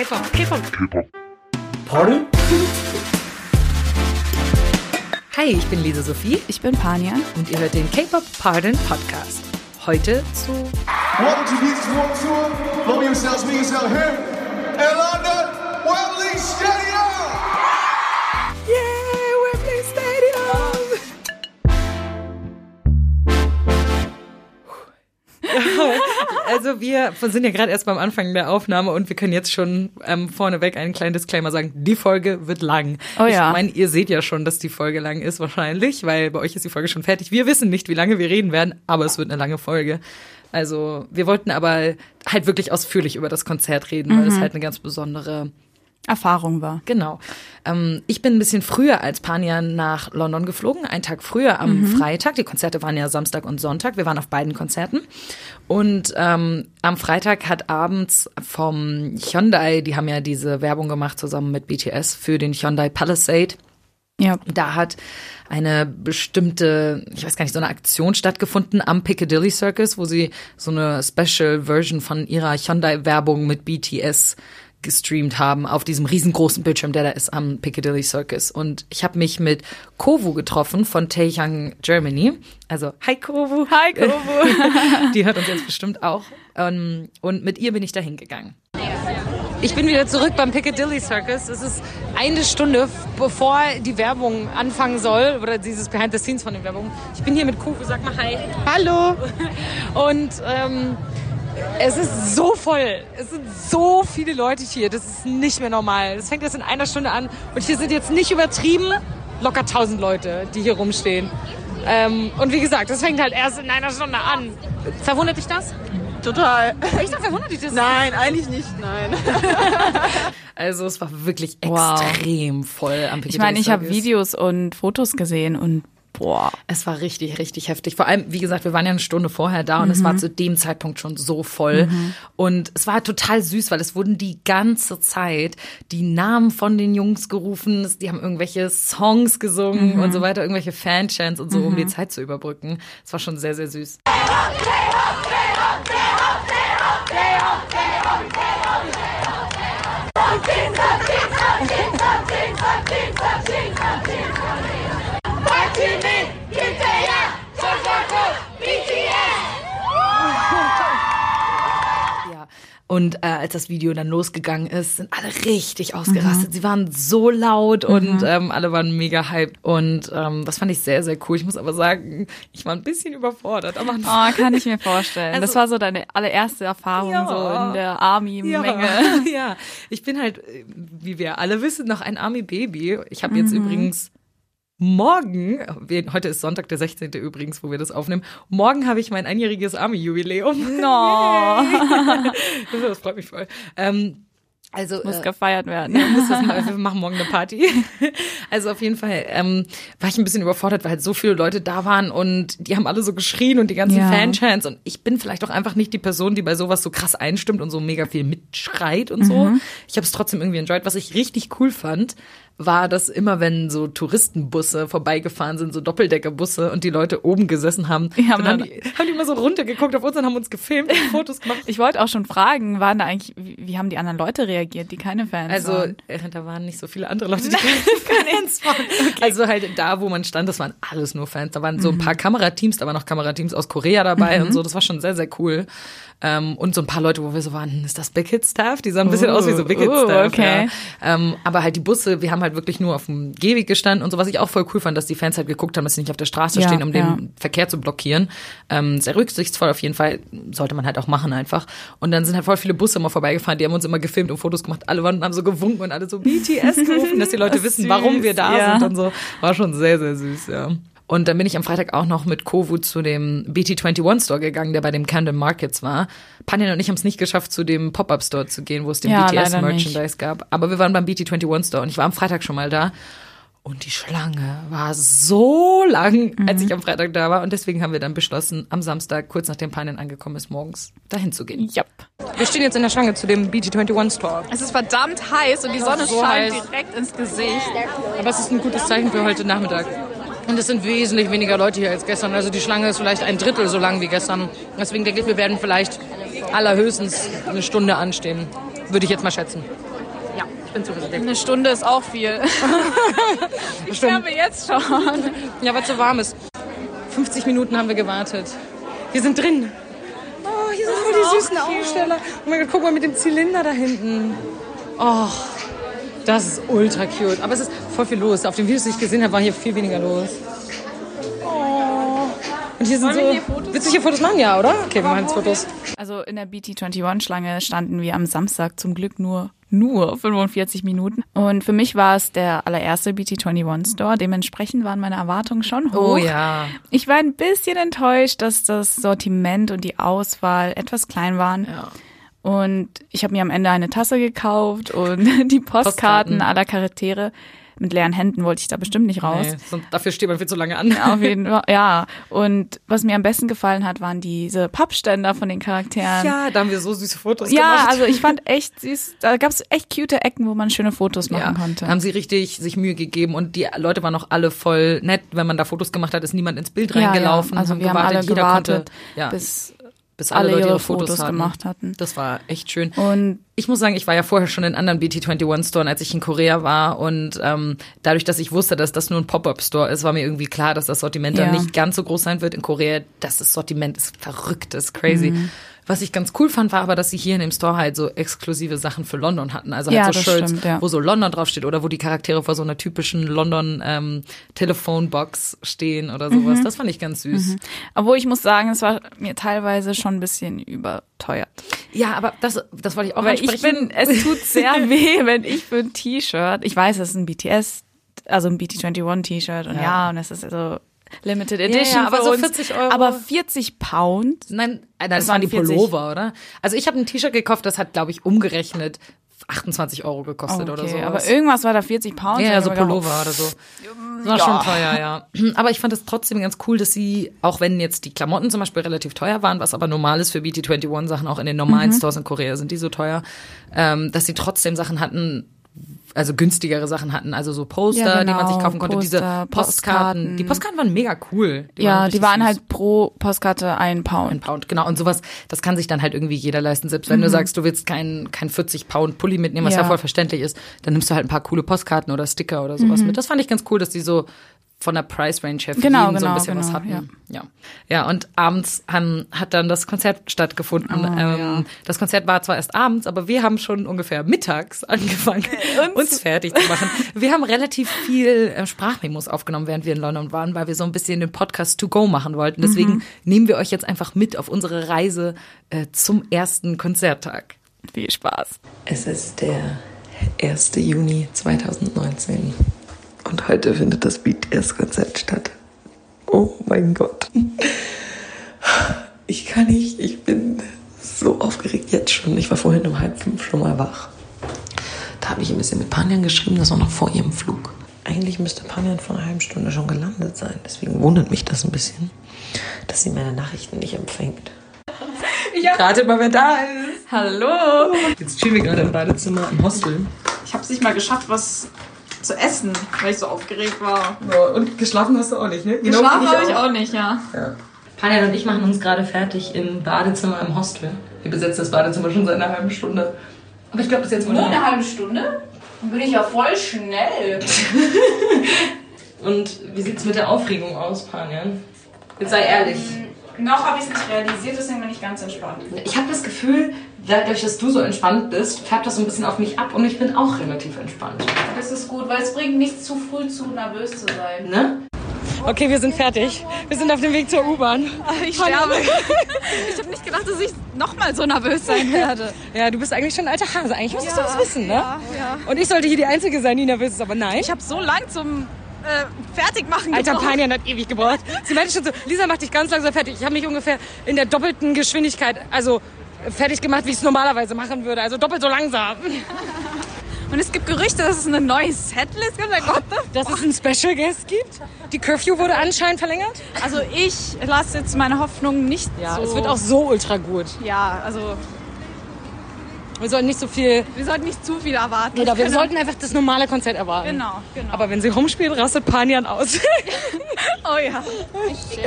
K-Pop, K-Pop. K-Pop. Pardon? Hi, ich bin Lisa Sophie Ich bin Pania. und ihr hört den K-Pop Pardon Podcast. Heute zu Welcome to Beats World Tour. Love yourselves, me yourself here. In London, also wir sind ja gerade erst beim Anfang der Aufnahme und wir können jetzt schon ähm, vorneweg einen kleinen Disclaimer sagen. Die Folge wird lang. Oh ja. Ich meine, ihr seht ja schon, dass die Folge lang ist wahrscheinlich, weil bei euch ist die Folge schon fertig. Wir wissen nicht, wie lange wir reden werden, aber es wird eine lange Folge. Also wir wollten aber halt wirklich ausführlich über das Konzert reden, weil es halt eine ganz besondere Erfahrung war. Genau. Ähm, ich bin ein bisschen früher als Pania nach London geflogen, einen Tag früher am Freitag. Die Konzerte waren ja Samstag und Sonntag. Wir waren auf beiden Konzerten. Und ähm, am Freitag hat abends vom Hyundai, die haben ja diese Werbung gemacht zusammen mit BTS für den Hyundai Palisade. Ja. Da hat eine bestimmte, ich weiß gar nicht, so eine Aktion stattgefunden am Piccadilly Circus, wo sie so eine Special Version von ihrer Hyundai-Werbung mit BTS gestreamt haben auf diesem riesengroßen Bildschirm, der da ist am Piccadilly Circus. Und ich habe mich mit Kovu getroffen von Taeyang Germany. Also, hi Kovu. Hi, Kovu. Die hört uns jetzt bestimmt auch. Ähm, Und mit ihr bin ich da hingegangen. Ich bin wieder zurück beim Piccadilly Circus. Es ist eine Stunde bevor die Werbung anfangen soll oder dieses Behind the Scenes von der Werbung. Ich bin hier mit Kufu, sag mal Hi. Hallo. Und ähm, es ist so voll. Es sind so viele Leute hier. Das ist nicht mehr normal. Das fängt jetzt in einer Stunde an. Und hier sind jetzt nicht übertrieben locker 1000 Leute, die hier rumstehen. Ähm, und wie gesagt, das fängt halt erst in einer Stunde an. Verwundert dich das? Total. Ich dachte, verwundert dich das? Nein, eigentlich nicht, nein. Also es war wirklich Wow. extrem voll am Piccadilly Ich meine, ich habe. Videos und Fotos gesehen und boah. Es war richtig, richtig heftig. Vor allem, wie gesagt, wir waren ja eine Stunde vorher da und es war zu dem Zeitpunkt schon so voll. Und es war total süß, weil es wurden die ganze Zeit die Namen von den Jungs gerufen. Die haben irgendwelche Songs gesungen und so weiter, irgendwelche Fanchants und so, um die Zeit zu überbrücken. Es war schon sehr, sehr süß. Ja. Und äh, als das Video dann losgegangen ist, sind alle richtig ausgerastet. Sie waren so laut und ähm, alle waren mega hyped. Und ähm, das fand ich sehr, sehr cool. Ich muss aber sagen, ich war ein bisschen überfordert Anfang. Oh, kann ich mir vorstellen. Also- das war so deine allererste Erfahrung Ja. so in der Army-Menge. Ja, ja, ich bin halt, äh, wie wir alle wissen, noch ein Army-Baby. Ich habe jetzt übrigens morgen, heute ist Sonntag, der 16. übrigens, wo wir das aufnehmen, morgen habe ich mein einjähriges Army-Jubiläum. No. das freut mich voll. Ähm, also, Muss äh, gefeiert werden. ja, muss das mal, wir machen morgen eine Party. Also auf jeden Fall ähm, war ich ein bisschen überfordert, weil halt so viele Leute da waren und die haben alle so geschrien und die ganzen Ja. Fanchants und ich bin vielleicht auch einfach nicht die Person, die bei sowas so krass einstimmt und so mega viel mitschreit und so. Mhm. Ich habe es trotzdem irgendwie enjoyed. Was ich richtig cool fand, war, dass immer wenn so Touristenbusse vorbeigefahren sind, so Doppeldeckerbusse und die Leute oben gesessen haben, Ja, dann haben die, haben die immer so runtergeguckt auf uns und haben uns gefilmt und Fotos gemacht. Ich wollte auch schon fragen, waren da eigentlich, wie, wie haben die anderen Leute reagiert, die keine Fans Also, waren? äh, da waren nicht so viele andere Leute, die keine Fans waren. Also halt da, wo man stand, das waren alles nur Fans. Da waren so ein paar Kamerateams, da waren noch Kamerateams aus Korea dabei und so. Das war schon sehr, sehr cool. Ähm, und so ein paar Leute, wo wir so waren, hm, ist das Big Hit Staff? Die sahen ein bisschen Oh, aus wie so Big Hit Staff. okay. Ja. Ähm, aber halt die Busse, wir haben halt wirklich nur auf dem Gehweg gestanden und so, was ich auch voll cool fand, dass die Fans halt geguckt haben, dass sie nicht auf der Straße Ja, stehen, um ja. den Verkehr zu blockieren. Ähm, sehr rücksichtsvoll auf jeden Fall. Sollte man halt auch machen einfach. Und dann sind halt voll viele Busse immer vorbeigefahren, die haben uns immer gefilmt und Fotos gemacht. Alle waren, haben so gewunken und alle so BTS gerufen, dass die Leute wissen, warum wir da sind und so. War schon sehr, sehr süß, ja. Und dann bin ich am Freitag auch noch mit Kovu zu dem BT21 Store gegangen, der bei dem Camden Markets war. Panjan und ich haben es nicht geschafft, zu dem Pop-Up Store zu gehen, wo es den Ja, BTS leider nicht. Merchandise gab. Aber wir waren beim BT21 Store und ich war am Freitag schon mal da. Und die Schlange war so lang, als ich am Freitag da war. Und deswegen haben wir dann beschlossen, am Samstag, kurz nachdem Panjan angekommen ist, morgens dahin zu gehen. Yep. Wir stehen jetzt in der Schlange zu dem BT21 Store. Es ist verdammt heiß und die Sonne so scheint heiß. direkt ins Gesicht. Aber es ist ein gutes Zeichen für heute Nachmittag. Und es sind wesentlich weniger Leute hier als gestern. Also die Schlange ist vielleicht ein Drittel so lang wie gestern. Deswegen denke ich, wir werden vielleicht allerhöchstens eine Stunde anstehen. Würde ich jetzt mal schätzen. Ich bin zuversichtlich. Eine Stunde ist auch viel. ich sterbe jetzt schon. Ja, weil es so warm ist. 50 Minuten haben wir gewartet. Wir sind drin. Oh, hier sind voll die süßen Aufsteller. Oh mein Gott, guck mal mit dem Zylinder da hinten. Oh, das ist ultra cute. Aber es ist voll viel los. Auf den Videos, die ich gesehen habe, war hier viel weniger los. Oh. Und hier sind so. Willst du hier Fotos machen? Ja, oder? Okay, wir machen jetzt Fotos. Also in der BT21-Schlange standen wir am Samstag zum Glück nur nur 45 Minuten. Und für mich war es der allererste BT21 Store. Dementsprechend waren meine Erwartungen schon hoch. Oh ja. Ich war ein bisschen enttäuscht, dass das Sortiment und die Auswahl etwas klein waren. Ja. Und ich habe mir am Ende eine Tasse gekauft und die Postkarten Postkarten. aller Charaktere. Mit leeren Händen wollte ich da bestimmt nicht raus. Nee, sonst- dafür steht man viel zu lange an. Auf jeden Fall, ja. Und was mir am besten gefallen hat, waren diese Pappständer von den Charakteren. Ja, da haben wir so süße Fotos Ja, gemacht. also ich fand echt süß. Da gab es echt cute Ecken, wo man schöne Fotos machen ja, konnte. haben sie richtig sich Mühe gegeben und die Leute waren auch alle voll nett. Wenn man da Fotos gemacht hat, ist niemand ins Bild Ja, reingelaufen. Ja. Also wir haben alle Jeder gewartet, konnte, ja, bis bis alle, alle Leute ihre ihre Fotos, Fotos gemacht hatten. Das war echt schön. Und Ich muss sagen, ich war ja vorher schon in anderen BT21-Storen, als ich in Korea war. Und ähm, dadurch, dass ich wusste, dass das nur ein Pop-Up-Store ist, war mir irgendwie klar, dass das Sortiment dann Ja. nicht ganz so groß sein wird in Korea. Das, das Sortiment ist verrückt, ist crazy. Mhm. Was ich ganz cool fand, war aber, dass sie hier in dem Store halt so exklusive Sachen für London hatten. Also Ja, halt so das Shirts, stimmt, ja. wo so London draufsteht oder wo die Charaktere vor so einer typischen London ähm, Telefonbox stehen oder sowas. Mhm. Das fand ich ganz süß. obwohl ich muss sagen, es war mir teilweise schon ein bisschen überteuert. Ja, aber das, das wollte ich auch Weil ich ansprechen. bin, es tut sehr weh, wenn ich für ein T-Shirt, ich weiß, es ist ein BTS, also ein BT21 T-Shirt und Ja. ja, und es ist also Limited Edition ja, aber für so uns, 40 Euro. aber 40 Pound. Nein, äh, das, Das waren die waren 40. Pullover, oder? Also ich habe ein T-Shirt gekauft, das hat, glaube ich, umgerechnet 28 Euro gekostet oder so. aber irgendwas war da 40 Pound. ja, Ich so gedacht, Pullover oder so. Das war schon teuer, ja. Aber ich fand es trotzdem ganz cool, dass sie, auch wenn jetzt die Klamotten zum Beispiel relativ teuer waren, was aber normal ist für BT21-Sachen, auch in den normalen Mhm. Stores in Korea sind die so teuer, ähm, dass sie trotzdem Sachen hatten, also günstigere Sachen hatten, also so Poster, Ja, die man sich genau, kaufen konnte, diese Poster, Postkarten. Postkarten. Die Postkarten waren mega cool. Ja, die richtig waren süß. halt pro Postkarte ein Pound. Ein Pound, genau. Und sowas, das kann sich dann halt irgendwie jeder leisten. Selbst wenn du sagst, du willst kein, kein 40 Pound Pulli mitnehmen, was ja. Mhm. Ja. voll verständlich ist, dann nimmst du halt ein paar coole Postkarten oder Sticker oder sowas mit. Das fand ich ganz cool, dass die so von der Price Range her für Genau, jeden so ein genau, bisschen was genau, hatten. Ja. ja. und abends han, hat dann das Konzert stattgefunden. Oh, ähm, Das Konzert war zwar erst abends, aber wir haben schon ungefähr mittags angefangen, uns fertig zu machen. Wir haben relativ viel äh, Sprachmemos aufgenommen, während wir in London waren, weil wir so ein bisschen den Podcast to go machen wollten. Deswegen Mhm. nehmen wir euch jetzt einfach mit auf unsere Reise äh, zum ersten Konzerttag. Viel Spaß. Es ist der 1. Juni 2019 und heute findet das BTS-Konzert statt. Oh mein Gott. Ich kann nicht, ich bin so aufgeregt jetzt schon. Ich war vorhin um halb fünf schon mal wach. Da habe ich ein bisschen mit Panjan geschrieben, das war noch vor ihrem Flug. Eigentlich müsste Panjan vor einer halben Stunde schon gelandet sein. Deswegen wundert mich das ein bisschen, dass sie meine Nachrichten nicht empfängt. Ratet mal, wer da ist. Hallo. Jetzt chillen wir gerade im Badezimmer im Hostel. Ich habe es nicht mal geschafft, was zu essen, weil ich so aufgeregt war. und geschlafen hast du auch nicht, ne? Geschlafen habe ich auch nicht, ja. Panjan und ich machen uns gerade fertig im Badezimmer im Hostel. Wir besetzen das Badezimmer schon seit einer halben Stunde. Aber ich glaube, das ist jetzt Nur eine halbe Stunde? Dann bin ich ja voll schnell. Und wie sieht's mit der Aufregung aus, Panjan? Jetzt sei ehrlich. Noch habe ich es nicht realisiert, deswegen bin ich ganz entspannt. Ich habe das Gefühl, dadurch, dass du so entspannt bist, färbt das so ein bisschen auf mich ab und ich bin auch relativ entspannt. Das ist gut, weil es bringt nichts zu früh zu nervös zu sein. Ne? Okay, wir sind fertig. Wir sind auf dem Weg zur U-Bahn. Ich sterbe. ich habe nicht gedacht, dass ich nochmal so nervös sein werde. Ja, du bist eigentlich schon ein alter Hase. Eigentlich müsstest du das wissen, ne? Ja, ja. Und ich sollte hier die Einzige sein, die nervös ist, aber nein. Ich habe so lang zum äh, Fertigmachen Alter gebraucht. Panian hat ewig gebraucht. Sie meinte schon so, Lisa, mach dich ganz langsam fertig. Ich habe mich ungefähr in der doppelten Geschwindigkeit, also fertig gemacht, wie ich es normalerweise machen würde. Also doppelt so langsam. Und es gibt Gerüchte, dass es eine neue Setlist gibt. Mein Gott, Dass es einen Special Guest gibt. Die Curfew wurde anscheinend verlängert. Also ich lasse jetzt meine Hoffnung nicht Ja, so... es wird auch so ultra gut. Ja, also... Wir sollten nicht so viel. Wir sollten nicht zu viel erwarten. Genau, wir Genau. sollten einfach das normale Konzert erwarten. Genau, genau. Aber wenn sie rumspielen, rastet Panjan aus. oh ja.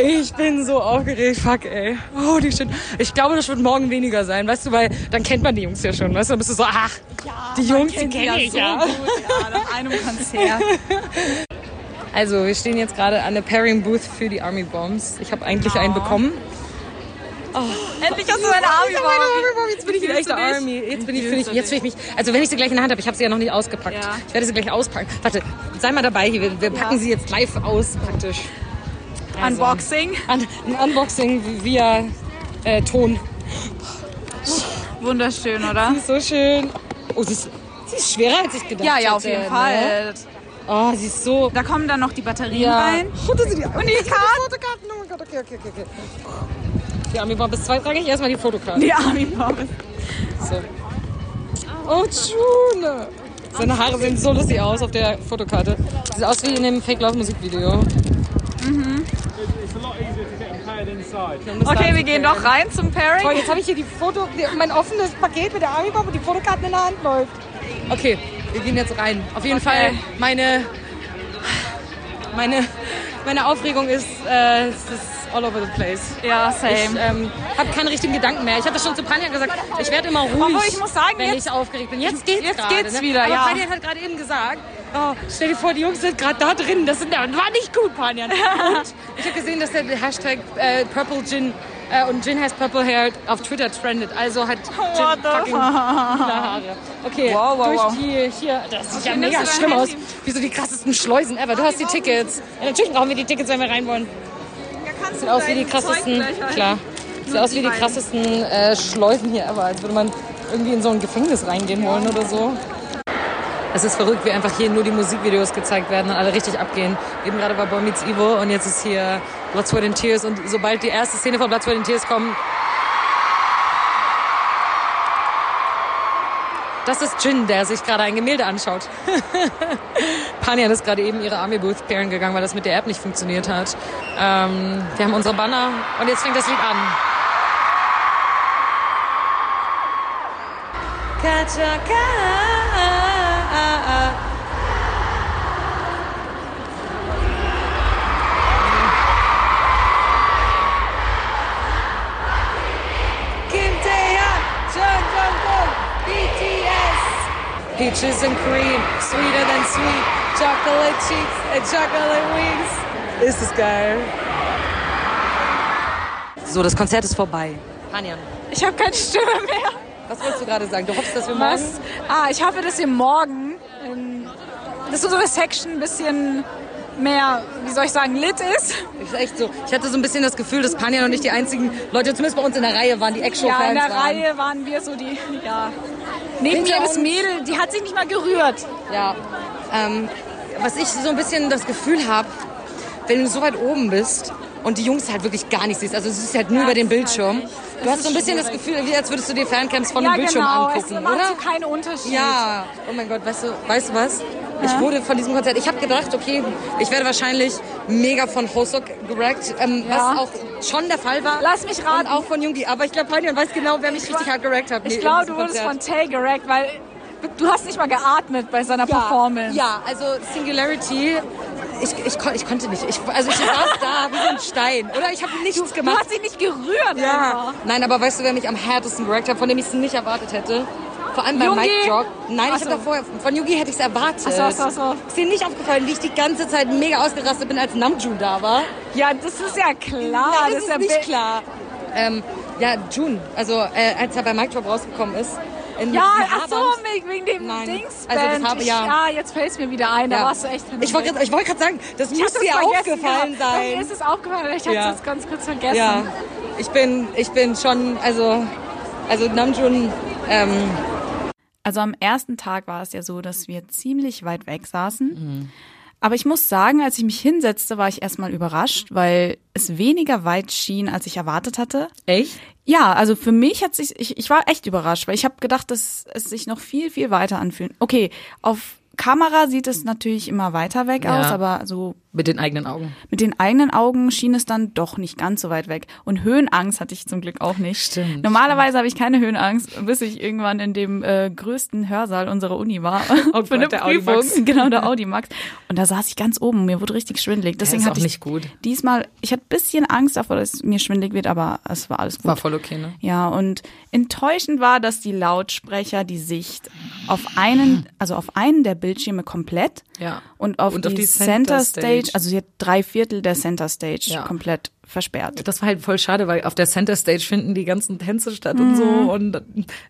ich bin so aufgeregt. Fuck, ey. Oh, die shit. Ich glaube, das wird morgen weniger sein, weißt du, weil dann kennt man die Jungs ja schon, weißt du? Dann bist du so, ach, die Jungs, die kenne ja so ja. gut, ja, nach einem Konzert. Also, wir stehen jetzt gerade an der Pairing Booth für die Army Bombs. Ich habe eigentlich einen bekommen. Endlich hast du deine meine. Army Bomb, jetzt bin ich Wie ein fühlst echter? Army. Jetzt bin ich, ich, jetzt fühl ich mich, also wenn ich sie gleich in der Hand habe, ich habe sie ja noch nicht ausgepackt. Ja. Ich werde sie gleich auspacken. Warte, sei mal dabei hier. Wir, wir packen sie jetzt live aus, praktisch. Also, Unboxing. Un ein Unboxing via äh, Ton. Wunderschön, oder? Sie ist so schön. Oh, sie ist, sie ist schwerer, als ich gedacht Ja, hätte. ja, auf jeden ne? Fall. Oh, sie ist so... Da kommen dann noch die Batterien Ja. rein. Und die, die Und die Karten. Fotokarten. Oh mein Gott, okay, okay, okay. Okay. Die Army Bomb ist zweitrangig. Erstmal die Fotokarte. Die Army Bomb. So. Oh, June. Seine Haare sehen so lustig aus auf der Fotokarte. Sieht aus wie in dem Fake Love Musikvideo. Okay, wir gehen doch rein zum Pairing. jetzt habe ich hier die Foto, mein offenes Paket mit der Army Bomb und die Fotokarten in der Hand läuft. Okay, wir gehen jetzt rein. Auf jeden Okay. Fall meine, meine, meine Aufregung ist, äh, es ist all over the place. Ja, Ich same. ähm, habe keine richtigen Gedanken mehr. Ich habe das schon zu Panja gesagt. Ich werde immer ruhig, Obwohl, ich muss sagen, wenn jetzt- ich aufgeregt bin. Jetzt geht's jetzt gerade. geht's ne? wieder, Aber ja. Panja hat gerade eben gesagt, oh, stell dir vor, die Jungs sind gerade da drin. Das sind, war nicht gut, Panja. Und ich habe gesehen, dass der Hashtag äh, Purple Gin äh, und Gin has Purple Hair auf Twitter trendet. Also hat Gin What fucking Haare. Okay, Wow, wow, durch wow. die hier, das sieht ja mega schlimm aus. Wie so die krassesten Schleusen ever. Du hast die Tickets. Ja, natürlich brauchen wir die Tickets, wenn wir rein wollen. Sieht aus wie die krassesten, klar. Sieht aus wie die krassesten äh, Schleusen hier ever, als würde man irgendwie in so ein Gefängnis reingehen wollen oder so. Es ist verrückt, wie einfach hier nur die Musikvideos gezeigt werden und alle richtig abgehen. Eben gerade war Boy Meets Evil und jetzt ist hier Blood, Sweat and Tears und sobald die erste Szene von Blood, Sweat and Tears kommt, das ist Jin, der sich gerade ein Gemälde anschaut. Panian ist gerade eben ihre Army Booth pairen gegangen, weil das mit der App nicht funktioniert hat. Ähm, wir haben unsere Banner und jetzt fängt das Lied an. Kachaka. Kim Taehyung, Jung Jungkook, BTS. Peaches and cream, sweeter than sweet, chocolate cheeks and chocolate wings. Ist es geil. So, das Konzert ist vorbei. Panjan, Ich habe keine Stimme mehr. was wolltest du gerade sagen? Du hoffst, dass wir morgen... Was? Ah, ich hoffe, dass ihr morgen, ähm, dass unsere Section ein bisschen mehr, wie soll ich sagen, lit ist. Ist echt so. Ich hatte so ein bisschen das Gefühl, dass Panjan und nicht die einzigen Leute, zumindest bei uns in der Reihe waren, die Action-Fans Ja, in der waren. Reihe waren wir so die, ja. Neben mir das Mädel, die hat sich nicht mal gerührt. Ja. Ähm, was ich so ein bisschen das Gefühl habe, wenn du so weit oben bist und die Jungs halt wirklich gar nicht siehst, also du siehst halt nur Ja, über den das ist halt Bildschirm. du das hast so ein ist bisschen das schwierig. Gefühl, wie als würdest du dir Fancams von ja, dem Bildschirm genau. angucken, es macht oder? so keinen Unterschied. Ja, oh mein Gott, weißt du, weißt du was? Ich wurde von diesem Konzert, ich habe gedacht, okay, ich werde wahrscheinlich mega von Hosok gerackt, ähm, Ja. was auch schon der Fall war. Lass mich raten. Und auch von Jungi, aber ich glaube, Panjan weiß genau, wer mich richtig hart gerackt hat. Ich glaube, du wurdest von Tay gerackt, weil du hast nicht mal geatmet bei seiner Performance. Ja, also Singularity, ich, ich, ich konnte nicht. Ich, also ich saß da wie so ein Stein, oder? Ich habe nichts Du gemacht. hast dich nicht gerührt. ja. einfach. Nein, aber weißt du, wer mich am härtesten gerackt hat, von dem ich es nicht erwartet hätte? Vor allem beim Yugi? Mic Drop. Nein, Ach ich so. habe davor, von Yugi hätte ich es erwartet. Ach so, ach so, ach so. Ist dir nicht aufgefallen, wie ich die ganze Zeit mega ausgerastet bin, als Namjoon da war? Ja, das ist ja klar. Nein, das, ja ist nicht be- klar. Ähm, ja, June, also äh, als er bei Mic Drop rausgekommen ist. In Ja, ach so, wegen- dem Nein. Dings. Also das habe- ich, ja. ja, jetzt fällt es mir wieder ein. Da Ja. warst du echt Ich wollte ich gerade sagen, das Ich muss das dir aufgefallen gehabt. sein. Mir ist es aufgefallen, ich habe Ja. es ganz kurz vergessen. Ja, ich bin, ich bin schon, also, also Namjoon, ähm, Also am ersten Tag war es ja so, dass wir ziemlich weit weg saßen. Aber ich muss sagen, als ich mich hinsetzte, war ich erstmal überrascht, weil es weniger weit schien, als ich erwartet hatte. echt? Ja, also für mich hat sich, ich, ich war echt überrascht, weil ich habe gedacht, dass es sich noch viel, viel weiter anfühlt. Okay, auf Kamera sieht es natürlich immer weiter weg Ja. aus, aber so Mit den eigenen Augen. Mit den eigenen Augen schien es dann doch nicht ganz so weit weg. Und Höhenangst hatte ich zum Glück auch nicht. Stimmt, Normalerweise habe ich keine Höhenangst, bis ich irgendwann in dem äh, größten Hörsaal unserer Uni war. Oh für eine der Prüfung. Audimax. Genau, der Audimax. Und da saß ich ganz oben. Mir wurde richtig schwindelig. Deswegen ist hatte auch ich nicht gut. diesmal, ich hatte ein bisschen Angst davor, dass mir schwindelig wird, aber es war alles gut. War voll okay, ne? Ja, und enttäuschend war, dass die Lautsprecher die Sicht auf einen, also auf einen der Bildschirme komplett Ja. und auf, Und die, auf die Center Stage, Stage. also sie hat drei Viertel der Center Stage Ja. komplett versperrt. Das war halt voll schade, weil auf der Center Stage finden die ganzen Tänze statt und so und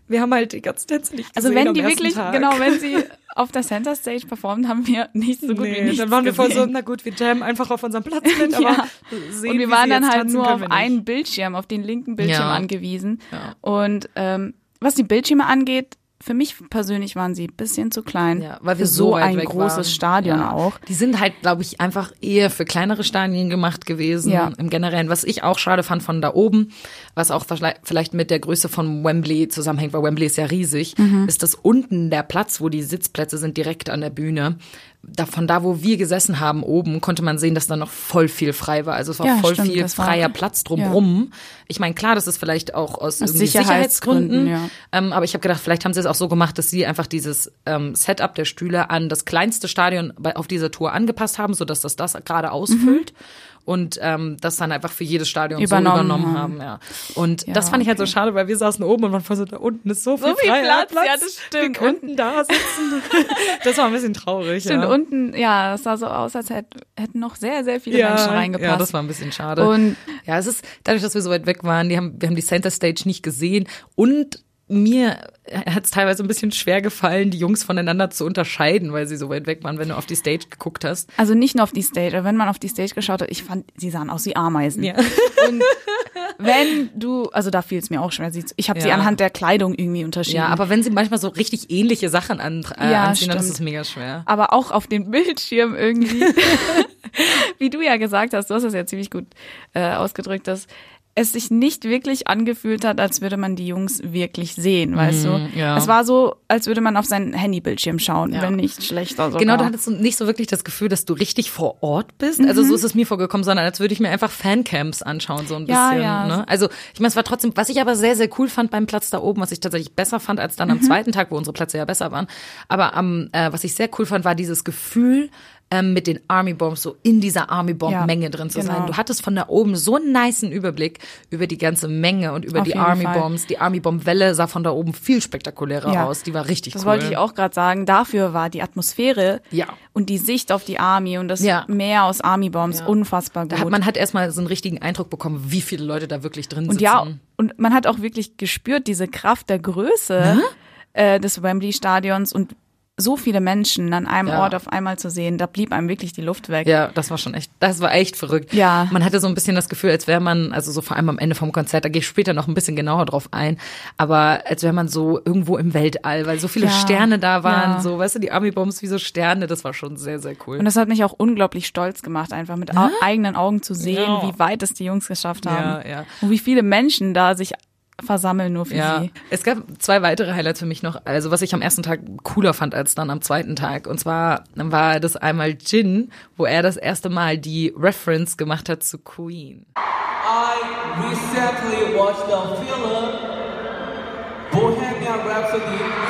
wir haben halt die ganzen Tänze nicht Also gesehen wenn am die wirklich, Tag. genau, wenn sie auf der Center Stage performt, haben wir nicht so gut wie Nee, nichts dann waren wir voll so, na gut, wir jammen einfach auf unserem Platz mit, aber Ja. sehen, und wir wie waren dann halt nur auf einen Bildschirm, auf den linken Bildschirm Ja. angewiesen. Und ähm, was die Bildschirme angeht, für mich persönlich waren sie ein bisschen zu klein. Ja, weil wir für so ein großes waren. Stadion ja. auch. Die sind halt, glaube ich, einfach eher für kleinere Stadien gemacht gewesen. Ja. Im Generellen, was ich auch schade fand von da oben, was auch vielleicht mit der Größe von Wembley zusammenhängt, weil Wembley ist ja riesig, Mhm. ist das unten der Platz, wo die Sitzplätze sind, direkt an der Bühne. Da, von da, wo wir gesessen haben, oben, konnte man sehen, dass da noch voll viel frei war. Also es war Ja, voll stimmt, viel das war- freier Platz drumrum. Ich meine, klar, das ist vielleicht auch aus, irgendwie Sicherheitsgründen, Sicherheitsgründen. ja. Ähm, aber ich habe gedacht, vielleicht haben sie es auch so gemacht, dass sie einfach dieses ähm, Setup der Stühle an das kleinste Stadion bei, auf dieser Tour angepasst haben, sodass das das gerade ausfüllt. Und ähm, das dann einfach für jedes Stadion Übernommen so übernommen haben. haben. Ja. Und Ja, das fand ich halt so okay. schade, weil wir saßen oben und man voll so, da unten ist so viel, viel freier Platz, ja, das Wir stimmt. könnten da sitzen. das war ein bisschen traurig. Stimmt, ja. unten, ja, es sah so aus, als hätt, hätten noch sehr, sehr viele Menschen reingepasst. Ja, das war ein bisschen schade. Und- ja, es ist dadurch, dass wir so weit weg waren, die haben, wir haben die Center Stage nicht gesehen und mir hat es teilweise ein bisschen schwer gefallen, die Jungs voneinander zu unterscheiden, weil sie so weit weg waren, wenn du auf die Stage geguckt hast. Also nicht nur auf die Stage, aber wenn man auf die Stage geschaut hat, ich fand, sie sahen aus wie Ameisen. Ja. Und wenn du, also da fiel es mir auch schwer, sie ich habe sie Ja. anhand der Kleidung irgendwie unterschieden. Ja, aber wenn sie manchmal so richtig ähnliche Sachen an, äh, Ja, anziehen, dann ist stimmt. es mega schwer. aber auch auf den Bildschirm irgendwie, wie du ja gesagt hast, du hast es ja ziemlich gut äh, ausgedrückt, dass es sich nicht wirklich angefühlt hat, als würde man die Jungs wirklich sehen, weißt du? Mhm, ja. Es war so, als würde man auf seinen Handybildschirm schauen, Ja. wenn nicht schlechter sogar. Genau, du hattest so nicht so wirklich das Gefühl, dass du richtig vor Ort bist. Also so ist es mir vorgekommen, sondern als würde ich mir einfach Fancamps anschauen, so ein Ja, bisschen. ja. Ne? Also ich meine, es war trotzdem, was ich aber sehr, sehr cool fand beim Platz da oben, was ich tatsächlich besser fand als dann am zweiten Tag, wo unsere Plätze ja besser waren. Aber am, äh, was ich sehr cool fand, war dieses Gefühl, ähm, mit den Army Bombs so in dieser Army Bomb Ja, Menge drin zu sein. genau. Du hattest von da oben so einen niceen Überblick über die ganze Menge und über Auf die Army Fall. Bombs. Die Army Bomb Welle sah von da oben viel spektakulärer Ja. aus. Die war richtig Das cool. wollte ich auch gerade sagen. Dafür war die Atmosphäre Ja. und die Sicht auf die Army und das Ja. Meer aus Army Bombs Ja. unfassbar gut. Hat man hat erstmal so einen richtigen Eindruck bekommen, wie viele Leute da wirklich drin und sitzen. ja, und man hat auch wirklich gespürt diese Kraft der Größe äh, des Wembley Stadions und so viele Menschen an einem Ja. Ort auf einmal zu sehen, da blieb einem wirklich die Luft weg. Ja, das war schon echt, das war echt verrückt. Ja. Man hatte so ein bisschen das Gefühl, als wäre man, also so vor allem am Ende vom Konzert, da gehe ich später noch ein bisschen genauer drauf ein, aber als wäre man so irgendwo im Weltall, weil so viele Ja. Sterne da waren, Ja. so, weißt du, die Army-Bombs wie so Sterne, das war schon sehr, sehr cool. Und das hat mich auch unglaublich stolz gemacht, einfach mit eigenen Augen zu sehen, Ja. wie weit es die Jungs geschafft haben. Ja, ja. Und wie viele Menschen da sich versammeln nur für Ja, sie. es gab zwei weitere Highlights für mich noch. Also was ich am ersten Tag cooler fand als dann am zweiten Tag. Und zwar war das einmal Jin, wo er das erste Mal die Reference gemacht hat zu Queen. I recently watched the film Bohemian Rhapsody.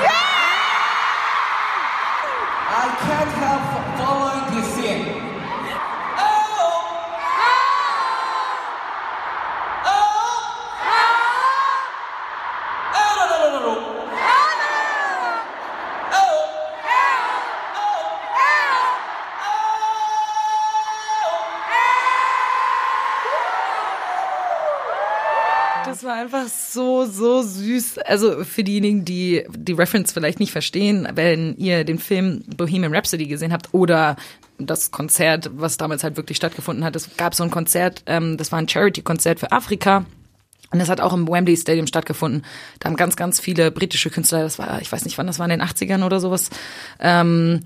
Einfach so, so süß. Also für diejenigen, die die Reference vielleicht nicht verstehen, wenn ihr den Film Bohemian Rhapsody gesehen habt oder das Konzert, was damals halt wirklich stattgefunden hat. Es gab so ein Konzert, ähm, das war ein Charity-Konzert für Afrika. Und das hat auch im Wembley Stadium stattgefunden. Da haben ganz, ganz viele britische Künstler, das war, ich weiß nicht wann, das war in den 80ern oder sowas, ähm,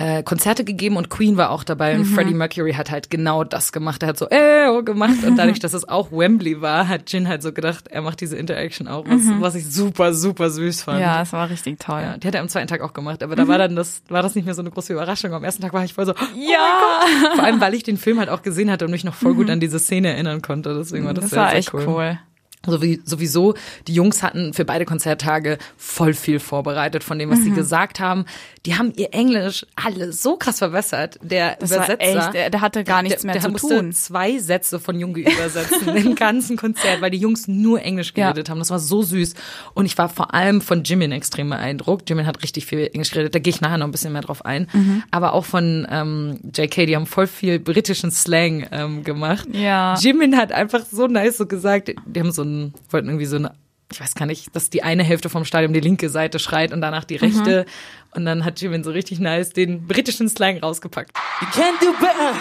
äh, Konzerte gegeben und Queen war auch dabei Mhm. und Freddie Mercury hat halt genau das gemacht. Er hat so äh oh gemacht und dadurch, dass es auch Wembley war, hat Jin halt so gedacht, er macht diese Interaction auch, was, was ich super super süß fand. Mhm. Ja, es war richtig toll. Ja, die hat er am zweiten Tag auch gemacht, aber da war dann das, war das nicht mehr so eine große Überraschung. Am ersten Tag war ich voll so, oh Ja. Gott. Vor allem, weil ich den Film halt auch gesehen hatte und mich noch voll gut an diese Szene erinnern konnte. Deswegen war das, das sehr, war sehr echt cool. cool. So wie, sowieso, die Jungs hatten für beide Konzerttage voll viel vorbereitet von dem, was Mhm. sie gesagt haben. Die haben ihr Englisch alle so krass verbessert. Der Das war Übersetzer, echt, der- der hatte gar nichts mehr der zu musste tun. zwei Sätze von Junge übersetzen im ganzen Konzert, weil die Jungs nur Englisch Ja. geredet haben. Das war so süß. Und ich war vor allem von Jimin extrem beeindruckt. Jimin hat richtig viel Englisch geredet. Da gehe ich nachher noch ein bisschen mehr drauf ein. Mhm. Aber auch von ähm, JK, die haben voll viel britischen Slang ähm, gemacht. Ja. Jimin hat einfach so nice so gesagt, die haben so ein, wollten irgendwie so eine, ich weiß gar nicht, dass die eine Hälfte vom Stadion die linke Seite schreit und danach die rechte. Und dann hat Jimin so richtig nice den britischen Slang rausgepackt. You can do better.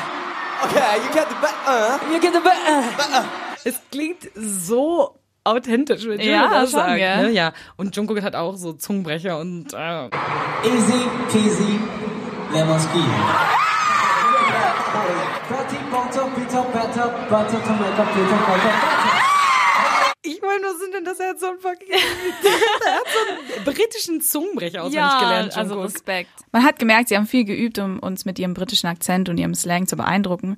Okay, you can do better. You can do better. Es klingt so authentisch, wenn Jimin Ja, das schon, sagt. gell? Ne? Ja. Und Jungkook hat auch so Zungenbrecher und äh, Easy peasy lemon squeeze. Pretty butter, bitter, better, butter, tomato, bitter, butter, butter. Ich meine, was sind denn das? Er hat so einen fucking, er hat so einen britischen Zungenbrecher auswendig gelernt, also. Respekt. Man hat gemerkt, sie haben viel geübt, um uns mit ihrem britischen Akzent und ihrem Slang zu beeindrucken.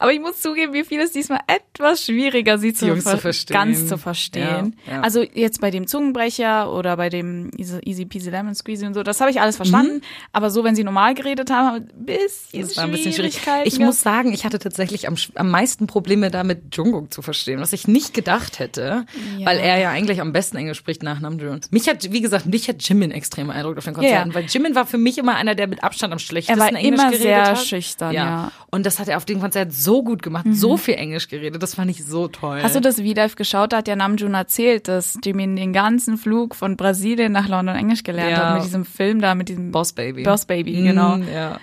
Aber ich muss zugeben, mir fiel es diesmal etwas schwieriger, sie zu, Jungs zu ver verstehen. ganz zu verstehen. Ja, ja. Also jetzt bei dem Zungenbrecher oder bei dem Easy, Easy Peasy Lemon Squeezy und so, das habe ich alles verstanden. Aber so, wenn sie normal geredet haben, haben ein bisschen Mhm. Das war ein bisschen schwierig. Ich muss sagen, ich hatte tatsächlich am, am meisten Probleme damit, Jungkook zu verstehen, was ich nicht gedacht hätte, Ja. weil er ja eigentlich am besten Englisch spricht nach Namjoon. Mich hat, wie gesagt, mich hat Jimin extrem beeindruckt auf den Konzerten, Ja. weil Jimin war für mich immer einer, der mit Abstand am schlechtesten Er war Englisch immer geredet sehr hat. schüchtern, ja. Und das hat er auf dem Konzert so gut gemacht, so viel Englisch geredet, das fand ich so toll. Hast du das V-Dive geschaut? Da hat ja Namjoon erzählt, dass Jimin den ganzen Flug von Brasilien nach London Englisch gelernt Ja. hat mit diesem Film da, mit diesem Boss Baby? Boss Baby, genau. Mm, ja.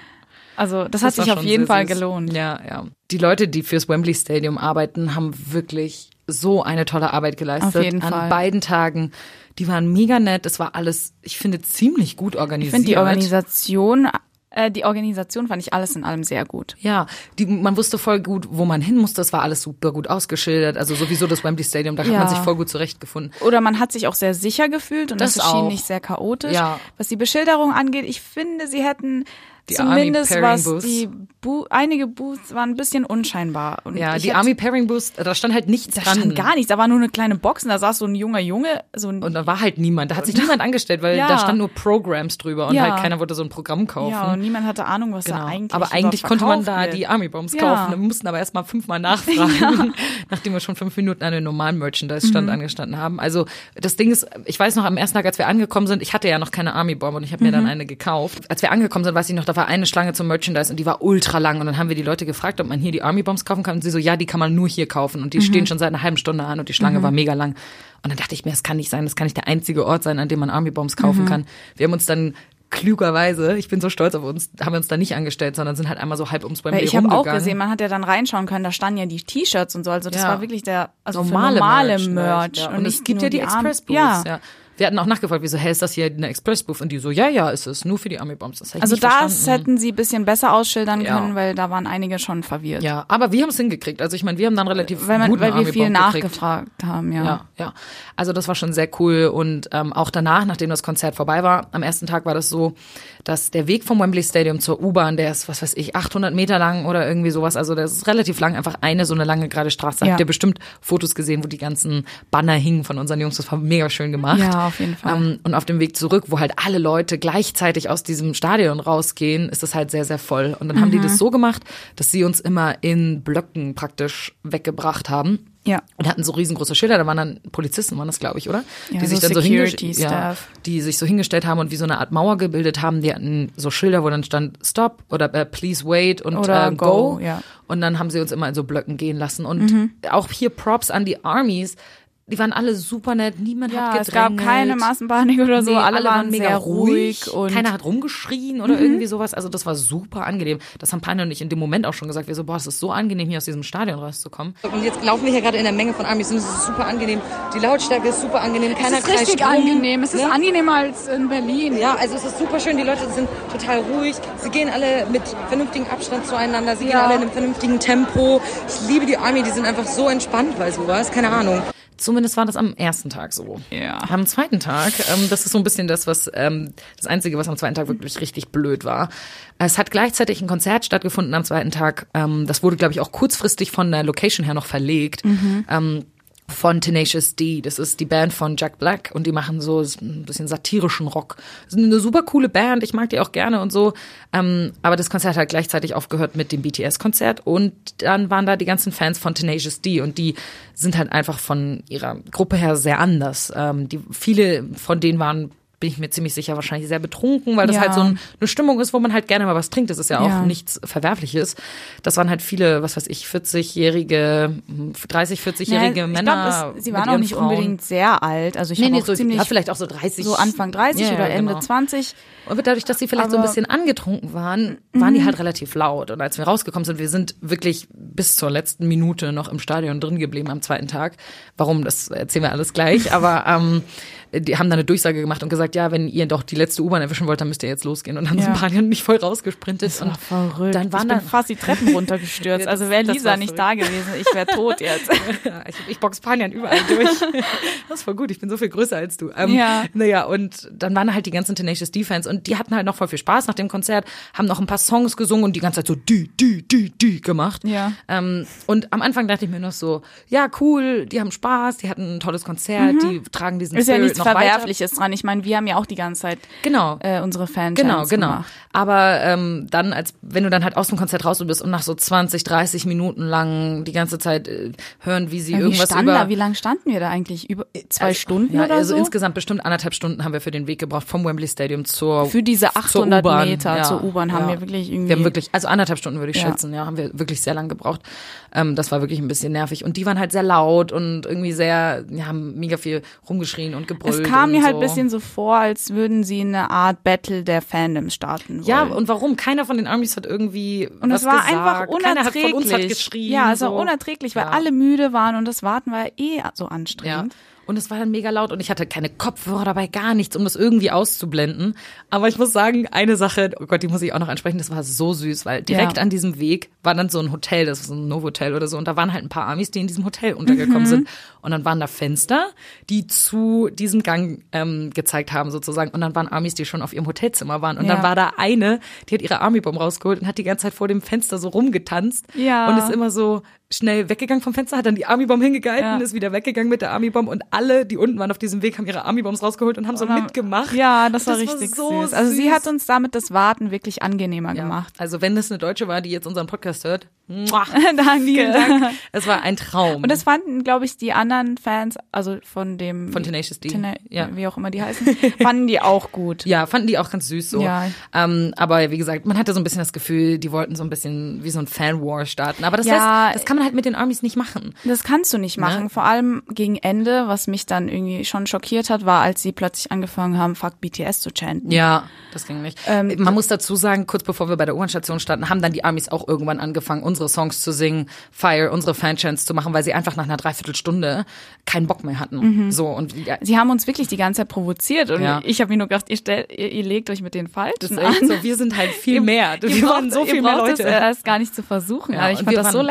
Also das, hat sich auf jeden Fall süß. gelohnt. Ja, ja. Die Leute, die fürs Wembley Stadium arbeiten, haben wirklich so eine tolle Arbeit geleistet. Auf jeden An Fall. beiden Tagen. Die waren mega nett. Es war alles, ich finde, ziemlich gut Ich organisiert. finde die Organisation, äh, die Organisation fand ich alles in allem sehr gut. Ja, die, man wusste voll gut, wo man hin musste. Es war alles super gut ausgeschildert. Also sowieso das Wembley Stadium, da hat Ja. man sich voll gut zurechtgefunden. Oder man hat sich auch sehr sicher gefühlt und Das das, schien auch. nicht sehr chaotisch. Ja. Was die Beschilderung angeht, ich finde, sie hätten Die zumindest Army Pairing was Booths. die Bu einige Booths waren ein bisschen unscheinbar. Und Ja, die Army Pairing Boost, da stand halt nichts da dran. stand gar nichts, da war nur eine kleine Box und da saß so ein junger Junge, so ein und da war halt niemand. Da hat sich niemand angestellt, weil Ja. da stand nur Programs drüber und Ja. halt keiner wollte so ein Programm kaufen. ja, und niemand hatte Ahnung, was Genau. da eigentlich aber eigentlich konnte man da wird. die Army Bombs kaufen. Wir mussten aber erstmal fünfmal nachfragen, nachdem wir schon fünf Minuten an den normalen Merchandise-Stand Mhm. angestanden haben. Also das Ding ist, ich weiß noch, am ersten Tag, als wir angekommen sind, ich hatte ja noch keine Army Bomb und ich habe mir Mhm. dann eine gekauft. Als wir angekommen sind, weiß ich noch, da war eine Schlange zum Merchandise und die war ultra lang. Und dann haben wir die Leute gefragt, ob man hier die Army Bombs kaufen kann. Und sie so, ja, die kann man nur hier kaufen. Und die Mhm. stehen schon seit einer halben Stunde an und die Schlange war mega lang. Und dann dachte ich mir, das kann nicht sein, das kann nicht der einzige Ort sein, an dem man Army Bombs kaufen Mhm. kann. Wir haben uns dann klugerweise, ich bin so stolz auf uns, haben wir uns da nicht angestellt, sondern sind halt einmal so halb ums Weil ich habe auch gesehen, man hat ja dann reinschauen können, da standen ja die T-Shirts und so, also das Ja. war wirklich der also normale, normale Merch. Merch. Ja. Und, es nicht gibt ja die, Arm- Express Booths. Ja. Ja. Wir hatten auch nachgefragt, wieso, hey, ist das hier eine Express Booth? Und die so, ja, ja, ist es, nur für die Army Bombs. Das Also das verstanden. hätten sie ein bisschen besser ausschildern Ja. können, weil da waren einige schon verwirrt. Ja, aber wir haben es hingekriegt. Also ich meine, wir haben dann relativ weil, man, guten weil wir viel Bomb gekriegt. nachgefragt haben, ja. Ja, ja. Also das war schon sehr cool. Und ähm, auch danach, nachdem das Konzert vorbei war, am ersten Tag war das so, dass der Weg vom Wembley Stadium zur U-Bahn, der ist, was weiß ich, 800 Meter lang oder irgendwie sowas. Also das ist relativ lang, einfach eine so eine lange gerade Straße. Ja. Habt ihr bestimmt Fotos gesehen, wo die ganzen Banner hingen von unseren Jungs. Das war mega schön gemacht. Ja, auf jeden Fall. Ähm, und auf dem Weg zurück, wo halt alle Leute gleichzeitig aus diesem Stadion rausgehen, ist es halt sehr, sehr voll. Und dann haben Mhm. die das so gemacht, dass sie uns immer in Blöcken praktisch weggebracht haben. Ja. Und hatten so riesengroße Schilder, da waren dann Polizisten, waren das, glaube ich, oder? Ja, die sich so dann so Security hingestellt, ja, die sich so hingestellt haben und wie so eine Art Mauer gebildet haben. Die hatten so Schilder, wo dann stand Stop oder äh, Please wait und Oder äh, Go, Go. ja. Mhm. Und dann haben sie uns immer in so Blöcken gehen lassen. Und auch hier Props an die Armies. Die waren alle super nett, niemand Ja, hat es gab gedrängelt. keine Massenpanik oder so. Nee, alle, waren sehr ruhig und Mhm. keiner hat rumgeschrien oder irgendwie sowas. Also das war super angenehm. Das haben Panja und ich in dem Moment auch schon gesagt. Wir so, boah, es ist so angenehm, hier aus diesem Stadion rauszukommen. Und jetzt laufen wir hier gerade in der Menge von Amis und es ist super angenehm. Die Lautstärke ist super angenehm. Es Keiner ist richtig rum, angenehm. Es ist ne? angenehmer als in Berlin. Ja, also es ist super schön. Die Leute sind total ruhig. Sie gehen alle mit vernünftigem Abstand zueinander. Sie gehen Ja. alle in einem vernünftigen Tempo. Ich liebe die Army. Die sind einfach so entspannt bei sowas. Keine Ahnung. Zumindest war das am ersten Tag so. Ja. Am zweiten Tag, ähm, das ist so ein bisschen das, was ähm, das Einzige, was am zweiten Tag wirklich richtig blöd war. Es hat gleichzeitig ein Konzert stattgefunden am zweiten Tag. Ähm, das wurde, glaube ich, auch kurzfristig von der Location her noch verlegt. Ähm, von Tenacious D. Das ist die Band von Jack Black und die machen so ein bisschen satirischen Rock. Das ist eine super coole Band, ich mag die auch gerne und so. Ähm, aber das Konzert hat gleichzeitig aufgehört mit dem BTS-Konzert und dann waren da die ganzen Fans von Tenacious D und die sind halt einfach von ihrer Gruppe her sehr anders. Ähm, die, viele von denen waren bin ich mir ziemlich sicher, wahrscheinlich sehr betrunken, weil das Ja. halt so ein, eine Stimmung ist, wo man halt gerne mal was trinkt. Das ist ja auch Ja. nichts Verwerfliches. Das waren halt viele, was weiß ich, 40-jährige, 30, 40-jährige Ja, Männer. glaub, es, sie waren auch nicht Frauen. unbedingt sehr alt. Also ich Nee, habe nee, so, ziemlich ja, vielleicht auch so 30. so Anfang 30 Ja, ja, oder Ende genau. 20. Und dadurch, dass sie vielleicht so ein Aber- bisschen angetrunken waren, waren die halt relativ laut. Und als wir rausgekommen sind, wir sind wirklich bis zur letzten Minute noch im Stadion drin geblieben am zweiten Tag. Warum, das erzählen wir alles gleich. Aber ähm, die haben dann eine Durchsage gemacht und gesagt, ja, wenn ihr doch die letzte U-Bahn erwischen wollt, dann müsst ihr jetzt losgehen. Und dann Ja. sind Pani und mich voll rausgesprintet. Das und war verrückt. Dann waren ich bin dann fast die Treppen runtergestürzt. Ja, also wäre Lisa nicht da gewesen, ich wäre tot jetzt. Ja, ich, ich box Panian überall durch. Das ist voll gut, ich bin so viel größer als du. Ähm, Ja. Naja, und dann waren halt die ganzen Tenacious D-Fans und die hatten halt noch voll viel Spaß nach dem Konzert, haben noch ein paar Songs gesungen und die ganze Zeit so die, die, die, die gemacht. Ja. Ähm, und am Anfang dachte ich mir noch so, ja, cool, die haben Spaß, die hatten ein tolles Konzert, die tragen diesen Mhm. Ist ja Spirit nichts noch weiter. Verwerfliches dran. Ich meine, wir haben ja auch die ganze Zeit Genau. äh, unsere Fans Genau, genau. gemacht. Aber ähm, dann, als wenn du dann halt aus dem Konzert raus bist und nach so 20, 30 Minuten lang die ganze Zeit äh, hören, wie sie Ja, irgendwas über da, wie lange standen wir da eigentlich? Über zwei Also, Stunden ja, oder also so? insgesamt bestimmt anderthalb Stunden haben wir für den Weg gebraucht vom Wembley Stadium zur Für diese zur 800 U-Bahn. Meter zur U-Bahn haben wir wirklich irgendwie- wir haben wirklich also anderthalb Stunden würde ich Ja. schätzen ja haben wir wirklich sehr lang gebraucht ähm, das war wirklich ein bisschen nervig und die waren halt sehr laut und irgendwie sehr ja haben mega viel rumgeschrien und gebrüllt es kam mir halt so. ein bisschen so vor, als würden sie eine Art Battle der Fandoms starten wollen. ja und warum keiner von den Armies hat irgendwie Und es war gesagt. einfach keiner hat unerträglich. von uns hat geschrien ja, es war so. unerträglich, weil Ja. alle müde waren und das Warten war eh so Ja. anstrengend. Und es war dann mega laut und ich hatte keine Kopfhörer dabei, gar nichts, um das irgendwie auszublenden. Aber ich muss sagen, eine Sache, oh Gott, die muss ich auch noch ansprechen, das war so süß, weil direkt Ja. an diesem Weg war dann so ein Hotel, das ist ein Novotel oder so, und da waren halt ein paar Amis, die in diesem Hotel untergekommen Mhm. sind. Und dann waren da Fenster, die zu diesem Gang ähm, gezeigt haben sozusagen. Und dann waren Amis, die schon auf ihrem Hotelzimmer waren. Und Ja. dann war da eine, die hat ihre Army-Bomb rausgeholt und hat die ganze Zeit vor dem Fenster so rumgetanzt. Ja. Und ist immer so schnell weggegangen vom Fenster, hat dann die Army-Bomb hingehalten, Ja. ist wieder weggegangen mit der Army-Bomb und alle, die unten waren auf diesem Weg, haben ihre Army-Bombs rausgeholt und haben so Und haben- mitgemacht. Ja, das war Und richtig so süß. Also sie hat uns damit das Warten wirklich angenehmer ja. gemacht. Also wenn das eine Deutsche war, die jetzt unseren Podcast hört, Danke. vielen Dank. Es war ein Traum. Und das fanden, glaube ich, die anderen Fans, also von dem Von Tenacious D. Tena Ja. wie auch immer die heißen, fanden die auch gut. ja, fanden die auch ganz süß so. Ja. Ähm, aber wie gesagt, man hatte so ein bisschen das Gefühl, die wollten so ein bisschen wie so ein Fan-War starten. Aber das, Ja. heißt, das kann man halt mit den Armies nicht machen. Das kannst du nicht machen. Ne? Vor allem gegen Ende, was mich dann irgendwie schon schockiert hat, war, als sie plötzlich angefangen haben, Fuck BTS zu chanten. Ja, das ging nicht. Ähm, Man muss dazu sagen, kurz bevor wir bei der U-Bahn-Station standen, haben dann die Amis auch irgendwann angefangen, unsere Songs zu singen, Fire, unsere Fanchants zu machen, weil sie einfach nach einer Dreiviertelstunde keinen Bock mehr hatten. So und ja, Sie haben uns wirklich die ganze Zeit provoziert und Ja. ich habe mir nur gedacht, ihr, stellt, ihr, ihr legt euch mit den Falschen das ist an. so, wir sind halt viel mehr. Wir braucht- waren so viel mehr Leute. Es erst gar nicht zu versuchen. Ja, ich fand das so waren-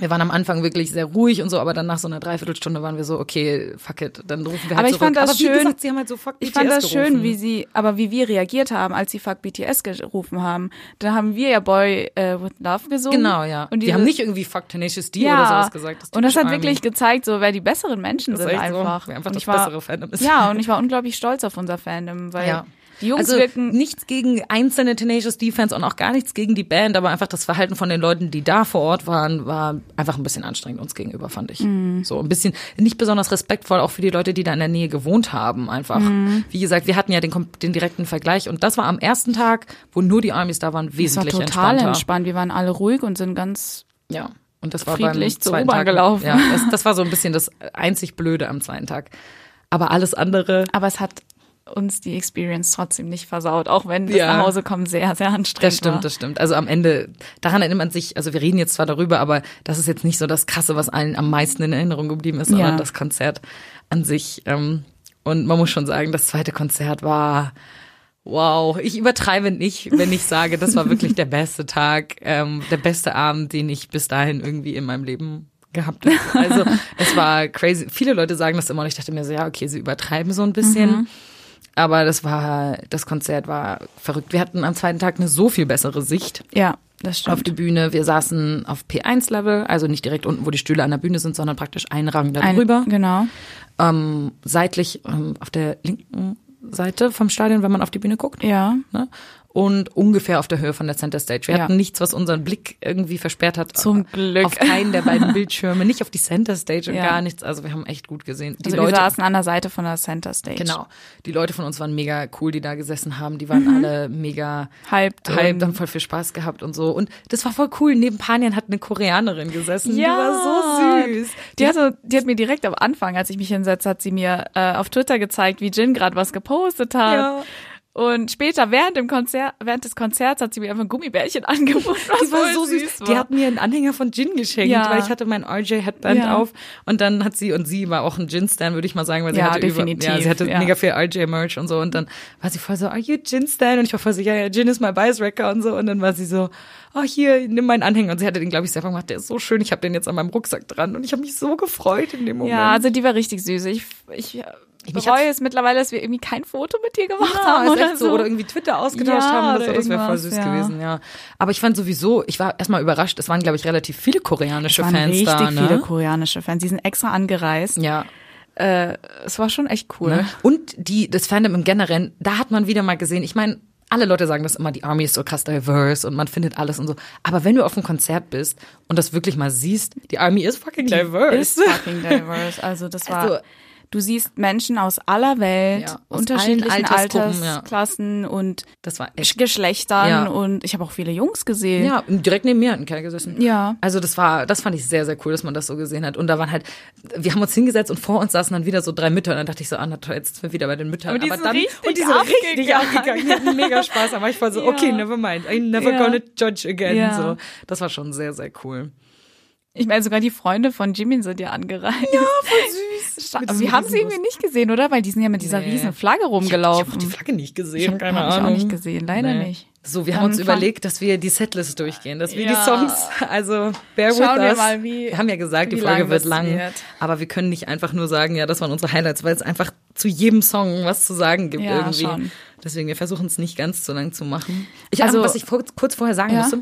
Wir waren am Anfang wirklich sehr ruhig und so, aber dann nach so einer Dreiviertelstunde waren wir so, okay, fuck it, dann rufen wir halt Aber ich zurück. fand das aber wie schön- gesagt, sie haben halt so fuck Ich BTS fand das schön, gerufen. wie sie, aber wie wir reagiert haben, als sie Fuck BTS gerufen haben. Da haben wir ja Boy äh, with Love gesungen. Genau, ja. Und die haben nicht irgendwie fuck Tenacious D ja, oder sowas gesagt. ist und das hat wirklich gezeigt, so wer die besseren Menschen Das sind echt so, einfach. wer einfach und das ich war, bessere Fandom ist. Ja, und ich war unglaublich stolz auf unser Fandom, weil Ja. Die Jungs also wirken nichts gegen einzelne Tenacious D-Fans und auch gar nichts gegen die Band, aber einfach das Verhalten von den Leuten, die da vor Ort waren, war einfach ein bisschen anstrengend uns gegenüber, fand ich. Mhm. So ein bisschen nicht besonders respektvoll auch für die Leute, die da in der Nähe gewohnt haben, einfach. Mhm. Wie gesagt, wir hatten ja den, den direkten Vergleich und das war am ersten Tag, wo nur die Armies da waren, es war wesentlich total entspannter. entspannt. Wir waren alle ruhig und sind ganz Ja. Und das war Friedlich beim zweiten Tag. gelaufen. Ja, das, das war so ein bisschen das einzig Blöde am zweiten Tag. Aber alles andere, Aber es hat uns die Experience trotzdem nicht versaut, auch wenn das Ja. nach Hause kommen sehr, sehr anstrengend das stimmt, war. das stimmt. Also am Ende, daran erinnert man sich, also wir reden jetzt zwar darüber, aber das ist jetzt nicht so das Krasse, was allen am meisten in Erinnerung geblieben ist, sondern Ja. das Konzert an sich. Ähm, und man muss schon sagen, das zweite Konzert war Wow, ich übertreibe nicht, wenn ich sage, das war wirklich der beste Tag, ähm, der beste Abend, den ich bis dahin irgendwie in meinem Leben gehabt habe. Also es war crazy. Viele Leute sagen das immer und ich dachte mir so, ja, okay, sie übertreiben so ein bisschen. Aber das war, das Konzert war verrückt. Wir hatten am zweiten Tag eine so viel bessere Sicht Ja, das stimmt. auf die Bühne. Wir saßen auf P1-Level, also nicht direkt unten, wo die Stühle an der Bühne sind, sondern praktisch einen Rang Ein- darüber. Genau. Ähm, seitlich ähm, auf der linken Seite vom Stadion, wenn man auf die Bühne guckt. Ja. Ne? Und ungefähr auf der Höhe von der Center Stage. Wir Ja. hatten nichts, was unseren Blick irgendwie versperrt hat. Zum Glück. Auf keinen der beiden Bildschirme, nicht auf die Center Stage und Ja. gar nichts. Also wir haben echt gut gesehen. Die Also Leute, wir saßen an der Seite von der Center Stage. genau. Die Leute von uns waren mega cool, die da gesessen haben. Die waren alle mega Hyped hyped, und- haben voll viel Spaß gehabt und so. Und das war voll cool. Neben Panjan hat eine Koreanerin gesessen. Ja. Die war so süß. Die hat, so, die hat mir direkt am Anfang, als ich mich hinsetze, hat sie mir äh, auf Twitter gezeigt, wie Jin gerade was gepostet hat. Ja. Und später, während, dem Konzert, während des Konzerts, hat sie mir einfach ein Gummibärchen angeboten. Was Die war so süß. war. Die hat mir einen Anhänger von Gin geschenkt, Ja. weil ich hatte mein RJ-Headband Ja. auf und dann hat sie, und sie war auch ein Gin-Stan, würde ich mal sagen, weil sie Ja, hatte definitiv, über, ja, sie hatte mega viel RJ-Merch und so und dann war sie voll so, are you Gin-Stan? Und ich war voll so, ja, ja, Gin is my bias wrecker und so und dann war sie so, oh, hier, nimm meinen Anhänger und sie hatte den, glaube ich, selber gemacht, der ist so schön, ich habe den jetzt an meinem Rucksack dran und ich habe mich so gefreut in dem Moment. Ja, also die war richtig süß. Ich, ich, mich bereue es mittlerweile, dass wir irgendwie kein Foto mit dir gemacht Ja, haben oder so. Oder irgendwie Twitter ausgetauscht Ja, haben oder so. Das wäre voll süß ja. gewesen, ja. Aber ich fand sowieso, ich war erstmal überrascht, es waren, glaube ich, relativ viele koreanische Es waren Fans richtig da. Ne? viele koreanische Fans. Die sind extra angereist. Ja. Äh, es war schon echt cool. Ne? Und die, das Fandom im Generellen, da hat man wieder mal gesehen, ich meine, alle Leute sagen das immer, die Army ist so krass diverse und man findet alles und so. Aber wenn du auf einem Konzert bist und das wirklich mal siehst, die Army ist fucking diverse. Ist fucking diverse. Also das war. Also- du siehst Menschen aus aller Welt, Ja, aus unterschiedlichen Altersgruppen, ja. Altersklassen und war. Geschlechtern Ja. und ich habe auch viele Jungs gesehen. Ja, direkt neben mir hat ein Kerl gesessen. Ja. Also das war, das fand ich sehr, sehr cool, dass man das so gesehen hat. Und da waren halt, wir haben uns hingesetzt und vor uns saßen dann wieder so drei Mütter. Und dann dachte ich so, ah, na toll, jetzt sind wir wieder bei den Müttern. Aber die sind dann, und die sind richtig abgegangen. abgegangen. Die hatten mega Spaß. War ich voll so, okay, never mind. I'm never gonna judge again. So, das war schon sehr, sehr cool. Ich meine, sogar die Freunde von Jimin sind ja angereist. Ja, voll süß. Aber wir haben sie irgendwie nicht gesehen, oder? Weil die sind ja mit dieser Nee. riesen Flagge Ich habe rumgelaufen. hab die Flagge nicht gesehen, Ich hab- keine hab ich auch Ahnung. nicht gesehen, leider nicht. So, wir haben uns überlegt, dass wir die Setlist durchgehen, dass wir die Ja. Songs, also bear with Schauen wir us. mal, wie- wir haben ja gesagt, die Folge wird lang, wird. aber wir können nicht einfach nur sagen, ja, das waren unsere Highlights, weil es einfach zu jedem Song was zu sagen gibt Ja, irgendwie. schon. Deswegen, wir versuchen es nicht ganz so lang zu machen. Ich, Also- also, was ich vor, kurz vorher sagen Ja? musste,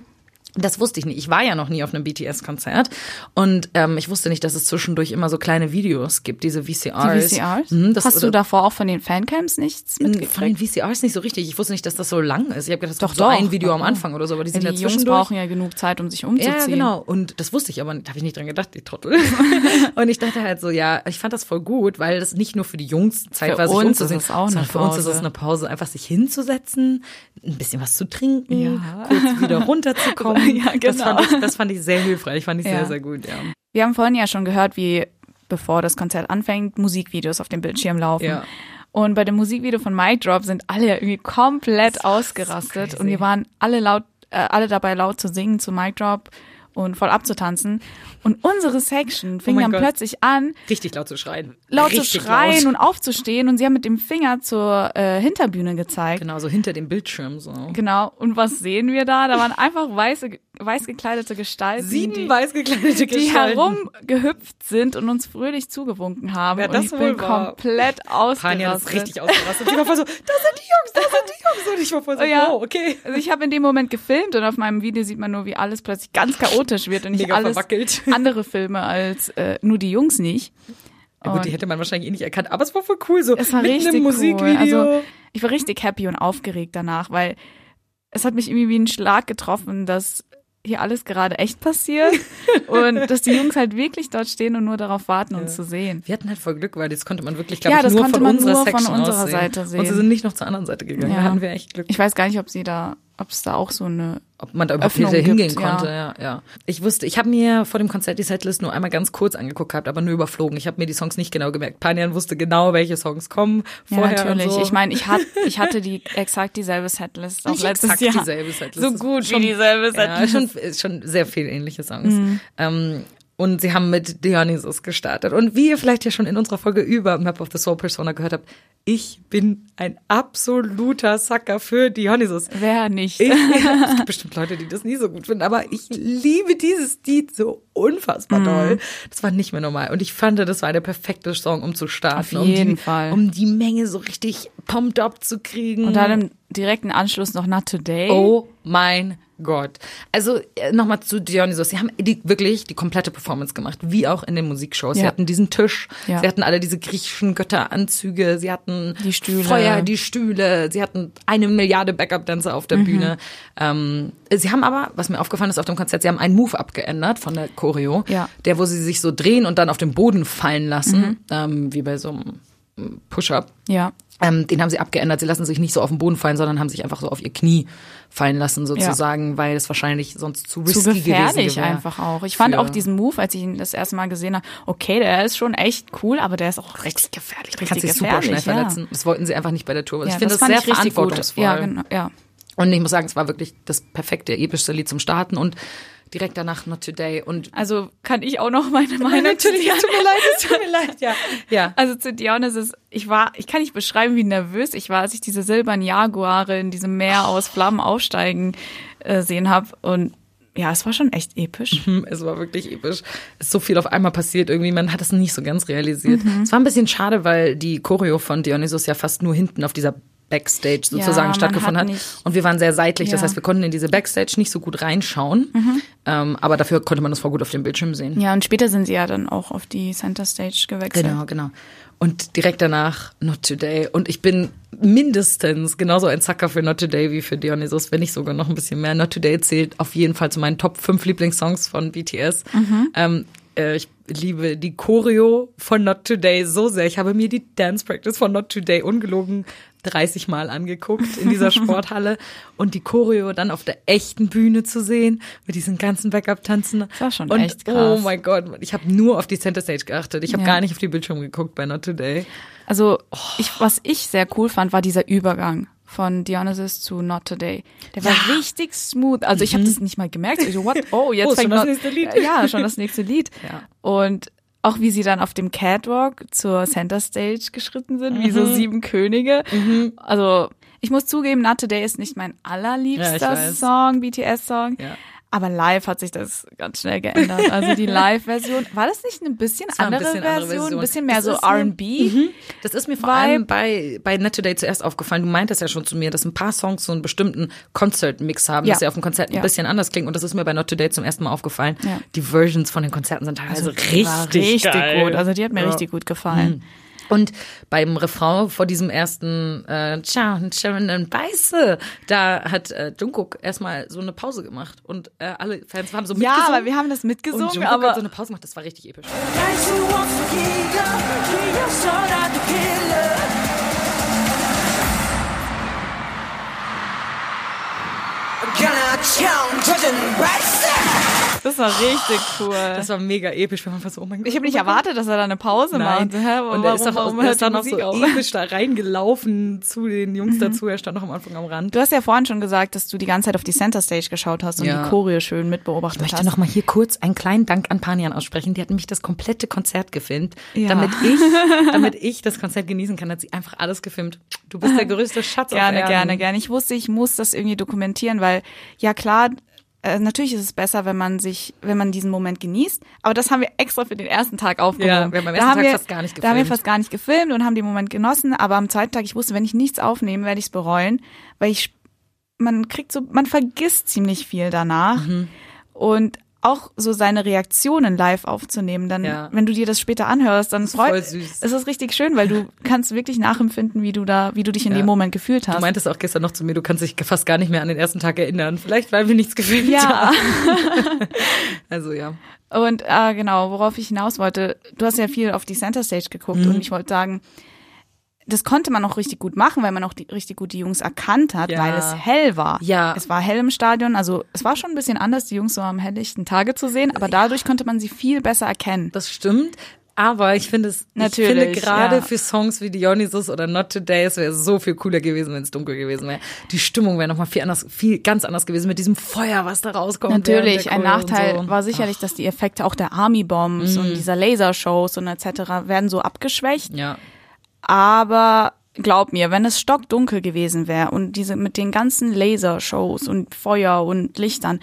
das wusste ich nicht. Ich war ja noch nie auf einem BTS-Konzert und ähm, ich wusste nicht, dass es zwischendurch immer so kleine Videos gibt, diese VCRs. Die VCRs? Mhm, das, Hast du oder- davor auch von den Fancams nichts von den mitgekriegt? VCRs nicht so richtig. Ich wusste nicht, dass das so lang ist. Ich habe gedacht, das Doch, ist so doch. ein Video am Doch. Anfang oder so, aber die Ja, sind die ja Jungs zwischendurch. brauchen ja genug Zeit, um sich umzuziehen. Ja, genau. Und das wusste ich aber, da habe ich nicht dran gedacht, die Trottel. und ich dachte halt so, ja, ich fand das voll gut, weil das nicht nur für die Jungs Zeit Für war, sich uns umzusehen, ist es auch sondern für uns ist es eine Pause, einfach sich hinzusetzen, ein bisschen was zu trinken, Ja. kurz wieder runterzukommen. Ja, das, genau. fand ich, das fand ich sehr hilfreich, fand ich Ja. sehr, sehr gut, ja. Wir haben vorhin ja schon gehört, wie bevor das Konzert anfängt, Musikvideos auf dem Bildschirm laufen. Ja. Und bei dem Musikvideo von Mic Drop sind alle irgendwie komplett ausgerastet crazy. und wir waren alle laut, äh, alle dabei laut zu singen zu Mic Drop und voll abzutanzen. Und unsere Section fing Oh dann Gott. plötzlich an, Richtig laut zu schreien. laut Richtig zu schreien laut. und aufzustehen und sie haben mit dem Finger zur äh, Hinterbühne gezeigt. Genau, so hinter dem Bildschirm so. Genau. Und was sehen wir da? Da waren einfach weiße, weiß gekleidete Gestalten, Sieben die, weiß gekleidete die Gestalten. herumgehüpft sind und uns fröhlich zugewunken haben. Und das ich wohl bin war? komplett Panja ist ausgerastet. richtig ausgerastet. Sie war voll so, da sind die Jungs, da sind die Jungs. Und ich war voll so, Oh ja. wow, okay. Also ich habe in dem Moment gefilmt und auf meinem Video sieht man nur, wie alles plötzlich ganz chaotisch wird und ich Mega alles verwackelt. andere Filme als äh, nur die Jungs nicht. Ja, gut, die Und hätte man wahrscheinlich eh nicht erkannt, aber es war voll cool, so es war richtig im Musikvideo. cool. Also ich war richtig happy und aufgeregt danach, weil es hat mich irgendwie wie ein Schlag getroffen, dass hier alles gerade echt passiert und dass die Jungs halt wirklich dort stehen und nur darauf warten, uns zu sehen. wir hatten halt voll Glück, weil das konnte man wirklich, glaube Ja, ich, das nur konnte von man unserer nur von Section unserer aus sehen. Seite Und sie sehen. sind nicht noch zur anderen Seite gegangen. Da Ja. hatten wir echt Glück. Ich weiß gar nicht, ob sie da ob es da auch so eine ob man da überhaupt Öffnung wieder hingehen gibt, konnte. ja. Ja. ja, Ich wusste, ich habe mir vor dem Konzert die Setlist nur einmal ganz kurz angeguckt gehabt, aber nur überflogen. Ich habe mir die Songs nicht genau gemerkt. Panjan wusste genau, welche Songs kommen vorher. ja, natürlich. So. Ich meine, ich, hat, ich hatte die exakt dieselbe Setlist auch Nicht letztes exakt Jahr. dieselbe Setlist. So gut ist wie dieselbe Ja, Setlist. schon, ist schon sehr viel ähnliche Songs. Mhm. Ähm, und sie haben mit Dionysus gestartet. Und wie ihr vielleicht ja schon in unserer Folge über Map of the Soul Persona gehört habt, ich bin ein absoluter Sucker für Dionysus. Wer nicht? Ich, es gibt bestimmt Leute, die das nie so gut finden, aber ich liebe dieses Lied so unfassbar Mhm. doll. Das war nicht mehr normal. Und ich fand, das war der perfekte Song, um zu starten. Auf um jeden die, Fall. Um die Menge so richtig pumped up zu kriegen. Und dann direkten Anschluss noch Not Today. Oh mein Gott. Also nochmal zu Dionysos. Sie haben die, wirklich die komplette Performance gemacht, wie auch in den Musikshows. Sie Ja. hatten diesen Tisch, Ja. sie hatten alle diese griechischen Götteranzüge, sie hatten Die Stühle. Feuer, die Stühle, sie hatten eine Milliarde Backup-Dancer auf der Mhm. Bühne. Ähm, sie haben aber, was mir aufgefallen ist auf dem Konzert, sie haben einen Move abgeändert von der Choreo, Ja. der, wo sie sich so drehen und dann auf den Boden fallen lassen, Mhm. ähm, wie bei so einem Push-Up. Ja. Ähm, den haben sie abgeändert. Sie lassen sich nicht so auf den Boden fallen, sondern haben sich einfach so auf ihr Knie fallen lassen, sozusagen, weil es wahrscheinlich sonst zu risky Zu gefährlich einfach auch. Ich fand auch diesen Move, als ich ihn das erste Mal gesehen habe, okay, der ist schon echt cool, aber der ist auch Richtig gefährlich. Richtig kann sich super schnell ja. verletzen. Das wollten sie einfach nicht bei der Tour. ja, ich finde das, fand sehr gut. verantwortungsvoll. Ja, genau, ja. Und ich muss sagen, es war wirklich das perfekte, epischste Lied zum Starten und direkt danach Not Today und Also kann ich auch noch meine Meinung natürlich, tut mir leid, es tut mir leid, ja. Ja. Also zu Dionysus, ich war, ich kann nicht beschreiben, wie nervös ich war, als ich diese silbernen Jaguare in diesem Meer aus Flammen aufsteigen äh, sehen habe. Und ja, es war schon echt episch. Hm, Es war wirklich episch. Es ist so viel auf einmal passiert irgendwie. Man hat es nicht so ganz realisiert. Es war ein bisschen schade, weil die Choreo von Dionysus ja fast nur hinten auf dieser Backstage sozusagen man stattgefunden hat hat. Und wir waren sehr seitlich. Das Ja. heißt, wir konnten in diese Backstage nicht so gut reinschauen. Ähm, aber dafür konnte man das voll gut auf dem Bildschirm sehen. Ja, und später sind sie ja dann auch auf die Center Stage gewechselt. Genau, genau. Und direkt danach Not Today. Und ich bin mindestens genauso ein Zacker für Not Today wie für Dionysus, wenn nicht sogar noch ein bisschen mehr. Not Today zählt auf jeden Fall zu meinen Top 5 Lieblingssongs von BTS. Ähm, äh, ich liebe die Choreo von Not Today so sehr. Ich habe mir die Dance Practice von Not Today ungelogen 30 Mal angeguckt in dieser Sporthalle und die Choreo dann auf der echten Bühne zu sehen mit diesen ganzen Backup-Tanzen. Das war schon und, echt krass. Oh mein Gott, ich habe nur auf die Center Stage geachtet. Ich habe Ja. gar nicht auf die Bildschirme geguckt bei Not Today. Also, ich, was ich sehr cool fand, war dieser Übergang von Dionysus zu Not Today. Der war richtig smooth. Also ich habe das nicht mal gemerkt. Ich so, what? Oh, jetzt Oh, schon fängt das Not- nächste Lied. Ja, schon das nächste Lied. Ja. Und auch wie sie dann auf dem Catwalk zur Center Stage geschritten sind, wie so sieben Könige. Also ich muss zugeben, Not Today ist nicht mein Ja, allerliebster weiß. Song, BTS-Song. Ja. Aber live hat sich das ganz schnell geändert. Also die Live-Version, war das nicht eine bisschen, war ein andere, bisschen andere Version? Ein bisschen mehr Das so R&B? Mhm. Das ist mir vor allem bei, bei Not Today zuerst aufgefallen. Du meintest ja schon zu mir, dass ein paar Songs so einen bestimmten Concert-Mix haben, Ja. dass sie auf dem Konzert ein Ja. bisschen anders klingen. Und das ist mir bei Not Today zum ersten Mal aufgefallen. Ja. Die Versions von den Konzerten sind teilweise war richtig, richtig geil. gut. Also die hat mir Ja. richtig gut gefallen. Und beim Refrain vor diesem ersten äh, Ciao, Sharon und Beiße, da hat äh, Jungkook erstmal so eine Pause gemacht und äh, alle Fans haben so Ja, mitgesungen. aber wir haben das und mitgesungen, Jungkook aber hat so eine Pause gemacht, das war richtig episch. Das war richtig cool. Das war mega episch, wenn man so, oh mein Gott. ich habe nicht erwartet, dass er da eine Pause Nein. macht. Hä, und er ist, warum- auch, warum ist dann noch so auf? episch da reingelaufen zu den Jungs dazu. Er stand noch am Anfang am Rand. Du hast ja vorhin schon gesagt, dass du die ganze Zeit auf die Center Stage geschaut hast und Ja. die Choreo schön mitbeobachtet Ich möchte hast. noch mal hier kurz einen kleinen Dank an Panian aussprechen. Die hat nämlich das komplette Konzert gefilmt, Ja. damit ich, damit ich das Konzert genießen kann. Hat sie einfach alles gefilmt. Du bist der größte Schatz auf Gerne, Erden. gerne, gerne. Ich wusste, ich muss das irgendwie dokumentieren, weil ja klar, äh, natürlich ist es besser, wenn man sich, wenn man diesen Moment genießt. Aber das haben wir extra für den ersten Tag aufgenommen. Ja, wir haben am Da ersten Tag wir, fast gar nicht Da haben wir gefilmt. fast gar nicht gefilmt und haben den Moment genossen. Aber am zweiten Tag, ich wusste, wenn ich nichts aufnehme, werde ich es bereuen, weil ich, man kriegt so, man vergisst ziemlich viel danach. Mhm. Und auch so seine Reaktionen live aufzunehmen, dann, Ja. wenn du dir das später anhörst, dann freut, es ist richtig schön, weil du kannst wirklich nachempfinden, wie du da, wie du dich in Ja. dem Moment gefühlt hast. Du meintest auch gestern noch zu mir, du kannst dich fast gar nicht mehr an den ersten Tag erinnern. Vielleicht, weil wir nichts gefilmt Ja. haben. Also ja. Und äh, genau, worauf ich hinaus wollte, du hast ja viel auf die Center Stage geguckt Mhm. und ich wollte sagen, das konnte man auch richtig gut machen, weil man auch die, richtig gut die Jungs erkannt hat, Ja. weil es hell war. Ja. Es war hell im Stadion, also es war schon ein bisschen anders, die Jungs so am helllichten Tage zu sehen, aber dadurch konnte man sie viel besser erkennen. Das stimmt. Aber ich finde es, Natürlich, ich finde gerade ja. für Songs wie Dionysus oder Not Today, es wäre so viel cooler gewesen, wenn es dunkel gewesen wäre. Die Stimmung wäre nochmal viel anders, viel ganz anders gewesen mit diesem Feuer, was da rauskommt. Natürlich, ein Nachteil so. Mhm. war sicherlich, dass die Effekte auch der Army-Bombs und dieser Lasershows und etc. werden so abgeschwächt. Ja. Aber glaub mir, wenn es stockdunkel gewesen wäre und diese mit den ganzen Lasershows und Feuer und Lichtern,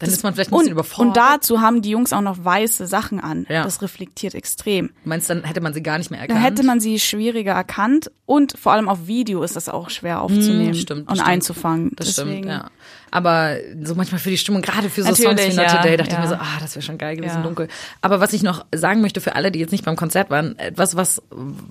Dann ist man vielleicht ein und, bisschen überfordert. und dazu haben die Jungs auch noch weiße Sachen an. Ja. Das reflektiert extrem. Meinst du, dann hätte man sie gar nicht mehr erkannt? hätte man sie schwieriger erkannt und vor allem auf Video ist das auch schwer aufzunehmen Hm, stimmt, und stimmt. einzufangen. Das Deswegen, stimmt, ja. Aber so manchmal für die Stimmung, gerade für so Songs Natürlich, wie Not ja, Today, dachte ja. ich mir so, ah, das wäre schon geil gewesen, Ja. dunkel. Aber was ich noch sagen möchte für alle, die jetzt nicht beim Konzert waren, etwas, was,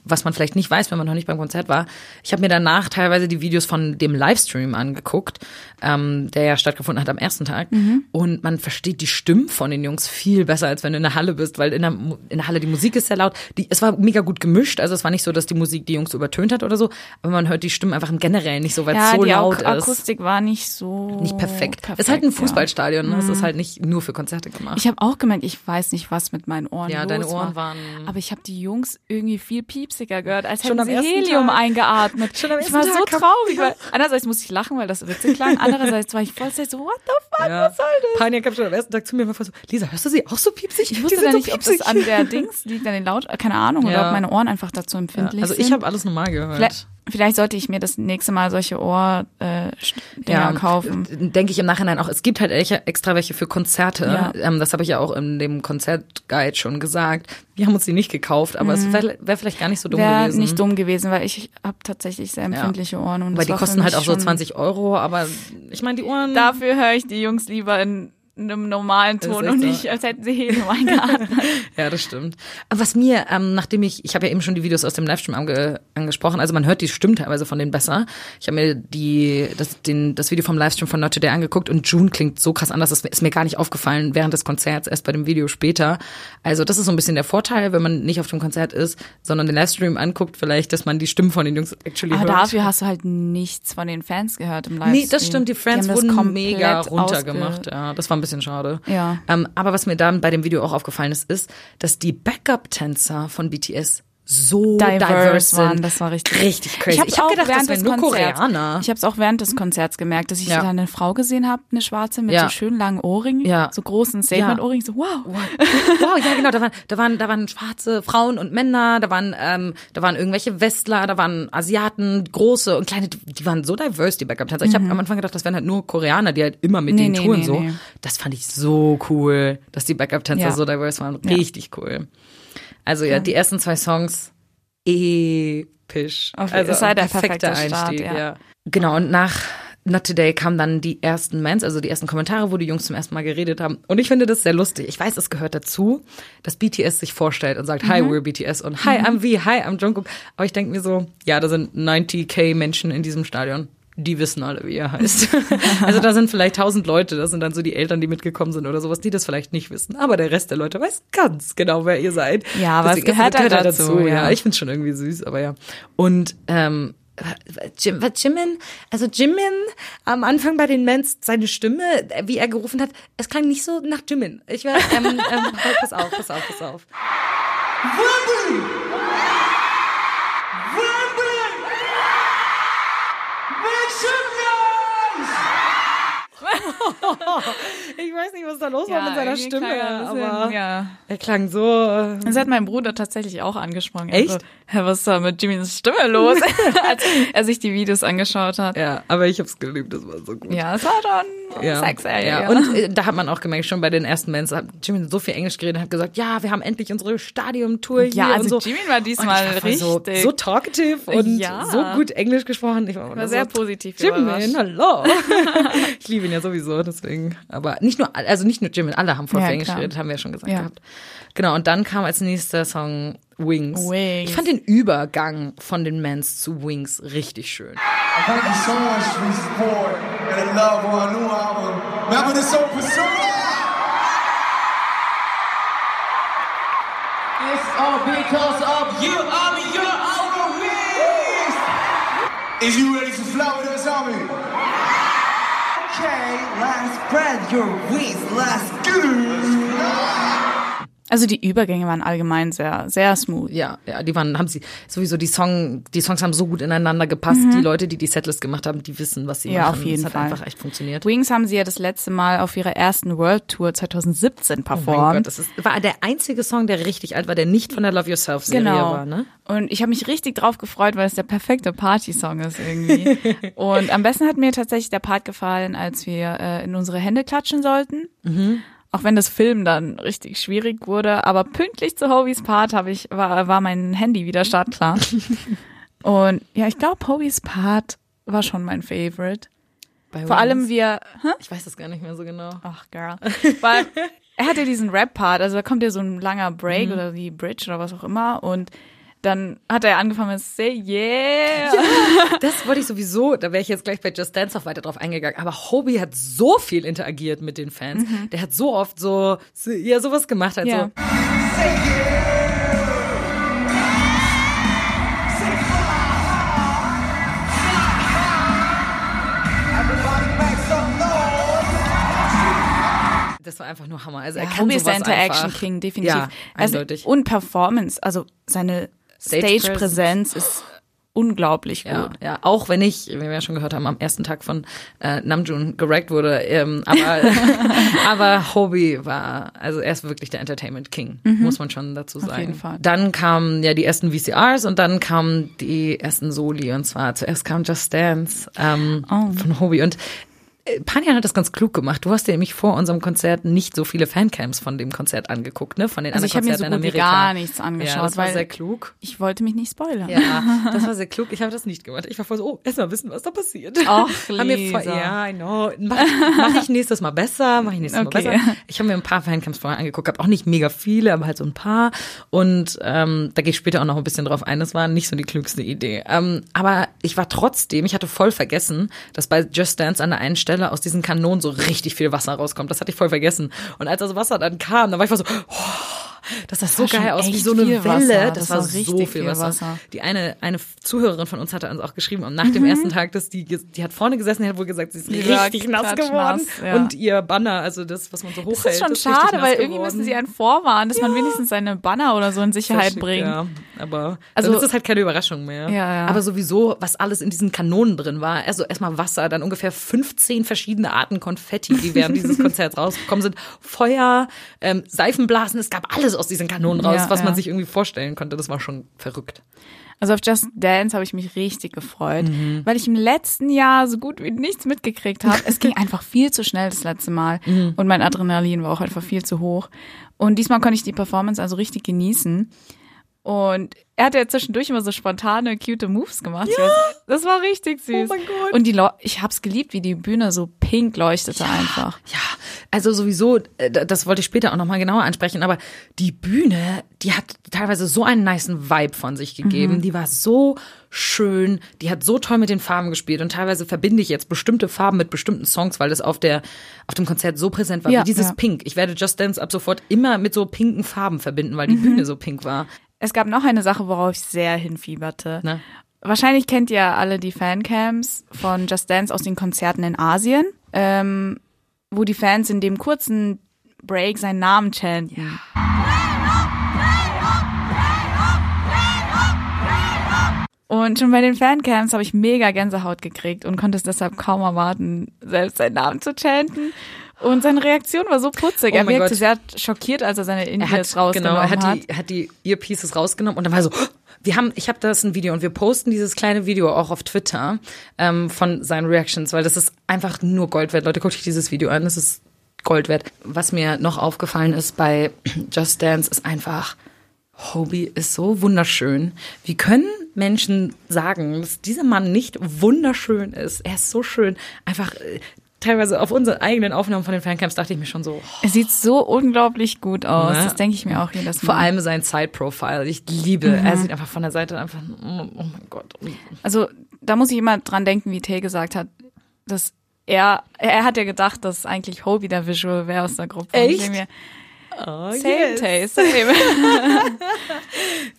was man vielleicht nicht weiß, wenn man noch nicht beim Konzert war. Ich habe mir danach teilweise die Videos von dem Livestream angeguckt, ähm, der ja stattgefunden hat am ersten Tag. Mhm. Und man versteht die Stimmen von den Jungs viel besser, als wenn du in der Halle bist, weil in der, in der Halle die Musik ist sehr laut. Die, es war mega gut gemischt, also es war nicht so, dass die Musik die Jungs übertönt hat oder so, aber man hört die Stimmen einfach im Generellen nicht so, weil es Ja, so die laut Ak ist Akustik war nicht so nicht perfekt. Es ist halt ein ja. Fußballstadion, ne? es ist halt nicht nur für Konzerte gemacht. Ich habe auch gemerkt, ich weiß nicht, was mit meinen Ohren Ja, los deine Ohren war. waren- Aber ich habe die Jungs irgendwie viel piepsiger gehört, als Schon hätten sie Helium Tag. eingeatmet. Schon am ich war so Tag kam- traurig, weil einerseits musste ich lachen, weil das witzig klang, andererseits war ich voll so, what the fuck, was soll das? Pania kam schon am ersten Tag zu mir und war so, Lisa, hörst du sie auch so piepsig? Ich wusste dann nicht, ob das an der Dings liegt, an den Laut, keine Ahnung, oder Ja. ob meine Ohren einfach dazu empfindlich Also sind. ich habe alles normal gehört. Vielleicht, vielleicht sollte ich mir das nächste Mal solche Ohr äh, Dinger kaufen. Denke ich im Nachhinein auch. Es gibt halt extra welche für Konzerte. Ja. Ähm, das habe ich ja auch in dem Konzertguide schon gesagt. Wir haben uns die nicht gekauft, aber es wäre wär vielleicht gar nicht so dumm Wäre gewesen. Mhm. nicht dumm gewesen, weil ich habe tatsächlich sehr empfindliche Ohren. Und Weil die kosten halt auch so schon- 20 Euro, aber ich meine, die Ohren. Dafür höre ich die Jungs lieber in einem normalen Ton und so. nicht, als hätten sie Helium eingeatmet. Ja, das stimmt. Aber was mir, ähm, nachdem ich, ich habe ja eben schon die Videos aus dem Livestream ange, angesprochen, also man hört die Stimmen teilweise von denen besser. Ich habe mir die, das, den, das Video vom Livestream von Not Today angeguckt und June klingt so krass anders, das ist mir gar nicht aufgefallen während des Konzerts, erst bei dem Video später. Also das ist so ein bisschen der Vorteil, wenn man nicht auf dem Konzert ist, sondern den Livestream anguckt, vielleicht, dass man die Stimmen von den Jungs actually Aber hört. dafür hast du halt nichts von den Fans gehört im Livestream. Nee, das stimmt, die das wurden mega runtergemacht. Ja, das war ein bisschen schade. Ja. Ähm, aber was mir dann bei dem Video auch aufgefallen ist, ist, dass die Backup-Tänzer von BTS so diverse, diverse waren, das war richtig richtig crazy. Ich habe hab auch gedacht, während das des nur Konzerts, Koreaner. ich habe es auch während des Konzerts gemerkt, dass ich Ja. da eine Frau gesehen habe, eine schwarze mit Ja. so schön langen Ohrringen, Ja. so großen Statement-Ohrringen, so wow. wow, ja genau, da waren, da waren, da waren schwarze Frauen und Männer, da waren, ähm, da waren irgendwelche Westler, da waren Asiaten, große und kleine, die waren so diverse, die Backup-Tänzer. Ich habe am Anfang gedacht, das wären halt nur Koreaner, die halt immer mit Mhm. Nee, denen nee, touren nee, so. Das fand ich so cool, dass die Backup-Tänzer so diverse waren. Richtig cool. Also ja, die ersten zwei Songs episch. Auf- also es sei der perfekte Start, Einstieg, ja. ja. Genau, und nach Not Today kamen dann die ersten Mans, also die ersten Kommentare, wo die Jungs zum ersten Mal geredet haben. Und ich finde das sehr lustig. Ich weiß, es gehört dazu, dass BTS sich vorstellt und sagt, Hi, we're BTS und Hi, I'm V, Hi, I'm Jungkook. Aber ich denke mir so, ja, da sind 90k Menschen in diesem Stadion. Die wissen alle, wie er heißt. also da sind vielleicht 1000 Leute, das sind dann so die Eltern, die mitgekommen sind oder sowas, die das vielleicht nicht wissen. Aber der Rest der Leute weiß ganz genau, wer ihr seid. Ja, aber es Deswegen- gehört halt dazu, ja. ja. Ich find's schon irgendwie süß, aber ja. Und ähm, Jim, was Jimin, also Jimin am Anfang bei den Mens, seine Stimme, äh, wie er gerufen hat, es klang nicht so nach Jimin. Ich war, ähm, ähm, pass auf, pass auf, pass auf. Ich weiß nicht, was da los Ja, war mit seiner Stimme, bisschen, aber ja. er klang so. äh, Das hat mein Bruder tatsächlich auch angesprochen. Echt? Also, Hä, was ist da mit Jimmys Stimme los? Als er sich die Videos angeschaut hat. Ja, aber ich hab's geliebt, das war so gut. Ja, es war schon Ja. sexy. ja. Und äh, da hat man auch gemerkt, schon bei den ersten Bands hat Jimin so viel Englisch geredet, hat gesagt, ja, wir haben endlich unsere Stadium-Tour hier Ja, und also so. Jimin war diesmal und richtig- So, so talkative und so gut Englisch gesprochen. Ich war, war sehr positiv Jimin, überrascht. hallo. ich liebe ihn ja sowieso, deswegen. Aber nicht nur, also nicht nur Jimin, alle haben voll Ja, klar. geredet, haben wir ja schon gesagt Ja. gehabt. Genau, und dann kam als nächster Song Wings. Wings. Ich fand den Übergang von den Mans zu Wings richtig schön. Thank you so much for the support and love on our new album. Remember this song, Persona? It's all because of you. I'm your our wings. Is you ready to fly with us, army? Spread your wings. Let's go. Also die Übergänge waren allgemein sehr, sehr smooth. Ja, ja, die waren, haben sie sowieso die Song, die Songs haben so gut ineinander gepasst. Die Leute, die die Setlist gemacht haben, die wissen, was sie Mhm. Ja, machen. auf jeden das Fall. hat einfach echt funktioniert. Wings haben sie ja das letzte Mal auf ihrer ersten World Tour 2017 Oh mein performt. Gott, das ist, war der einzige Song, der richtig alt war, der nicht von der Love Yourself Serie Genau. war, ne? Und ich habe mich richtig drauf gefreut, weil es der perfekte Party-Song ist irgendwie. und am besten hat mir tatsächlich der Part gefallen, als wir äh, in unsere Hände klatschen sollten. Auch wenn das Film dann richtig schwierig wurde, aber pünktlich zu Hobies Part habe ich war, war mein Handy wieder startklar. und ja, ich glaube, Hobies Part war schon mein Favorite. Bei Vor allem wir, hä? Ich weiß das gar nicht mehr so genau. Ach, Girl. Weil er hat ja diesen Rap-Part, also da kommt ja so ein langer Break oder die Bridge oder was auch immer und dann hat er angefangen mit Say Yeah. Das wollte ich sowieso, da wäre ich jetzt gleich bei Just Dance noch weiter drauf eingegangen. Aber Hobie hat so viel interagiert mit den Fans. Der hat so oft so, so ja, sowas gemacht. Halt Ja. so, some noise. das war einfach nur Hammer. Also er Ja, kann Hobie ist der sowas Interaction einfach. King, definitiv. Ja, also, eindeutig. und Performance, also seine Stage-Präsenz ist unglaublich Ja, gut. ja, auch wenn ich, wie wir ja schon gehört haben, am ersten Tag von äh, Namjoon gerackt wurde, ähm, aber, aber Hobie war, also er ist wirklich der Entertainment King, muss man schon dazu sagen. jeden Fall. Dann kamen ja die ersten VCRs und dann kamen die ersten Soli und zwar zuerst kam Just Dance ähm, Oh. von Hobie und äh, Panjan hat das ganz klug gemacht. Du hast dir nämlich vor unserem Konzert nicht so viele Fancams von dem Konzert angeguckt, ne? Von den Also anderen ich habe mir so Konzerten in Amerika. gar nichts angeschaut, ja, das war sehr klug. ich wollte mich nicht spoilern. Ja, das war sehr klug. Ich habe das nicht gemacht. Ich war voll so, oh, erst mal wissen, was da passiert. Ach, mir voll, Lisa. ja, I know. Mach, mach ich nächstes Mal besser, mach ich nächstes Okay. Mal besser. Ich habe mir ein paar Fancamps vorher angeguckt, habe auch nicht mega viele, aber halt so ein paar. Und ähm, da gehe ich später auch noch ein bisschen drauf ein. Das war nicht so die klügste Idee. Ähm, aber ich war trotzdem, ich hatte voll vergessen, dass bei Just Dance an der einen Stelle aus diesen Kanonen so richtig viel Wasser rauskommt. Das hatte ich voll vergessen. Und als das Wasser dann kam, dann war ich voll so, oh, das sah so geil aus, wie so eine Welle. Wasser. Das, Das war war so richtig viel viel Wasser. Wasser. Die eine, eine Zuhörerin von uns hatte uns auch geschrieben, und nach dem ersten Tag, dass die, die hat vorne gesessen, die hat wohl gesagt, sie ist richtig nass geworden. ja. Und ihr Banner, also das, was man so hochhält, Das ist schon richtig schade, nass weil irgendwie geworden. müssen sie einen vorwarnen, dass man wenigstens seine Banner oder so in Sicherheit Schick, bringt. Ja, aber Also- dann ist es halt keine Überraschung mehr. Ja, ja. Aber sowieso, was alles in diesen Kanonen drin war. Also erstmal Wasser, dann ungefähr 15 verschiedene Arten Konfetti, die während dieses Konzerts rausgekommen sind. Feuer, ähm, Seifenblasen, es gab alles aus diesen Kanonen raus, Ja, was man ja. sich irgendwie vorstellen konnte. Das war schon verrückt. Also auf Just Dance habe ich mich richtig gefreut, Mhm. weil ich im letzten Jahr so gut wie nichts mitgekriegt habe. Es ging einfach viel zu schnell das letzte Mal Mhm. und mein Adrenalin war auch einfach viel zu hoch. Und diesmal konnte ich die Performance also richtig genießen. Und er hat ja zwischendurch immer so spontane, cute Moves gemacht. Weiß, das war richtig süß. Oh mein Gott. Und die Leu ich hab's geliebt, wie die Bühne so pink leuchtete einfach. Ja, also sowieso, äh, das wollte ich später auch nochmal genauer ansprechen, aber die Bühne, die hat teilweise so einen niceen Vibe von sich gegeben. Die war so schön, die hat so toll mit den Farben gespielt und teilweise verbinde ich jetzt bestimmte Farben mit bestimmten Songs, weil das auf der auf dem Konzert so präsent war, Ja, wie dieses ja. Pink. Ich werde Just Dance ab sofort immer mit so pinken Farben verbinden, weil die Bühne so pink war. Es gab noch eine Sache, worauf ich sehr hinfieberte. Ne? Wahrscheinlich kennt ihr alle die Fancams von Just Dance aus den Konzerten in Asien, ähm, wo die Fans in dem kurzen Break seinen Namen chanten. Und schon bei den Fancams habe ich mega Gänsehaut gekriegt und konnte es deshalb kaum erwarten, selbst seinen Namen zu chanten. Und seine Reaktion war so putzig. Oh er wirkte Gott. sehr schockiert, als er seine Indies hat, rausgenommen genau, er hat die, hat die Earpieces rausgenommen und dann war er so, "Oh, wir haben, ich habe das ein Video und wir posten dieses kleine Video auch auf Twitter ähm, von seinen Reactions, weil das ist einfach nur Gold wert. Leute, guckt euch dieses Video an, das ist Gold wert. Was mir noch aufgefallen ist bei Just Dance ist einfach, Hobie ist so wunderschön. Wie können Menschen sagen, dass dieser Mann nicht wunderschön ist? Er ist so schön. Einfach äh, teilweise auf unseren eigenen Aufnahmen von den Fancamps dachte ich mir schon so, Er sieht so unglaublich gut aus. Ne? Das denke ich mir auch jedes Mal. Vor allem sein Side-Profile. Ich liebe, Mhm. er sieht einfach von der Seite einfach, oh, oh mein Gott. Also da muss ich immer dran denken, wie Tay gesagt hat, dass er, er hat ja gedacht, dass eigentlich Hobie der Visual wäre aus der Gruppe. Echt? Mir, same yes. taste. Same.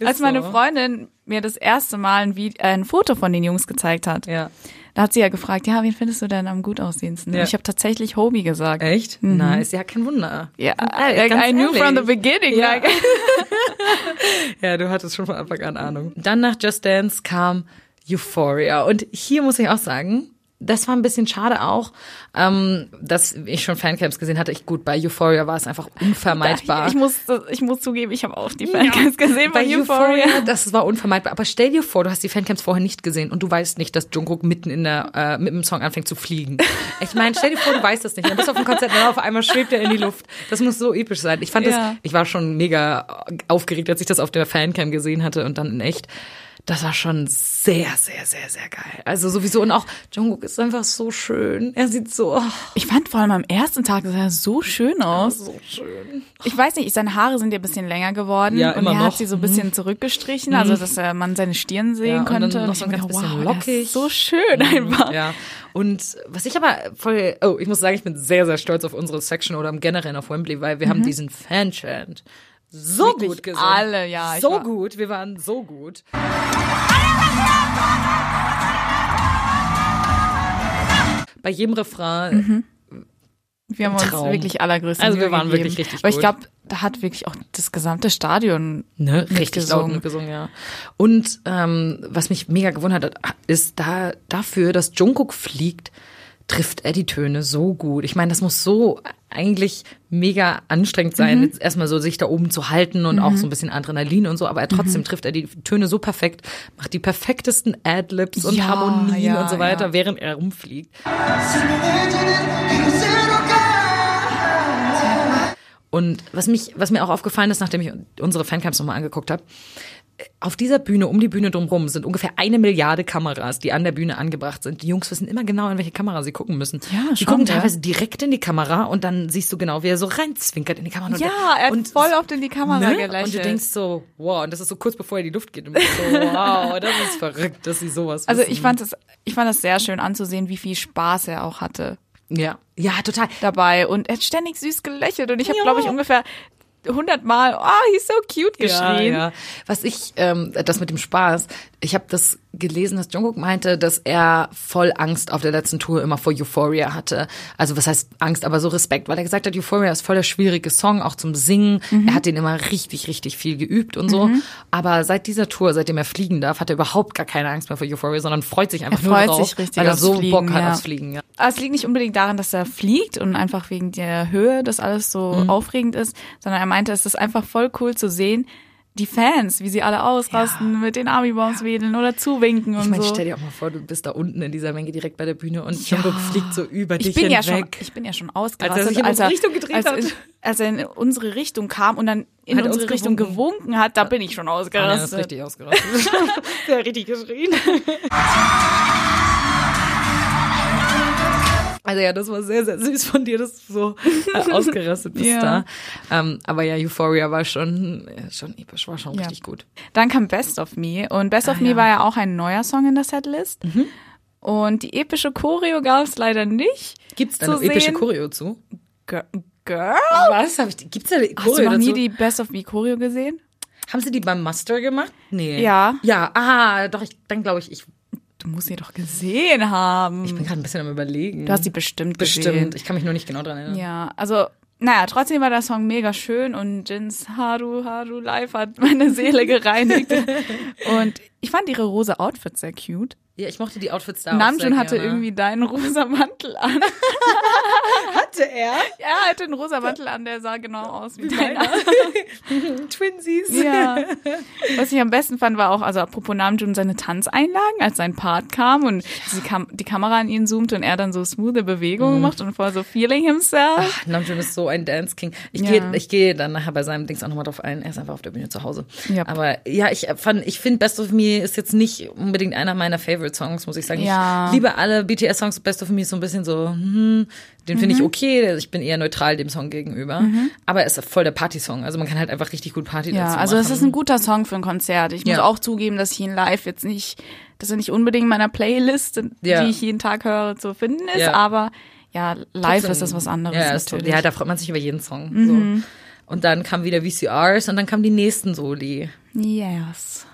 Als meine. Freundin mir das erste Mal ein, Vide- äh, ein Foto von den Jungs gezeigt hat, Ja. Da hat sie ja gefragt, ja, wen findest du denn am gut aussehendsten? Ja. Ich habe tatsächlich Hobie gesagt. Echt? Nice. Ja, kein Wunder. Ja, Äh, ganz I knew ehrlich. from the beginning. Ja. Like, Ja, du hattest schon von Anfang an Ahnung. Dann nach Just Dance kam Euphoria. Und hier muss ich auch sagen, das war ein bisschen schade auch, ähm, dass ich schon Fancamps gesehen hatte. Ich, gut, bei Euphoria war es einfach unvermeidbar. ich, muss, ich muss zugeben, ich habe auch die Fancams gesehen bei bei Euphoria, Euphoria. das war unvermeidbar. Aber stell dir vor, du hast die Fancamps vorher nicht gesehen und du weißt nicht, dass Jungkook mitten in der äh, mit dem Song anfängt zu fliegen. Ich meine, stell dir vor, du weißt das nicht. Dann bist du auf dem Konzert und auf einmal schwebt er in die Luft. Das muss so episch sein. Ich fand Ja. das, ich war schon mega aufgeregt, als ich das auf der Fancam gesehen hatte und dann in echt. Das war schon sehr, sehr, sehr, sehr geil. Also sowieso und auch Jungkook ist einfach so schön. Er sieht so, oh, Ich fand vor allem am ersten Tag sah er so schön aus. so schön. Ich weiß nicht, seine Haare sind ja ein bisschen länger geworden Ja, und immer er noch. hat sie so ein bisschen zurückgestrichen, also dass äh, man seine Stirn sehen Ja, und dann konnte. noch ich so ein ganz gedacht, bisschen wow, lockig. ist so schön einfach. Ja. Und was ich aber voll, oh, ich muss sagen, ich bin sehr, sehr stolz auf unsere Section oder im Generellen auf Wembley, weil wir haben diesen Fan-Chant so Mhm. Wirklich gut gesungen. alle, ja, So gut, wir waren so gut. Bei jedem Refrain, Wir haben uns Traum. wirklich allergrößte Also wir waren gegeben. wirklich richtig Aber ich glaube, da hat wirklich auch das gesamte Stadion ne, richtig laut mitgesungen. mitgesungen, ja. Und ähm, was mich mega gewundert hat, ist da dafür, dass Jungkook fliegt, trifft er die Töne so gut. Ich meine, das muss so eigentlich mega anstrengend sein, Mhm. jetzt erstmal so sich da oben zu halten und auch so ein bisschen Adrenalin und so, aber er trotzdem Mhm. trifft er die Töne so perfekt, macht die perfektesten Adlibs und Ja, Harmonien ja, und so weiter, ja. während er rumfliegt. Und was mich, was mir auch aufgefallen ist, nachdem ich unsere Fancamps nochmal angeguckt habe, auf dieser Bühne, um die Bühne drumherum, sind ungefähr eine Milliarde Kameras, die an der Bühne angebracht sind. Die Jungs wissen immer genau, in welche Kamera sie gucken müssen. Ja, die schon, gucken ja. teilweise direkt in die Kamera und dann siehst du genau, wie er so reinzwinkert in die Kamera. Und Ja, der- er hat und voll oft in die Kamera ne? gelächelt. Und du denkst so, wow, und das ist so kurz bevor er in die Luft geht. Und du denkst so, wow, das ist verrückt, dass sie sowas Also wissen. ich fand es, ich fand es sehr schön anzusehen, wie viel Spaß er auch hatte ja, ja, total. dabei und er hat ständig süß gelächelt und ich habe Ja. glaube ich ungefähr 100 Mal, oh, he's so cute geschrien. Ja, ja. Was ich, ähm, das mit dem Spaß, ich habe das gelesen, dass Jungkook meinte, dass er voll Angst auf der letzten Tour immer vor Euphoria hatte. Also was heißt Angst, aber so Respekt, weil er gesagt hat, Euphoria ist voll der schwierige Song, auch zum Singen. Mhm. Er hat den immer richtig, richtig viel geübt und so. Aber seit dieser Tour, seitdem er fliegen darf, hat er überhaupt gar keine Angst mehr vor Euphoria, sondern freut sich einfach Er nur freut drauf, sich richtig weil er so Fliegen, Bock hat ja. aufs Fliegen. Ja. Aber es liegt nicht unbedingt daran, dass er fliegt und einfach wegen der Höhe das alles so Mhm. aufregend ist, sondern er meinte, es ist einfach voll cool zu sehen, die Fans, wie sie alle ausrasten, mit den Army-Bombs wedeln oder zuwinken und Ich meine, so. stell dir auch mal vor, du bist da unten in dieser Menge direkt bei der Bühne und Ja. Jungkook fliegt so über dich ich bin ja hinweg. schon, ich bin ja schon ausgerastet, Als er in unsere Richtung gedreht als, hat. in- als er in unsere Richtung kam und dann in Hat er unsere uns Richtung gewunken. gewunken hat, da bin ich schon Ah, der ist ausgerastet. richtig ausgerastet. der hat richtig geschrien. Also ja, das war sehr, sehr süß von dir, dass du so äh, ausgerastet bist Ja. da. Ähm, aber ja, Euphoria war schon, äh, schon episch, war schon Ja. richtig gut. Dann kam Best of Me und Best of Ah, Me ja. Mhm. war ja auch ein neuer Song in der Setlist. Und die epische Choreo gab es leider nicht. Gibt's da eine epische. Choreo zu? Girl? Girl? Was? Hab ich, gibt's da eine Hast du Choreo noch nie dazu? die Best of Me Choreo gesehen? Haben sie die beim Muster gemacht? Nee. Ja. Ja, ah, doch, ich, dann glaube ich, ich, Du musst sie doch gesehen haben. ich bin gerade ein bisschen am überlegen. du hast sie bestimmt gesehen. Bestimmt. Ich kann mich nur nicht genau dran erinnern. Ja, also, naja, trotzdem war der Song mega schön und Jins Haru Haru Live hat meine Seele gereinigt. und ich fand ihre rosa Outfits sehr cute. Ja, ich mochte die Outfits da auch Namjoon sehr hatte gerne. irgendwie deinen rosa Mantel an. Hatte er? Ja, er hatte einen rosa Mantel an, der sah genau aus wie deiner. Twinsies. Ja. Was ich am besten fand, war auch, also apropos Namjoon, seine Tanzeinlagen, als sein Part kam und die, Kam die Kamera an ihn zoomte und er dann so smooth Bewegungen macht und voll so feeling himself. Namjoon ist so ein Dance King. Ich Ja. gehe ich gehe dann nachher bei seinem Dings auch nochmal drauf ein. Er ist einfach auf der Bühne zu Hause. Yep. Aber ja, ich fand, ich finde Best of Me ist jetzt nicht unbedingt einer meiner Favorite Songs, muss ich sagen. Ja. Ich liebe alle BTS Songs. Best of Me ist so ein bisschen so, hm, den finde ich Mhm. okay. Ich bin eher neutral dem Song gegenüber. Aber er ist voll der Party-Song. Also man kann halt einfach richtig gut Party Ja, dazu also machen. es ist ein guter Song für ein Konzert. Ich muss Ja. auch zugeben, dass ich ihn live jetzt nicht, dass er nicht unbedingt in meiner Playlist, Ja. die ich jeden Tag höre, zu finden ist, aber ja, live Trotzdem- ist das was anderes ja, natürlich. Mhm. ja, da freut man sich über jeden Song. So. Und dann kam wieder VCRs und dann kamen die nächsten Soli. Yes.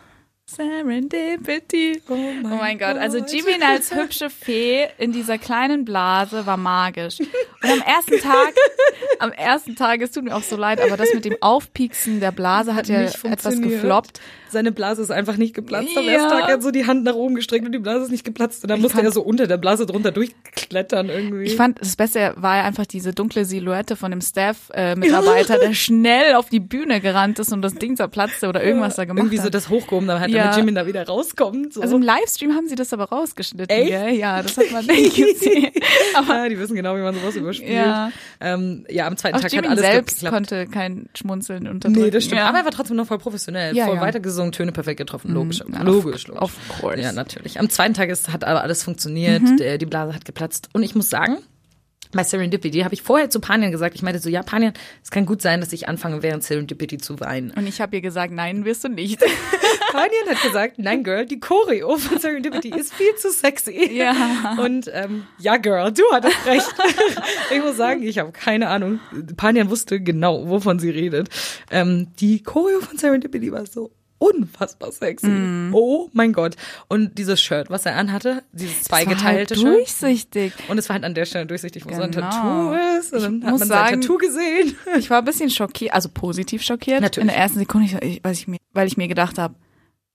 Serendipity. Oh mein, Gott. Also Jimin als hübsche Fee in dieser kleinen Blase war magisch. Und am ersten Tag, am ersten Tag, es tut mir auch so leid, aber das mit dem Aufpieksen der Blase hat, ja nicht etwas gefloppt. Seine Blase ist einfach nicht geplatzt. Am Ja. ersten Tag hat er so die Hand nach oben gestreckt und die Blase ist nicht geplatzt. Und dann musste fand- er so unter der Blase drunter durchklettern irgendwie. Ich fand, das Beste war ja einfach diese dunkle Silhouette von dem Staff-Mitarbeiter, der schnell auf die Bühne gerannt ist und das Ding zerplatzte oder irgendwas da gemacht irgendwie so hat. das hochgehoben, dann hat Ja. damit Jimin da wieder rauskommt. So. Also im Livestream haben sie das aber rausgeschnitten, Echt? gell? Ja, das hat man nicht gesehen. Aber ja, die wissen genau, wie man sowas überspielt. Ja. Ähm, ja, am zweiten auch Tag Jimin hat alles selbst geklappt. konnte kein Schmunzeln unterdrücken. Nee, das stimmt. Ja. Aber er war trotzdem noch voll professionell. Ja, voll ja. Weitergesungen, Töne perfekt getroffen. Logisch. na, logisch, of- logisch. of course. Ja, natürlich. Am zweiten Tag ist, hat aber alles funktioniert. Mhm. Der, die Blase hat geplatzt. Und ich muss sagen, bei Serendipity habe ich vorher zu Panian gesagt, ich meinte so, ja, Panian, es kann gut sein, dass ich anfange, während Serendipity zu weinen. Und ich habe ihr gesagt, nein, wirst du nicht. Panian hat gesagt, nein, Girl, die Choreo von Serendipity ist viel zu sexy. Ja. Und ähm, ja, Girl, du hattest recht. ich muss sagen, ich habe keine Ahnung. Panian wusste genau, wovon sie redet. Ähm, die Choreo von Serendipity war so unfassbar sexy. Mhm. Oh mein Gott. Und dieses Shirt, was er anhatte, dieses zweigeteilte Das war halt Shirt. durchsichtig. Und es war halt an der Stelle durchsichtig, wo so ein Genau. Tattoo ist. Und dann Ich hat man sagen- sein Tattoo gesehen. Ich war ein bisschen schockiert, also positiv schockiert. Natürlich. In der ersten Sekunde, ich, weil, ich mir, weil ich mir gedacht habe,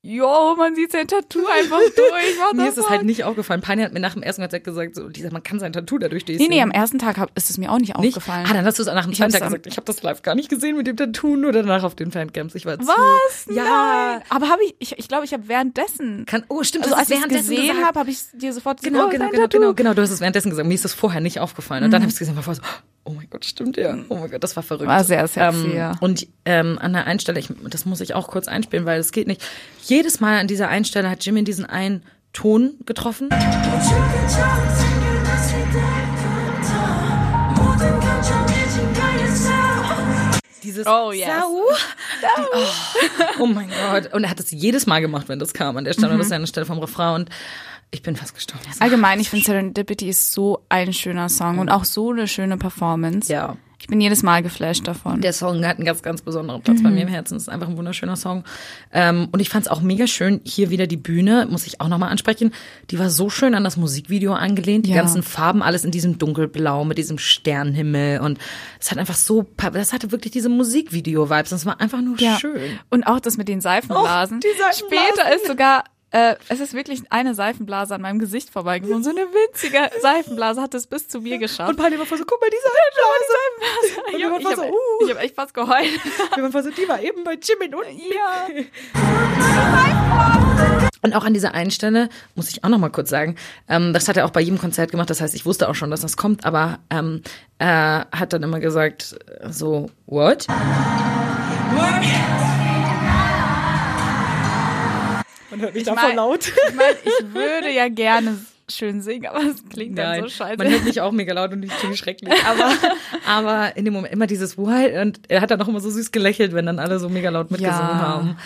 yo, man sieht sein Tattoo einfach durch. What Mir ist es halt nicht aufgefallen. Pani hat mir nach dem ersten Konzert gesagt, so, dieser, man kann sein Tattoo dadurch Nee, durchsehen. nee, am ersten Tag hab, ist es mir auch nicht, Nicht? aufgefallen. Ah, dann hast du es nach dem zweiten Tag gesagt. Ich habe das live gar nicht gesehen mit dem Tattoo, nur danach auf den Fancamps. Ich war Was? Zu, ja. Nein. Aber habe ich, ich, ich glaube, ich habe währenddessen, Kann, oh, stimmt. also als ich es gesehen habe, habe ich dir sofort gesagt, Genau, oh, genau, genau. Mhm. genau, genau. Du hast es währenddessen gesagt. Mir ist das vorher nicht aufgefallen. Und dann habe ich es gesehen war so, oh mein Gott, stimmt ja. Oh mein Gott, das war verrückt. War sehr sexy, ähm, ja. Und ähm, an der einen Stelle, ich, das muss ich auch kurz einspielen, weil es geht nicht. Jedes Mal an dieser einen Stelle hat Jimmy diesen einen Ton getroffen. Dieses Oh, yes. Sau. Die, oh, oh mein Gott. Und er hat es jedes Mal gemacht, wenn das kam an der Stelle. Und Mhm. das ist ja eine Stelle vom Refrain. Und ich bin fast gestorben. Allgemein, ich finde Serendipity ist so ein schöner Song und auch so eine schöne Performance. Ja. Ich bin jedes Mal geflasht davon. Der Song hat einen ganz, ganz besonderen Platz bei mir Mhm. im Herzen. Es ist einfach ein wunderschöner Song. Ähm, und ich fand es auch mega schön. Hier wieder die Bühne, muss ich auch nochmal ansprechen. Die war so schön an das Musikvideo angelehnt. Die Ja. ganzen Farben, alles in diesem dunkelblau mit diesem Sternenhimmel. Und es hat einfach so, das hatte wirklich diese Musikvideo-Vibes. Das war einfach nur Ja. schön. Und auch das mit den Seifenblasen. Oh, die Seifenblasen. Später ist sogar, äh, es ist wirklich eine Seifenblase an meinem Gesicht vorbeigekommen. So eine winzige Seifenblase hat es bis zu mir geschafft. Und Pani war voll so, guck mal, die Seifenblase. ich Und wir waren habe voll so, hab, uh. ich hab echt fast geheult. Wir waren voll so, die war eben bei Jimmy unten. ja. Und auch an dieser einen Stelle muss ich auch noch mal kurz sagen, ähm, das hat er auch bei jedem Konzert gemacht. Das heißt, ich wusste auch schon, dass das kommt, aber ähm, er hat dann immer gesagt, äh, so, what? Man hört mich da voll mein- laut. Ich meine, ich würde ja gerne schön singen, aber es klingt dann so scheiße. man hört mich auch mega laut und ich finde schrecklich. Aber, aber in dem Moment immer dieses What und er hat dann auch immer so süß gelächelt, wenn dann alle so mega laut mitgesungen Ja. haben.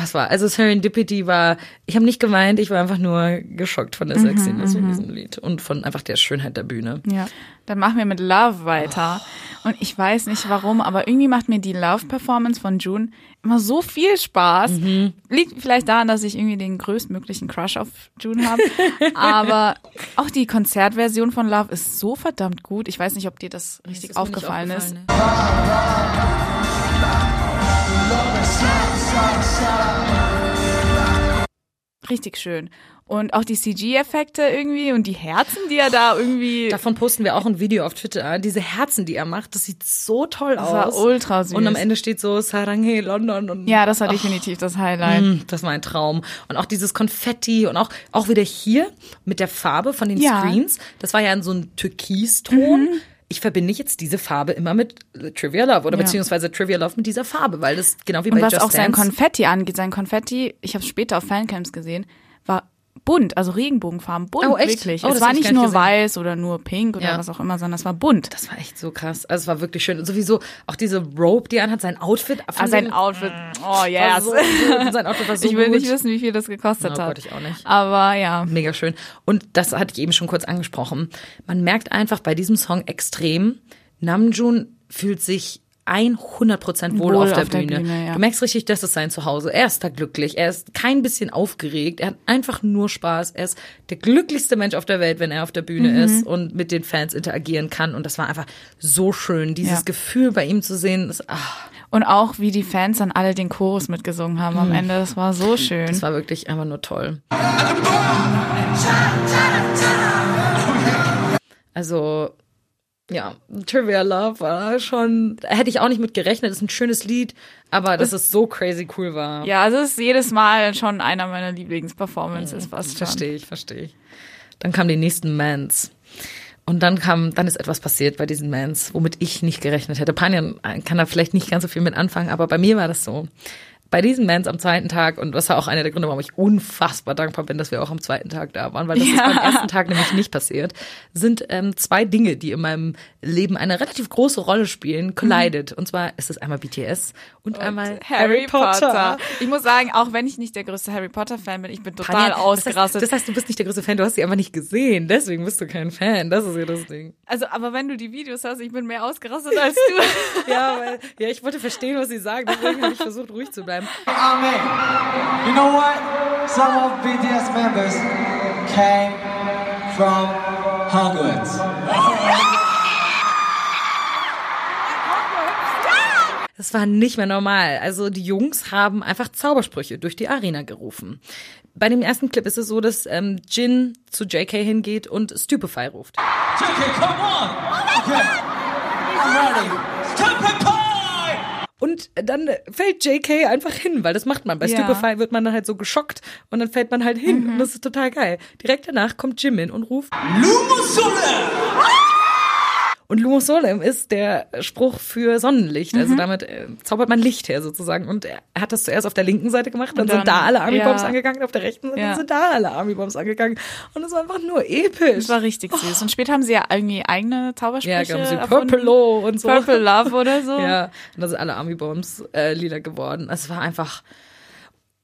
Das war, also Serendipity war, ich habe nicht geweint, ich war einfach nur geschockt von der Mhm, Sexiness von diesem Lied und von einfach der Schönheit der Bühne. Ja, dann machen wir mit Love weiter. Und ich weiß nicht warum, aber irgendwie macht mir die Love-Performance von June immer so viel Spaß. Liegt vielleicht daran, dass ich irgendwie den größtmöglichen Crush auf June habe. aber auch die Konzertversion von Love ist so verdammt gut. Ich weiß nicht, ob dir das richtig nicht aufgefallen ist. aufgefallen, Richtig schön. Und auch die CG-Effekte irgendwie und die Herzen, die er da irgendwie. Davon posten wir auch ein Video auf Twitter. Diese Herzen, die er macht, das sieht so toll Das aus. war ultra süß. Und am Ende steht so Saranghe London und ja, das war definitiv das Highlight. Mm, Das war ein Traum. Und auch dieses Konfetti und auch, auch wieder hier mit der Farbe von den Ja. Mhm. Screens. Das war ja so ein Türkiston. Ich verbinde jetzt diese Farbe immer mit Trivia Love oder Ja. beziehungsweise Trivia Love mit dieser Farbe, weil das genau wie Und bei was Just auch sein. Konfetti angeht, sein Konfetti, ich habe es später auf Fancamps gesehen, war bunt, also Regenbogenfarben, bunt, Oh, echt? wirklich. Oh, es war nicht nur gesehen. weiß oder nur pink oder Ja. was auch immer, sondern es war bunt. das war echt so krass. Also es war wirklich schön. Und sowieso auch diese Robe, die er anhat, sein Outfit. Ah, sein Outfit, oh war yes. so. Sein Outfit war so ich will gut. nicht wissen, wie viel das gekostet Oh hat. Gott, ich auch nicht. Aber ja, Mega schön. Und das hatte ich eben schon kurz angesprochen. Man merkt einfach bei diesem Song extrem, Namjoon fühlt sich 100% wohl, Wohl auf der auf der Bühne. Bühne, ja. Du merkst richtig, das ist sein Zuhause. Er ist da glücklich. Er ist kein bisschen aufgeregt. Er hat einfach nur Spaß. Er ist der glücklichste Mensch auf der Welt, wenn er auf der Bühne Mhm. ist und mit den Fans interagieren kann. Und das war einfach so schön. Dieses Ja. Gefühl bei ihm zu sehen, ist, ach, Und auch, wie die Fans dann alle den Chorus mitgesungen haben am Ende. Das war so schön. das war wirklich einfach nur toll. Also, ja, Trivia Love war schon, hätte ich auch nicht mit gerechnet, ist ein schönes Lied, aber dass es so crazy cool war. ja, also es ist jedes Mal schon einer meiner Lieblingsperformances fast schon. Verstehe ich, verstehe ich. Dann kamen die nächsten Mans. Und dann kam, dann ist etwas passiert bei diesen Mans, womit ich nicht gerechnet hätte. Panjan kann da vielleicht nicht ganz so viel mit anfangen, aber bei mir war das so. Bei diesen Mans am zweiten Tag, und das war auch einer der Gründe, warum ich unfassbar dankbar bin, dass wir auch am zweiten Tag da waren, weil das ist Ja. beim ersten Tag nämlich nicht passiert, sind ähm, zwei Dinge, die in meinem Leben eine relativ große Rolle spielen, collided. Und zwar ist es einmal BTS und, einmal Harry Potter. Ich muss sagen, auch wenn ich nicht der größte Harry Potter Fan bin, ich bin total Tanja, ausgerastet. Das heißt, das heißt, du bist nicht der größte Fan, du hast sie einfach nicht gesehen. Deswegen bist du kein Fan. Das ist ja das Ding. also, aber wenn du die Videos hast, ich bin mehr ausgerastet als du. Ja, weil, ja, ich wollte verstehen, was sie sagen. Deswegen habe ich versucht, ruhig zu bleiben. Amen. You know what? Some of BTS members came from Hogwarts. Das war nicht mehr normal. Also die Jungs haben einfach Zaubersprüche durch die Arena gerufen. Bei dem ersten Clip ist es so, dass ähm, Jin zu JK hingeht und Stupefy ruft. JK, come on! Okay. I'm ready. Pie! Und dann fällt JK einfach hin, weil das macht man. Bei Ja. Stupefy wird man dann halt so geschockt und dann fällt man halt hin. Und das ist total geil. Direkt danach kommt Jimin und ruft Lumusula! Und Lumos Solem ist der Spruch für Sonnenlicht. Also damit äh, zaubert man Licht her sozusagen. Und er hat das zuerst auf der linken Seite gemacht, dann, dann- sind da alle Army Bombs ja. angegangen, auf der rechten Seite Ja. sind da alle Army Bombs angegangen. Und es war einfach nur episch. Das war richtig süß. Und später haben sie ja irgendwie eigene Zaubersprüche ja, gaben sie erfunden. Purple und so. Purple Love oder so. Ja, und da sind alle Army Bombs äh, lila geworden. Es war einfach.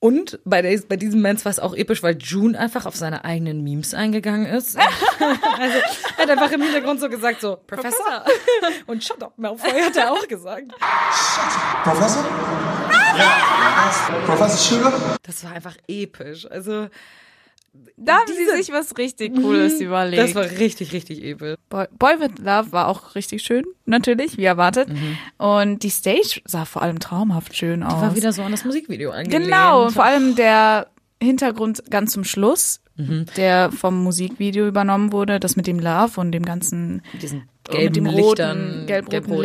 Und bei, der, bei diesem Mens war es auch episch, weil June einfach auf seine eigenen Memes eingegangen ist. also er hat einfach im Hintergrund so gesagt, so, Professor. Und Shut up, Malfoy hat er auch gesagt. Professor? Yeah. Professor Sugar? Das war einfach episch. Also, Da haben Diese- sie sich was richtig Cooles überlegt. das war richtig, richtig episch. Boy, Boy with Love war auch richtig schön, natürlich, wie erwartet. Und die Stage sah vor allem traumhaft schön aus. War wieder so an das Musikvideo angelehnt. genau, vor allem der Hintergrund ganz zum Schluss, Mhm. der vom Musikvideo übernommen wurde, das mit dem Love und dem ganzen diesen mit gelben den Lichtern, roten, gelb-roten gelb-rot, ja.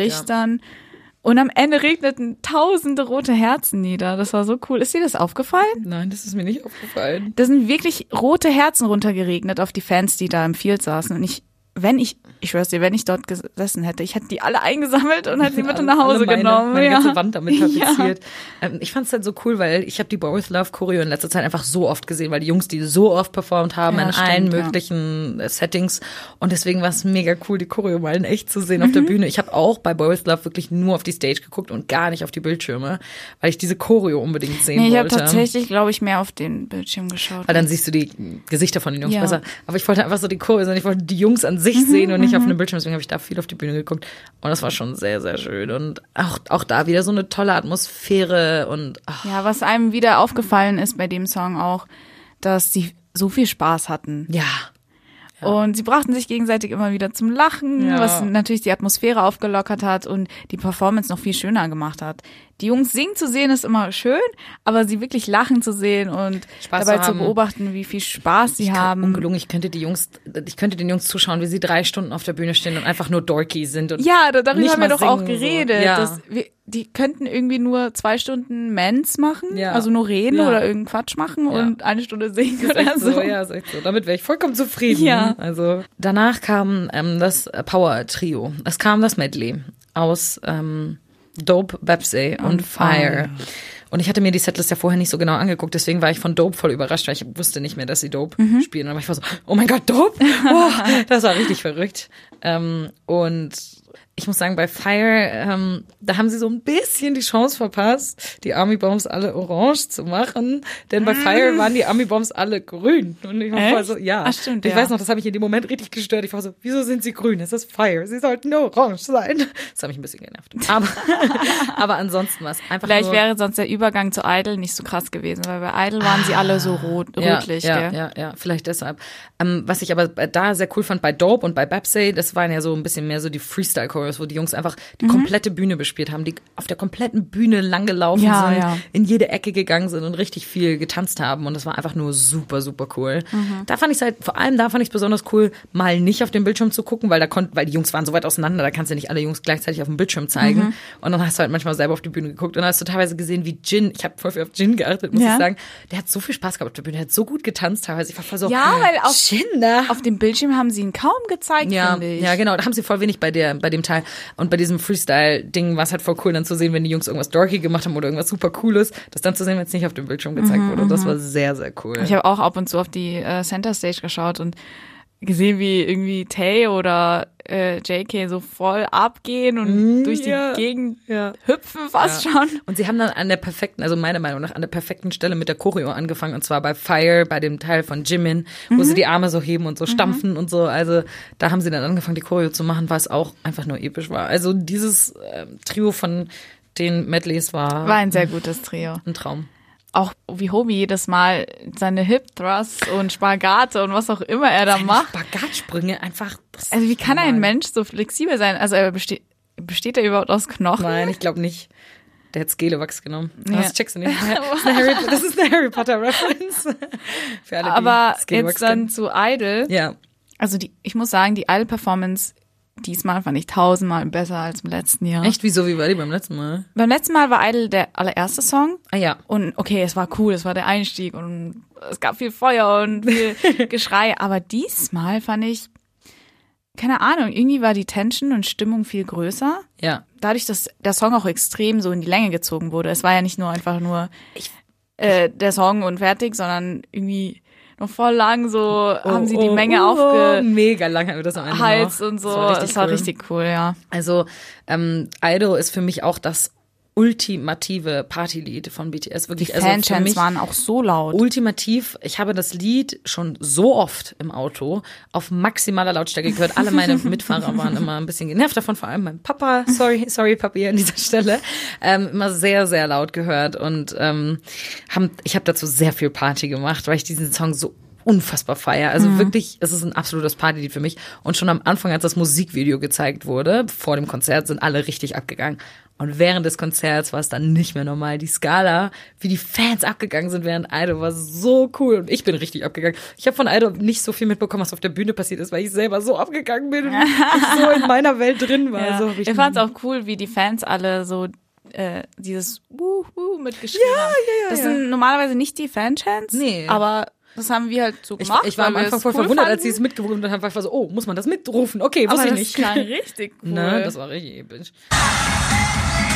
Und am Ende regneten tausende rote Herzen nieder. Das war so cool. Ist dir das aufgefallen? Nein, das ist mir nicht aufgefallen. Da sind wirklich rote Herzen runtergeregnet auf die Fans, die da im Field saßen. Und ich, wenn ich, ich schwör's dir, wenn ich dort gesessen hätte, ich hätte die alle eingesammelt und hätte sie mit nach Hause Alle meine, genommen. Meine ja. ganze Wand damit Ja. tapeziert. Ähm, ich fand es halt so cool, weil ich habe die Boy with Love Choreo in letzter Zeit einfach so oft gesehen, weil die Jungs die so oft performt haben Ja, in stimmt, allen ja. möglichen äh, Settings. Und deswegen war es mega cool, die Choreo mal in echt zu sehen auf der Mhm. Bühne. Ich habe auch bei Boy with Love wirklich nur auf die Stage geguckt und gar nicht auf die Bildschirme, weil ich diese Choreo unbedingt sehen Nee, ich habe wollte. tatsächlich, glaube ich, mehr auf den Bildschirm geschaut. Weil dann siehst du die Gesichter von den Jungs Ja. besser. Aber ich wollte einfach so die Choreo sehen. Ich wollte die Jungs an Mhm, sich sehen und nicht auf einem Bildschirm. Deswegen habe ich da viel auf die Bühne geguckt. Und das war schon sehr, sehr schön. Und auch, auch da wieder so eine tolle Atmosphäre und ach, Ja, was einem wieder aufgefallen ist bei dem Song auch, dass sie so viel Spaß hatten. ja. Und sie brachten sich gegenseitig immer wieder zum Lachen, Ja. was natürlich die Atmosphäre aufgelockert hat und die Performance noch viel schöner gemacht hat. Die Jungs singen zu sehen ist immer schön, aber sie wirklich lachen zu sehen und Spaß dabei zu zu, beobachten, wie viel Spaß sie haben. Ungelungen. Ich könnte die Jungs, ich könnte den Jungs zuschauen, wie sie drei Stunden auf der Bühne stehen und einfach nur dorky sind. Und Ja, da- darüber haben wir doch auch singen, so. geredet. Ja. Dass wir, die könnten irgendwie nur zwei Stunden Mens machen, Ja. also nur reden Ja. oder irgendeinen Quatsch machen Ja. und eine Stunde singen oder so, ja, ist echt so. Damit wäre ich vollkommen zufrieden. Ja. Also danach kam ähm, das Power Trio. Es kam das Medley aus ähm, Dope, Babsy und, Und Fire. Fire. Und ich hatte mir die Setlist ja vorher nicht so genau angeguckt, deswegen war ich von Dope voll überrascht, weil ich wusste nicht mehr, dass sie Dope Mhm. spielen. War ich war so, oh mein Gott, Dope? Wow, das war richtig verrückt. Ähm, und ich muss sagen, bei Fire, ähm, da haben sie so ein bisschen die Chance verpasst, die Army Bombs alle orange zu machen. Denn bei Fire waren die Army Bombs alle grün. Und ich war voll so, ja. Ach, stimmt, ich ja. weiß noch, das hat mich in dem Moment richtig gestört. Ich war so, wieso sind sie grün? Es ist Fire. Sie sollten nur orange sein. Das hat mich ein bisschen genervt. Aber, aber ansonsten war es einfach Vielleicht wäre sonst der Übergang zu Idol nicht so krass gewesen, weil bei Idol waren sie alle so rot, ja, rötlich, ja, gell? ja, ja, vielleicht deshalb. Ähm, was ich aber da sehr cool fand bei Dope und bei Babsay, das waren ja so ein bisschen mehr so die Freestyle-Chorus, wo die Jungs einfach die komplette Bühne bespielt haben, die auf der kompletten Bühne lang gelaufen Ja, sind, ja. in jede Ecke gegangen sind und richtig viel getanzt haben und das war einfach nur super, super cool. Da fand ich halt, vor allem da fand ich es besonders cool, mal nicht auf dem Bildschirm zu gucken, weil da konnten, weil die Jungs waren so weit auseinander, da kannst du nicht alle Jungs gleichzeitig auf dem Bildschirm zeigen und dann hast du halt manchmal selber auf die Bühne geguckt und dann hast du teilweise gesehen, wie Jin, ich habe voll viel auf Jin geachtet, muss Ja. ich sagen, der hat so viel Spaß gehabt auf der Bühne, der hat so gut getanzt teilweise, ich war voll so, Ja, weil auf- Jin? Auf dem Bildschirm haben sie ihn kaum gezeigt, Ja, finde ich. ja, genau. Da haben sie voll wenig bei der, bei dem Teil. Und bei diesem Freestyle-Ding war es halt voll cool, dann zu sehen, wenn die Jungs irgendwas dorky gemacht haben oder irgendwas super Cooles, das dann zu sehen, wenn es nicht auf dem Bildschirm gezeigt wurde. Und das war sehr, sehr cool. Ich habe auch ab und zu auf die äh, Center Stage geschaut und gesehen, wie irgendwie Tay oder äh, JK so voll abgehen und durch die ja. Gegend Ja. hüpfen fast schon. Und sie haben dann an der perfekten, also meiner Meinung nach, an der perfekten Stelle mit der Choreo angefangen. Und zwar bei Fire, bei dem Teil von Jimin, wo sie die Arme so heben und so stampfen und so. Also da haben sie dann angefangen, die Choreo zu machen, was auch einfach nur episch war. Also dieses ähm, Trio von den Medleys war, War ein sehr gutes Trio. ein Traum. Auch wie Hobie jedes Mal seine Hip Thrusts und Spagate und was auch immer er da macht. Spagatsprünge einfach. Also wie kann ein. Mensch so flexibel sein? Also er besteht, besteht er überhaupt aus Knochen? Nein, ich glaube nicht. Der hat Skelewachs genommen. Ja. Das checkst du nicht. Das ist eine Harry, das ist eine Harry Potter Reference. Für alle, Aber jetzt dann zu Idol. Ja. Also die, ich muss sagen, die Idol-Performance diesmal fand ich tausendmal besser als im letzten Jahr. Echt? Wieso? Wie war die beim letzten Mal? Beim letzten Mal war Idol der allererste Song. Ah ja. Und okay, es war cool, es war der Einstieg und es gab viel Feuer und viel Geschrei. Aber diesmal fand ich, keine Ahnung, irgendwie war die Tension und Stimmung viel größer. Ja. Dadurch, dass der Song auch extrem so in die Länge gezogen wurde. Es war ja nicht nur einfach nur äh, der Song und fertig, sondern irgendwie noch voll lang so haben sie die Menge oh, aufgeheizt Mega lang haben wir das am Ende noch. und so. Das war richtig das war cool. richtig cool, ja. Also ähm, Idol ist für mich auch das ultimative Partylied von BTS. Die Wirklich, also für Fanchants mich waren auch so laut. ultimativ. Ich habe das Lied schon so oft im Auto auf maximaler Lautstärke gehört. Alle meine Mitfahrer waren immer ein bisschen genervt davon, vor allem mein Papa. Sorry, sorry, Papi an dieser Stelle. Ähm, immer sehr, sehr laut gehört und ähm, haben, ich habe dazu sehr viel Party gemacht, weil ich diesen Song so unfassbar feier. Also wirklich, es ist ein absolutes Partylied für mich. Und schon am Anfang, als das Musikvideo gezeigt wurde, vor dem Konzert, sind alle richtig abgegangen. Und während des Konzerts war es dann nicht mehr normal. Die Skala, wie die Fans abgegangen sind während Idol, war so cool. Und ich bin richtig abgegangen. Ich habe von Idol nicht so viel mitbekommen, was auf der Bühne passiert ist, weil ich selber so abgegangen bin und ich so in meiner Welt drin war. Ja. So ich ich fand es auch cool, wie die Fans alle so äh, dieses Wuhu mitgeschrieben haben. ja, das ja. sind normalerweise nicht die Fanchants, Nee. aber das haben wir halt so ich, gemacht. ich war am Anfang voll cool verwundert, als sie fanden. es mitgerufen haben. Ich war so, oh, muss man das mitrufen? Okay, wusste ich das nicht. klang richtig cool. Ne, das war richtig episch.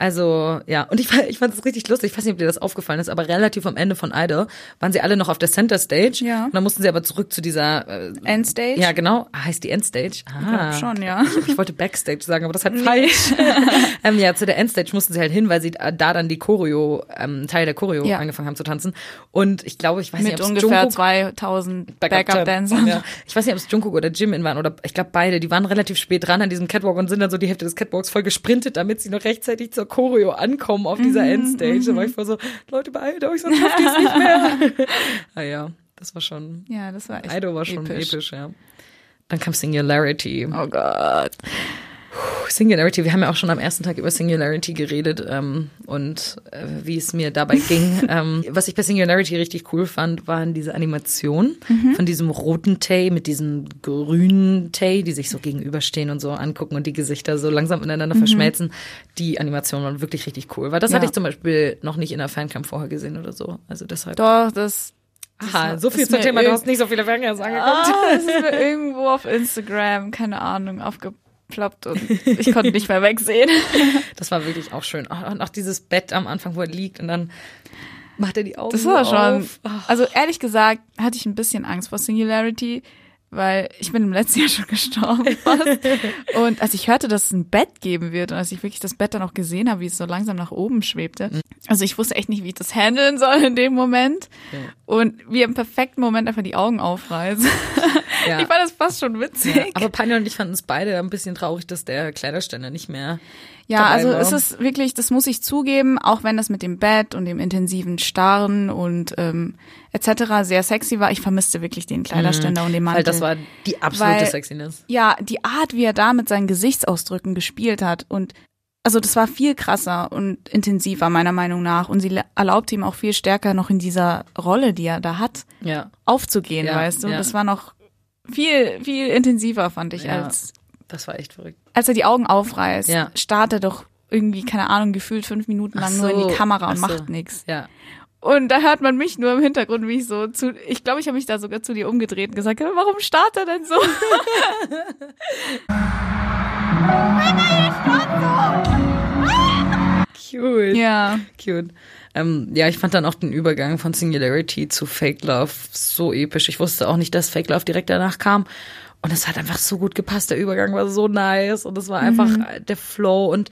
Also, ja, und ich, fand- ich fand es richtig lustig. Ich weiß nicht, ob dir das aufgefallen ist, aber relativ am Ende von Idol waren sie alle noch auf der Center Stage. Ja. Und dann mussten sie aber zurück zu dieser äh, Endstage? Ja, genau. Ah, Heißt die Endstage? Ah. schon, ja. Ich wollte Backstage sagen, aber das hat falsch. ähm, ja, zu der Endstage mussten sie halt hin, weil sie da da dann die Choreo, ähm, Teil der Choreo Ja. angefangen haben zu tanzen. Und ich glaube, ich weiß Mit nicht, ob ungefähr Jungkook 2000 Backup-Dancern. ja. Ich weiß nicht, ob es Jungkook oder Jimin waren oder ich glaube beide. Die waren relativ spät dran an diesem Catwalk und sind dann so die Hälfte des Catwalks voll gesprintet, damit sie noch rechtzeitig zur Choreo ankommen auf dieser Mhm, Endstage. Da war ich voll so, Leute, beeilt euch, sonst schafft ihr es nicht mehr. ah ja, das war schon, Ja, das war echt Idol war schon episch. episch, ja. Dann kam Singularity. Oh Gott. Singularity, wir haben ja auch schon am ersten Tag über Singularity geredet ähm, und äh, wie es mir dabei ging. ähm, was ich bei Singularity richtig cool fand, waren diese Animationen von diesem roten Tay mit diesem grünen Tay, die sich so gegenüberstehen und so angucken und die Gesichter so langsam miteinander verschmelzen. Die Animationen waren wirklich richtig cool, weil das Ja. hatte ich zum Beispiel noch nicht in der Fancam vorher gesehen oder so. Also deshalb. Doch, das Aha, so viel zum Thema, du hast nicht so viele Fancams angeguckt. Ah, es ist mir irgendwo auf Instagram, keine Ahnung, aufgeploppt und ich konnte nicht mehr wegsehen. Das war wirklich auch schön. Und auch dieses Bett am Anfang, wo er liegt und dann macht er die Augen Das war schon. auf. Also ehrlich gesagt hatte ich ein bisschen Angst vor Singularity, weil ich bin im letzten Jahr schon gestorben fast. Und als ich hörte, dass es ein Bett geben wird und als ich wirklich das Bett dann auch gesehen habe, wie es so langsam nach oben schwebte, also ich wusste echt nicht, wie ich das handeln soll in dem Moment. Und wie im perfekten Moment einfach die Augen aufreißen. Ja. Ich fand das fast schon witzig. Aber Panja und ich fanden es beide ein bisschen traurig, dass der Kleiderständer nicht mehr. Ja, also war. es ist wirklich, das muss ich zugeben, auch wenn das mit dem Bett und dem intensiven Starren und ähm, etc. sehr sexy war, ich vermisste wirklich den Kleiderständer und den Mantel. Weil das war die absolute Weil- Sexiness. ja, die Art, wie er da mit seinen Gesichtsausdrücken gespielt hat und also das war viel krasser und intensiver meiner Meinung nach und sie erlaubte ihm auch viel stärker noch in dieser Rolle, die er da hat, Ja. aufzugehen, Ja, weißt du? ja. Das war noch viel viel intensiver fand ich Ja. als Das war echt verrückt. als er die Augen aufreißt, Ja. starrt er doch irgendwie keine Ahnung gefühlt fünf Minuten lang Ach nur in so, die Kamera und so. macht nichts. Ja. Und da hört man mich nur im Hintergrund, wie ich so zu, ich glaube, ich habe mich da sogar zu dir umgedreht und gesagt, warum starrt er denn so? Cute. ja. Cute. Ähm, ja, ich fand dann auch den Übergang von Singularity zu Fake Love so episch. Ich wusste auch nicht, dass Fake Love direkt danach kam. Und es hat einfach so gut gepasst. Der Übergang war so nice und es war einfach äh, der Flow. Und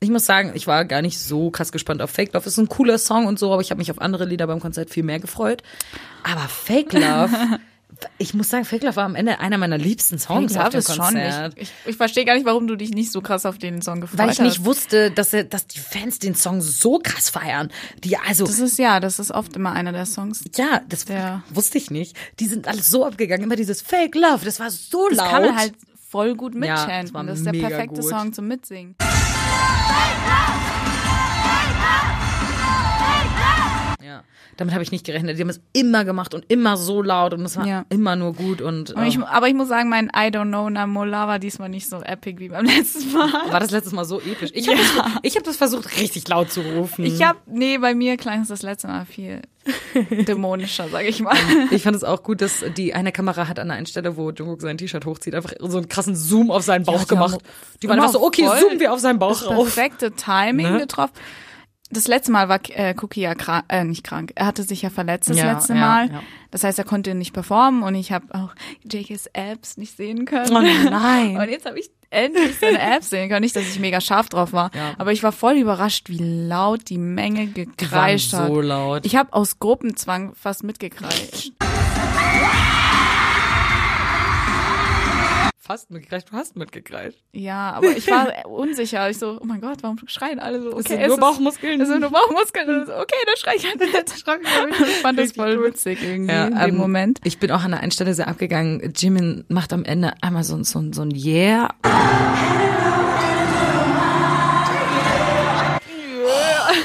ich muss sagen, ich war gar nicht so krass gespannt auf Fake Love. Ist ein cooler Song und so, aber ich habe mich auf andere Lieder beim Konzert viel mehr gefreut. Aber Fake Love, ich muss sagen, Fake Love war am Ende einer meiner liebsten Songs Ich auf dem schon. Konzert. Ich, ich, ich verstehe gar nicht, warum du dich nicht so krass auf den Song gefreut Weil ich hast. nicht wusste, dass, er, dass die Fans den Song so krass feiern. Die also Das ist ja, das ist oft immer einer der Songs. Ja, das Ja. wusste ich nicht. Die sind alles so abgegangen. Immer dieses Fake Love, das war so Das laut. kann man halt voll gut Ja, mitchanten. das war das ist der perfekte gut. Song zum Mitsingen. Ja. Damit habe ich nicht gerechnet. Die haben es immer gemacht und immer so laut und es war Ja. immer nur gut und, Und ich, äh, aber ich muss sagen, mein I Don't Know Namola war diesmal nicht so epic wie beim letzten Mal. war das letztes Mal so episch. Ich habe das, ich hab das versucht, richtig laut zu rufen. Ich hab, nee, bei mir klang es das letzte Mal viel dämonischer, sag ich mal. Ich fand es auch gut, dass die eine Kamera hat an einer Stelle, wo Jungkook sein T-Shirt hochzieht, einfach so einen krassen Zoom auf seinen Bauch die haben gemacht. Die waren einfach so, okay, zoomen wir auf seinen Bauch das rauf. perfekte Timing Ne? getroffen. Das letzte Mal war äh, Cookie ja krank, äh, nicht krank. Er hatte sich ja verletzt das Ja, letzte ja, Mal. ja. Das heißt, er konnte nicht performen und ich habe auch Jakes Abs nicht sehen können. Oh nein. Und jetzt habe ich endlich seine Abs sehen können. Nicht, dass ich mega scharf drauf war, aber ich war voll überrascht, wie laut die Menge gekreischt so hat. laut. Ich habe aus Gruppenzwang fast mitgekreischt. Fast mitgekreischt, du hast mitgekreischt. Ja, aber ich war unsicher. Ich so, oh mein Gott, warum schreien alle so? Okay, sind es nur ist- Bauchmuskeln. Es sind nur Bauchmuskeln. So, okay, dann schrei ich halt mit. Ich fand das voll witzig irgendwie Ja, in dem ähm, Moment. Ich bin auch an der einen Stelle sehr abgegangen. Jimin macht am Ende einmal so, ein- so, so ein Yeah.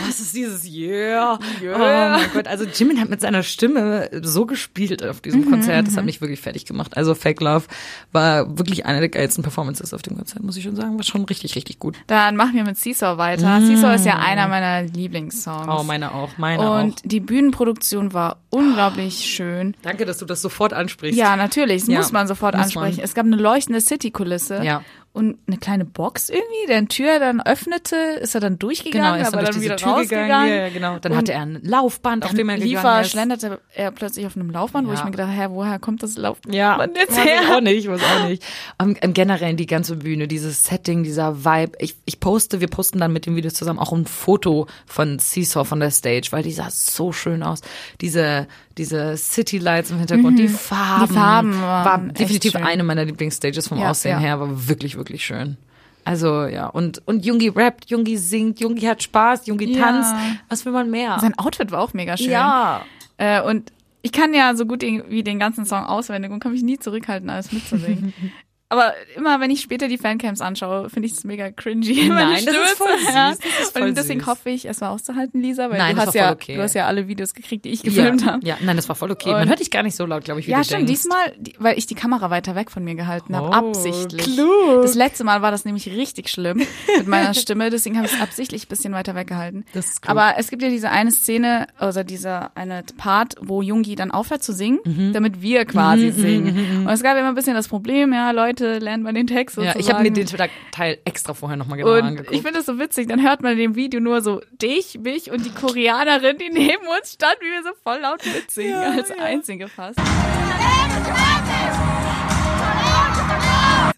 Was ist dieses Yeah? Oh mein Gott. Also Jimin hat mit seiner Stimme so gespielt auf Mhm, diesem Konzert. Das hat mich wirklich fertig gemacht. Also Fake Love war wirklich eine der geilsten Performances auf dem Konzert, muss ich schon sagen. War schon richtig, richtig gut. Dann machen wir mit Seesaw weiter. Seesaw ist ja einer meiner Lieblingssongs. Oh, meine auch, meine Und auch. die Bühnenproduktion war unglaublich schön. Danke, dass du das sofort ansprichst. Ja, natürlich, das Ja, muss man sofort muss man. ansprechen. Es gab eine leuchtende City-Kulisse. Ja. Und eine kleine Box irgendwie, deren Tür dann öffnete, ist er dann durchgegangen, Genau, er ist aber dann dann wieder Tür rausgegangen. gegangen. Ja, ja, genau. Dann Und hatte er ein Laufband, auf dem er lief er, schlenderte er plötzlich auf einem Laufband, wo Ja. ich mir gedacht habe, hä, woher kommt das Laufband Ja, jetzt weiß ich her? auch nicht, weiß auch nicht. Um, im Generellen die ganze Bühne, dieses Setting, dieser Vibe. Ich, ich poste, wir posten dann mit den Videos zusammen auch ein Foto von Seesaw von der Stage, weil die sah so schön aus. Diese, diese City Lights im Hintergrund, die Farben. Mhm. Die Farben war definitiv eine meiner Lieblingsstages vom Ja, Aussehen her, war wirklich, wirklich schön. Also ja, und, und Jungi rappt, Jungi singt, Jungi hat Spaß, Jungi Ja. tanzt. Was will man mehr? Sein Outfit war auch mega schön. ja. Äh, und ich kann ja so gut wie den ganzen Song auswendig und kann mich nie zurückhalten, alles mitzusingen. Aber immer, wenn ich später die Fancams anschaue, finde ich es mega cringy. Nein, das ist voll süß, das ist voll Und deswegen süß. hoffe ich, es war auszuhalten, Lisa, weil Nein, du hast ja, okay. du hast ja alle Videos gekriegt, die ich gefilmt ja, habe. ja, nein, das war voll okay. Und- Man hört dich gar nicht so laut, glaube ich, wie Ja, stimmt. Diesmal, die- weil ich die Kamera weiter weg von mir gehalten habe, Oh, absichtlich. klug. Das letzte Mal war das nämlich richtig schlimm mit meiner Stimme, deswegen habe ich es absichtlich ein bisschen weiter weggehalten. Das ist klug. Aber es gibt ja diese eine Szene, also dieser eine Part, wo Jungi dann aufhört zu singen, Mhm. damit wir quasi singen. Und es gab immer ein bisschen das Problem, ja, Leute lernen mal den Text Ja, sozusagen. ich habe mir den Teil extra vorher nochmal genau und angeguckt. ich finde das so witzig, dann hört man in dem Video nur so dich, mich und die Koreanerin, die neben uns stand, wie wir so voll laut mitsingen, als einzige fast.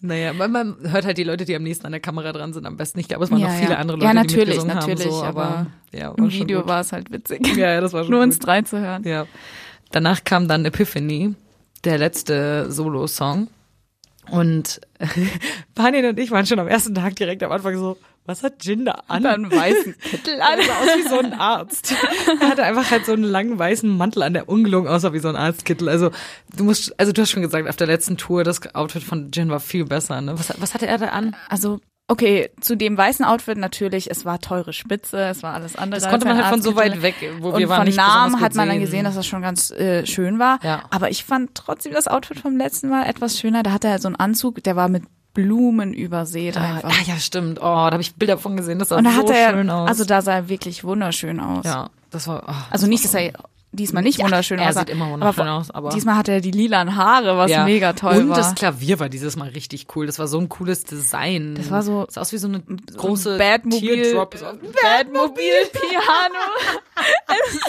Naja, man, man hört halt die Leute, die am nächsten an der Kamera dran sind, am besten. Ich glaube, es waren Ja, noch viele ja. andere Leute, Ja, die natürlich, mitgesungen natürlich, haben. So, aber, aber ja, Im Video gut. war es halt witzig. Ja, ja, das war schon Nur uns gut. drei zu hören. Ja. Danach kam dann Epiphany, der letzte Solo-Song. Und Panin und ich waren schon am ersten Tag direkt am Anfang so, was hat Jin da an? Einen weißen Kittel an. Er sah aus wie so ein Arzt. Er hatte einfach halt so einen langen weißen Mantel an, der ungelungen aussah wie so ein Arztkittel. Also du musst, also du hast schon gesagt, auf der letzten Tour, das Outfit von Jin war viel besser. Ne? Was, was hatte er da an? Also, okay, zu dem weißen Outfit natürlich, es war teure Spitze, es war alles andere. Das konnte man halt von so weit weg, wo Und wir waren von nicht Namen hat man dann sehen. gesehen, dass das schon ganz äh, schön war. Ja. Aber ich fand trotzdem das Outfit vom letzten Mal etwas schöner. Da hatte er so einen Anzug, der war mit Blumen übersät Ah, einfach. ah, ja, stimmt. Oh, da habe ich Bilder von gesehen. Das sah Und da so hatte er, schön aus. also da sah er wirklich wunderschön aus. ja, das war. Oh, Also nicht, dass er diesmal nicht Ja, wunderschön er aussah. sieht immer wunderschön aber aus, aber- diesmal hatte er die lilanen Haare, was ja. mega toll Und war. das Klavier war dieses Mal richtig cool. Das war so ein cooles Design. Das war so- sah aus wie so eine große Badmobil, Teardrop. Badmobil Piano. es,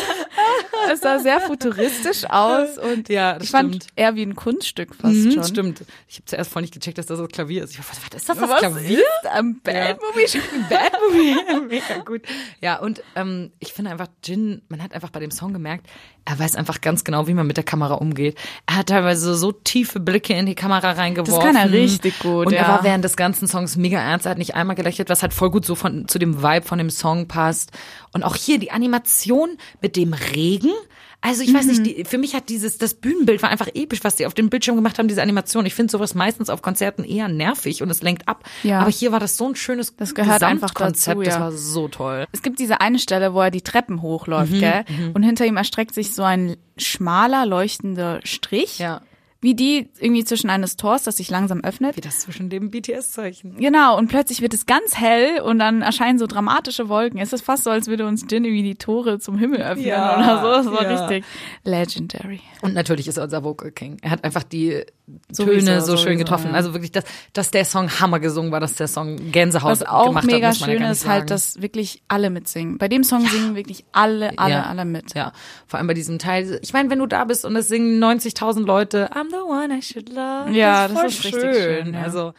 es sah sehr futuristisch aus und Ja, das ich fand stimmt. eher wie ein Kunststück fast Mhm, schon. Stimmt. Ich habe zuerst voll nicht gecheckt, dass das das Klavier ist. Ich war, was ist das, das Was Klavier? ist am Badmobil? Batmovie. Mega gut. Ja, und ähm, ich finde einfach, Jin, man hat einfach bei dem Song gemerkt, er weiß einfach ganz genau, wie man mit der Kamera umgeht. Er hat teilweise so tiefe Blicke in die Kamera reingeworfen. Das kann er richtig gut, Und er ja. war während des ganzen Songs mega ernst. Er hat nicht einmal gelächelt, was halt voll gut so von, zu dem Vibe von dem Song passt. Und auch hier die Animation mit dem Regen. Also ich weiß nicht, Mhm. die, für mich hat dieses, das Bühnenbild war einfach episch, was die auf dem Bildschirm gemacht haben, diese Animation. Ich finde sowas meistens auf Konzerten eher nervig und es lenkt ab. Ja. Aber hier war das so ein schönes Das gehört einfach dazu, Das ja. war so toll. Es gibt diese eine Stelle, wo er die Treppen hochläuft, Mhm, gell? Und hinter ihm erstreckt sich so ein schmaler, leuchtender Strich. Ja. Wie die irgendwie zwischen eines Tors, das sich langsam öffnet. Wie das zwischen dem BTS-Zeichen. Genau, und plötzlich wird es ganz hell und dann erscheinen so dramatische Wolken. Es ist fast so, als würde uns Jin irgendwie die Tore zum Himmel öffnen Ja, oder so. Das war ja. richtig legendary. Und natürlich ist er unser Vocal King. Er hat einfach die Sowieso, Töne so schön sowieso, getroffen. ja. Also wirklich, dass, dass der Song Hammer gesungen war, dass der Song Gänsehaut Was auch gemacht mega hat, muss man ja schön ist halt, dass wirklich alle mitsingen. Bei dem Song singen wirklich alle, alle, Ja. alle mit. Ja, vor allem bei diesem Teil. Ich meine, wenn du da bist und es singen 90.000 Leute, I'm the one I should love. Ja, voll das ist richtig schön, ja. Also,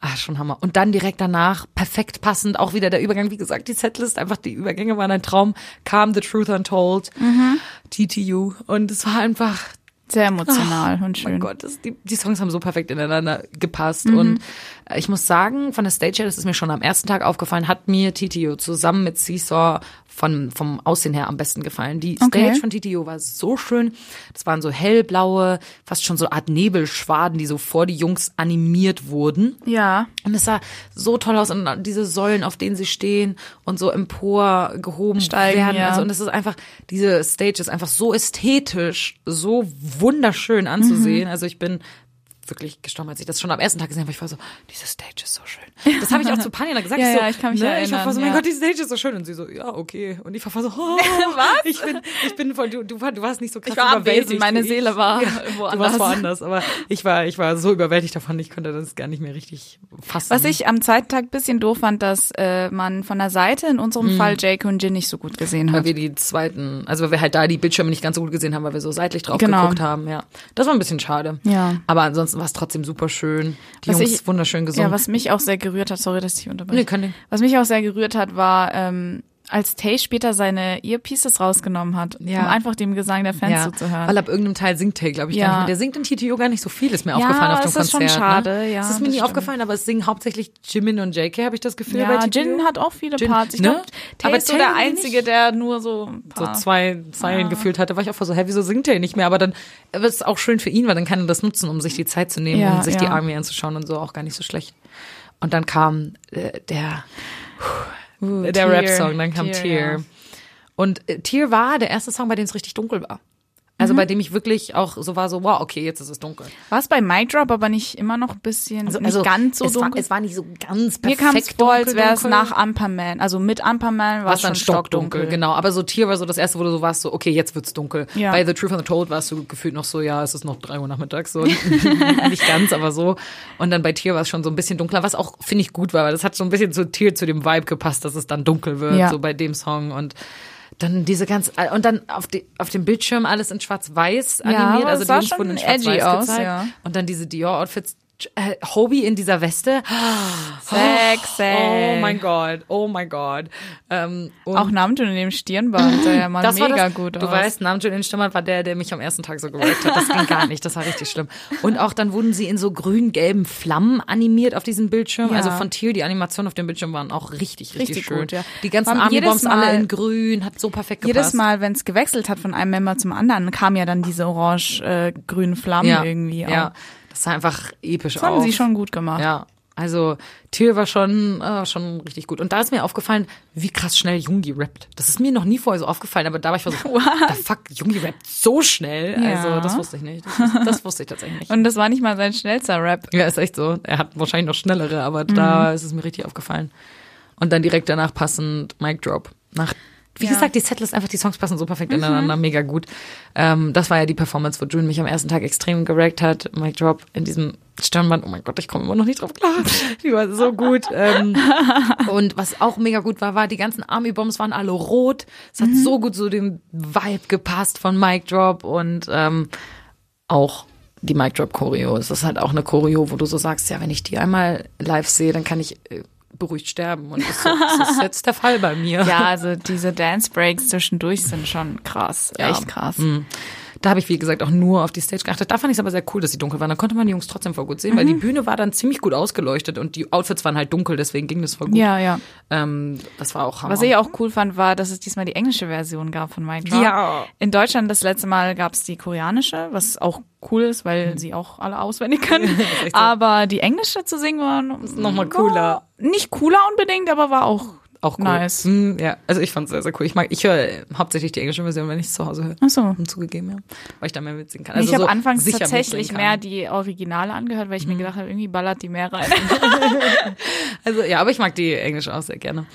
Ah, schon Hammer. Und dann direkt danach, perfekt passend, auch wieder der Übergang, wie gesagt, die Setlist, einfach die Übergänge waren ein Traum, kam The Truth Untold, Mhm. TTU und es war einfach, Sehr emotional und oh mein schön. Gott, das, die, die Songs haben so perfekt ineinander gepasst Mhm. und äh, ich muss sagen, von der Stage her, das ist mir schon am ersten Tag aufgefallen, hat mir TTU zusammen mit Seesaw von, vom Aussehen her am besten gefallen. Die Stage Okay. von TTU war so schön. Das waren so hellblaue, fast schon so Art Nebelschwaden, die so vor die Jungs animiert wurden. Ja. Und es sah so toll aus und diese Säulen, auf denen sie stehen und so empor gehoben Steigen, werden. ja. Also, und es ist einfach, diese Stage ist einfach so ästhetisch, so wunderschön anzusehen. Also ich bin wirklich gestorben, als ich das schon am ersten Tag gesehen habe. Ich war so, diese Stage ist so schön. Das habe ich auch zu Panja gesagt. Ja, ich so, ja, ich kann mich ne, erinnern, Ich war so, mein ja. Gott, die Stage ist so schön. Und sie so, ja, okay. Und ich war so, oh, Was? Ich bin, ich bin voll, du, du, war- du warst nicht so krass Ich war überwältigt meine. Seele war ja, woanders. Du warst woanders, aber ich war, ich war so überwältigt davon, ich konnte das gar nicht mehr richtig fassen. Was ich am zweiten Tag bisschen doof fand, dass äh, man von der Seite in unserem Fall Jake und Jin nicht so gut gesehen Mhm. weil hat. wir die zweiten, also weil wir halt da die Bildschirme nicht ganz so gut gesehen haben, weil wir so seitlich drauf Genau. geguckt haben, ja. Das war ein bisschen schade. Ja. Aber ansonsten war es trotzdem super schön. Die Was Jungs ich- wunderschön gesungen. Ja, was mich auch sehr gerührt hat, sorry, dass ich unterbreche. Nee, kein Ding. Was mich auch sehr gerührt hat, war, ähm, als Tay später seine Earpieces rausgenommen hat, Ja. um einfach dem Gesang der Fans ja, zuzuhören. weil ab irgendeinem Teil singt Tay, glaube ich, Ja. gar nicht mehr. Der singt in TTO gar nicht so viel, ist mir Ja, aufgefallen auf dem es ist schon Konzert. schade, ne? ja, Es ist mir das nie stimmt. aufgefallen, aber es singen hauptsächlich Jimin und JK, habe ich das Gefühl, bei ja, TTO. Jin hat auch viele Jin- Parts. Ich ne? glaube, Tay Aber ist so Tay der Einzige, nicht. der nur so so zwei Zeilen gefühlt hatte, war ich auch voll so, hä, wieso singt er nicht mehr? Aber dann aber es ist auch schön für ihn, weil dann kann er das nutzen, um sich die Zeit zu nehmen Ja, und sich die ja. Army anzuschauen und so, auch gar nicht so schlecht. Und dann kam äh, der, der Tear. Rap-Song, dann kam Tear, Tear. ja. Und äh, Tear war der erste Song, bei dem es richtig dunkel war. Also Mhm. bei dem ich wirklich auch so war, so, wow, okay, jetzt ist es dunkel. War es bei Mic Drop aber nicht immer noch ein bisschen, nicht ganz so Also, es dunkel? War, es war nicht so ganz perfekt Mir kam es vor, als dunkel, wäre es dunkel. nach Amperman. Also mit Amperman war es es schon dann stockdunkel, genau. Aber so Tier war so das erste, wo du so warst, so, okay, jetzt wird's dunkel. Ja. Bei The Truth and the Told warst du gefühlt noch so, ja, es ist noch drei Uhr nachmittags, so. Nicht ganz, aber so. Und dann bei Tier war es schon so ein bisschen dunkler, was auch, finde ich, gut war, weil das hat so ein bisschen zu Tier, zu dem Vibe gepasst, dass es dann dunkel wird, Ja. so bei dem Song und Dann diese ganz und dann auf, die, auf dem Bildschirm alles in Schwarz-Weiß Ja, animiert, aber also die Jungs wurden in Schwarz-Weiß aus, gezeigt. ja. Und dann diese Dior-Outfits. Äh, Hobie in dieser Weste. Sexy. Oh mein Gott, oh mein Gott. Ähm, und Auch Namjoon in dem Stirnband, der ja mal das war mega das, gut Du aus. weißt, Namjoon in Stimmern war der, der mich am ersten Tag so gerappt hat. Das ging gar nicht, das war richtig schlimm. Und auch dann wurden sie in so grün-gelben Flammen animiert auf diesem Bildschirm. Ja. Also von Thiel, die Animationen auf dem Bildschirm waren auch richtig, richtig, Richtig schön. gut, ja. Die ganzen jedes alle in grün, hat so perfekt gepasst. Jedes Mal, wenn es gewechselt hat von einem Member zum anderen, kam ja dann diese orange-grünen Flammen ja, irgendwie. Ja, Auch. Das sah einfach episch Das haben aus. sie schon gut gemacht. Ja, also Thiel war schon, äh, schon richtig gut. Und da ist mir aufgefallen, wie krass schnell Jungi rappt. Das ist mir noch nie vorher so aufgefallen, aber da war ich so, the fuck, Jungi rappt so schnell. Ja. Also das wusste ich nicht. Das, das wusste ich tatsächlich nicht. Und das war nicht mal sein schnellster Rap. Ja, ist echt so. Er hat wahrscheinlich noch schnellere, aber da Mhm. ist es mir richtig aufgefallen. Und dann direkt danach passend Mic Drop. Nach, wie Ja. Mhm. gesagt, die Setlist einfach, die Songs passen so perfekt ineinander, mega gut. Ähm, das war ja die Performance, wo June mich am ersten Tag extrem gerackt hat. Mic Drop in diesem Stirnband. Oh mein Gott, ich komme immer noch nicht drauf klar. Die war so gut. ähm, und was auch mega gut war, war, die ganzen Army Bombs waren alle rot. Es Mhm. hat so gut so dem Vibe gepasst von Mic Drop und ähm, auch die Mic Drop Choreo. Es ist halt auch eine Choreo, wo du so sagst, ja, wenn ich die einmal live sehe, dann kann ich äh, beruhigt sterben. Und das, das ist jetzt der Fall bei mir. Ja, also diese Dance Breaks zwischendurch sind schon krass. Ja. Echt krass. Mhm. Da habe ich, wie gesagt, auch nur auf die Stage geachtet. Da fand ich es aber sehr cool, dass sie dunkel waren. Da konnte man die Jungs trotzdem voll gut sehen, weil Mhm. die Bühne war dann ziemlich gut ausgeleuchtet und die Outfits waren halt dunkel, deswegen ging das voll gut. Ja, ja. Ähm, das war auch Hammer. Was ich auch cool fand, war, dass es diesmal die englische Version gab von Drop. Ja. In Deutschland das letzte Mal gab es die koreanische, was auch cool ist, weil sie auch alle auswendig können. Aber die englische zu singen war noch mal cooler. war Nicht cooler unbedingt, aber war auch, auch cool. nice. Mm, ja, also ich fand es sehr, sehr cool. Ich mag, ich höre hauptsächlich die englische Version, wenn ich es zu Hause höre. Ach so. Und zugegeben, ja. Weil ich da mehr mitsingen kann. Also ich habe so anfangs tatsächlich mehr. Mhm. die Originale angehört, weil ich mir gedacht habe, irgendwie ballert die mehr rein. Also ja, aber ich mag die englische auch sehr gerne.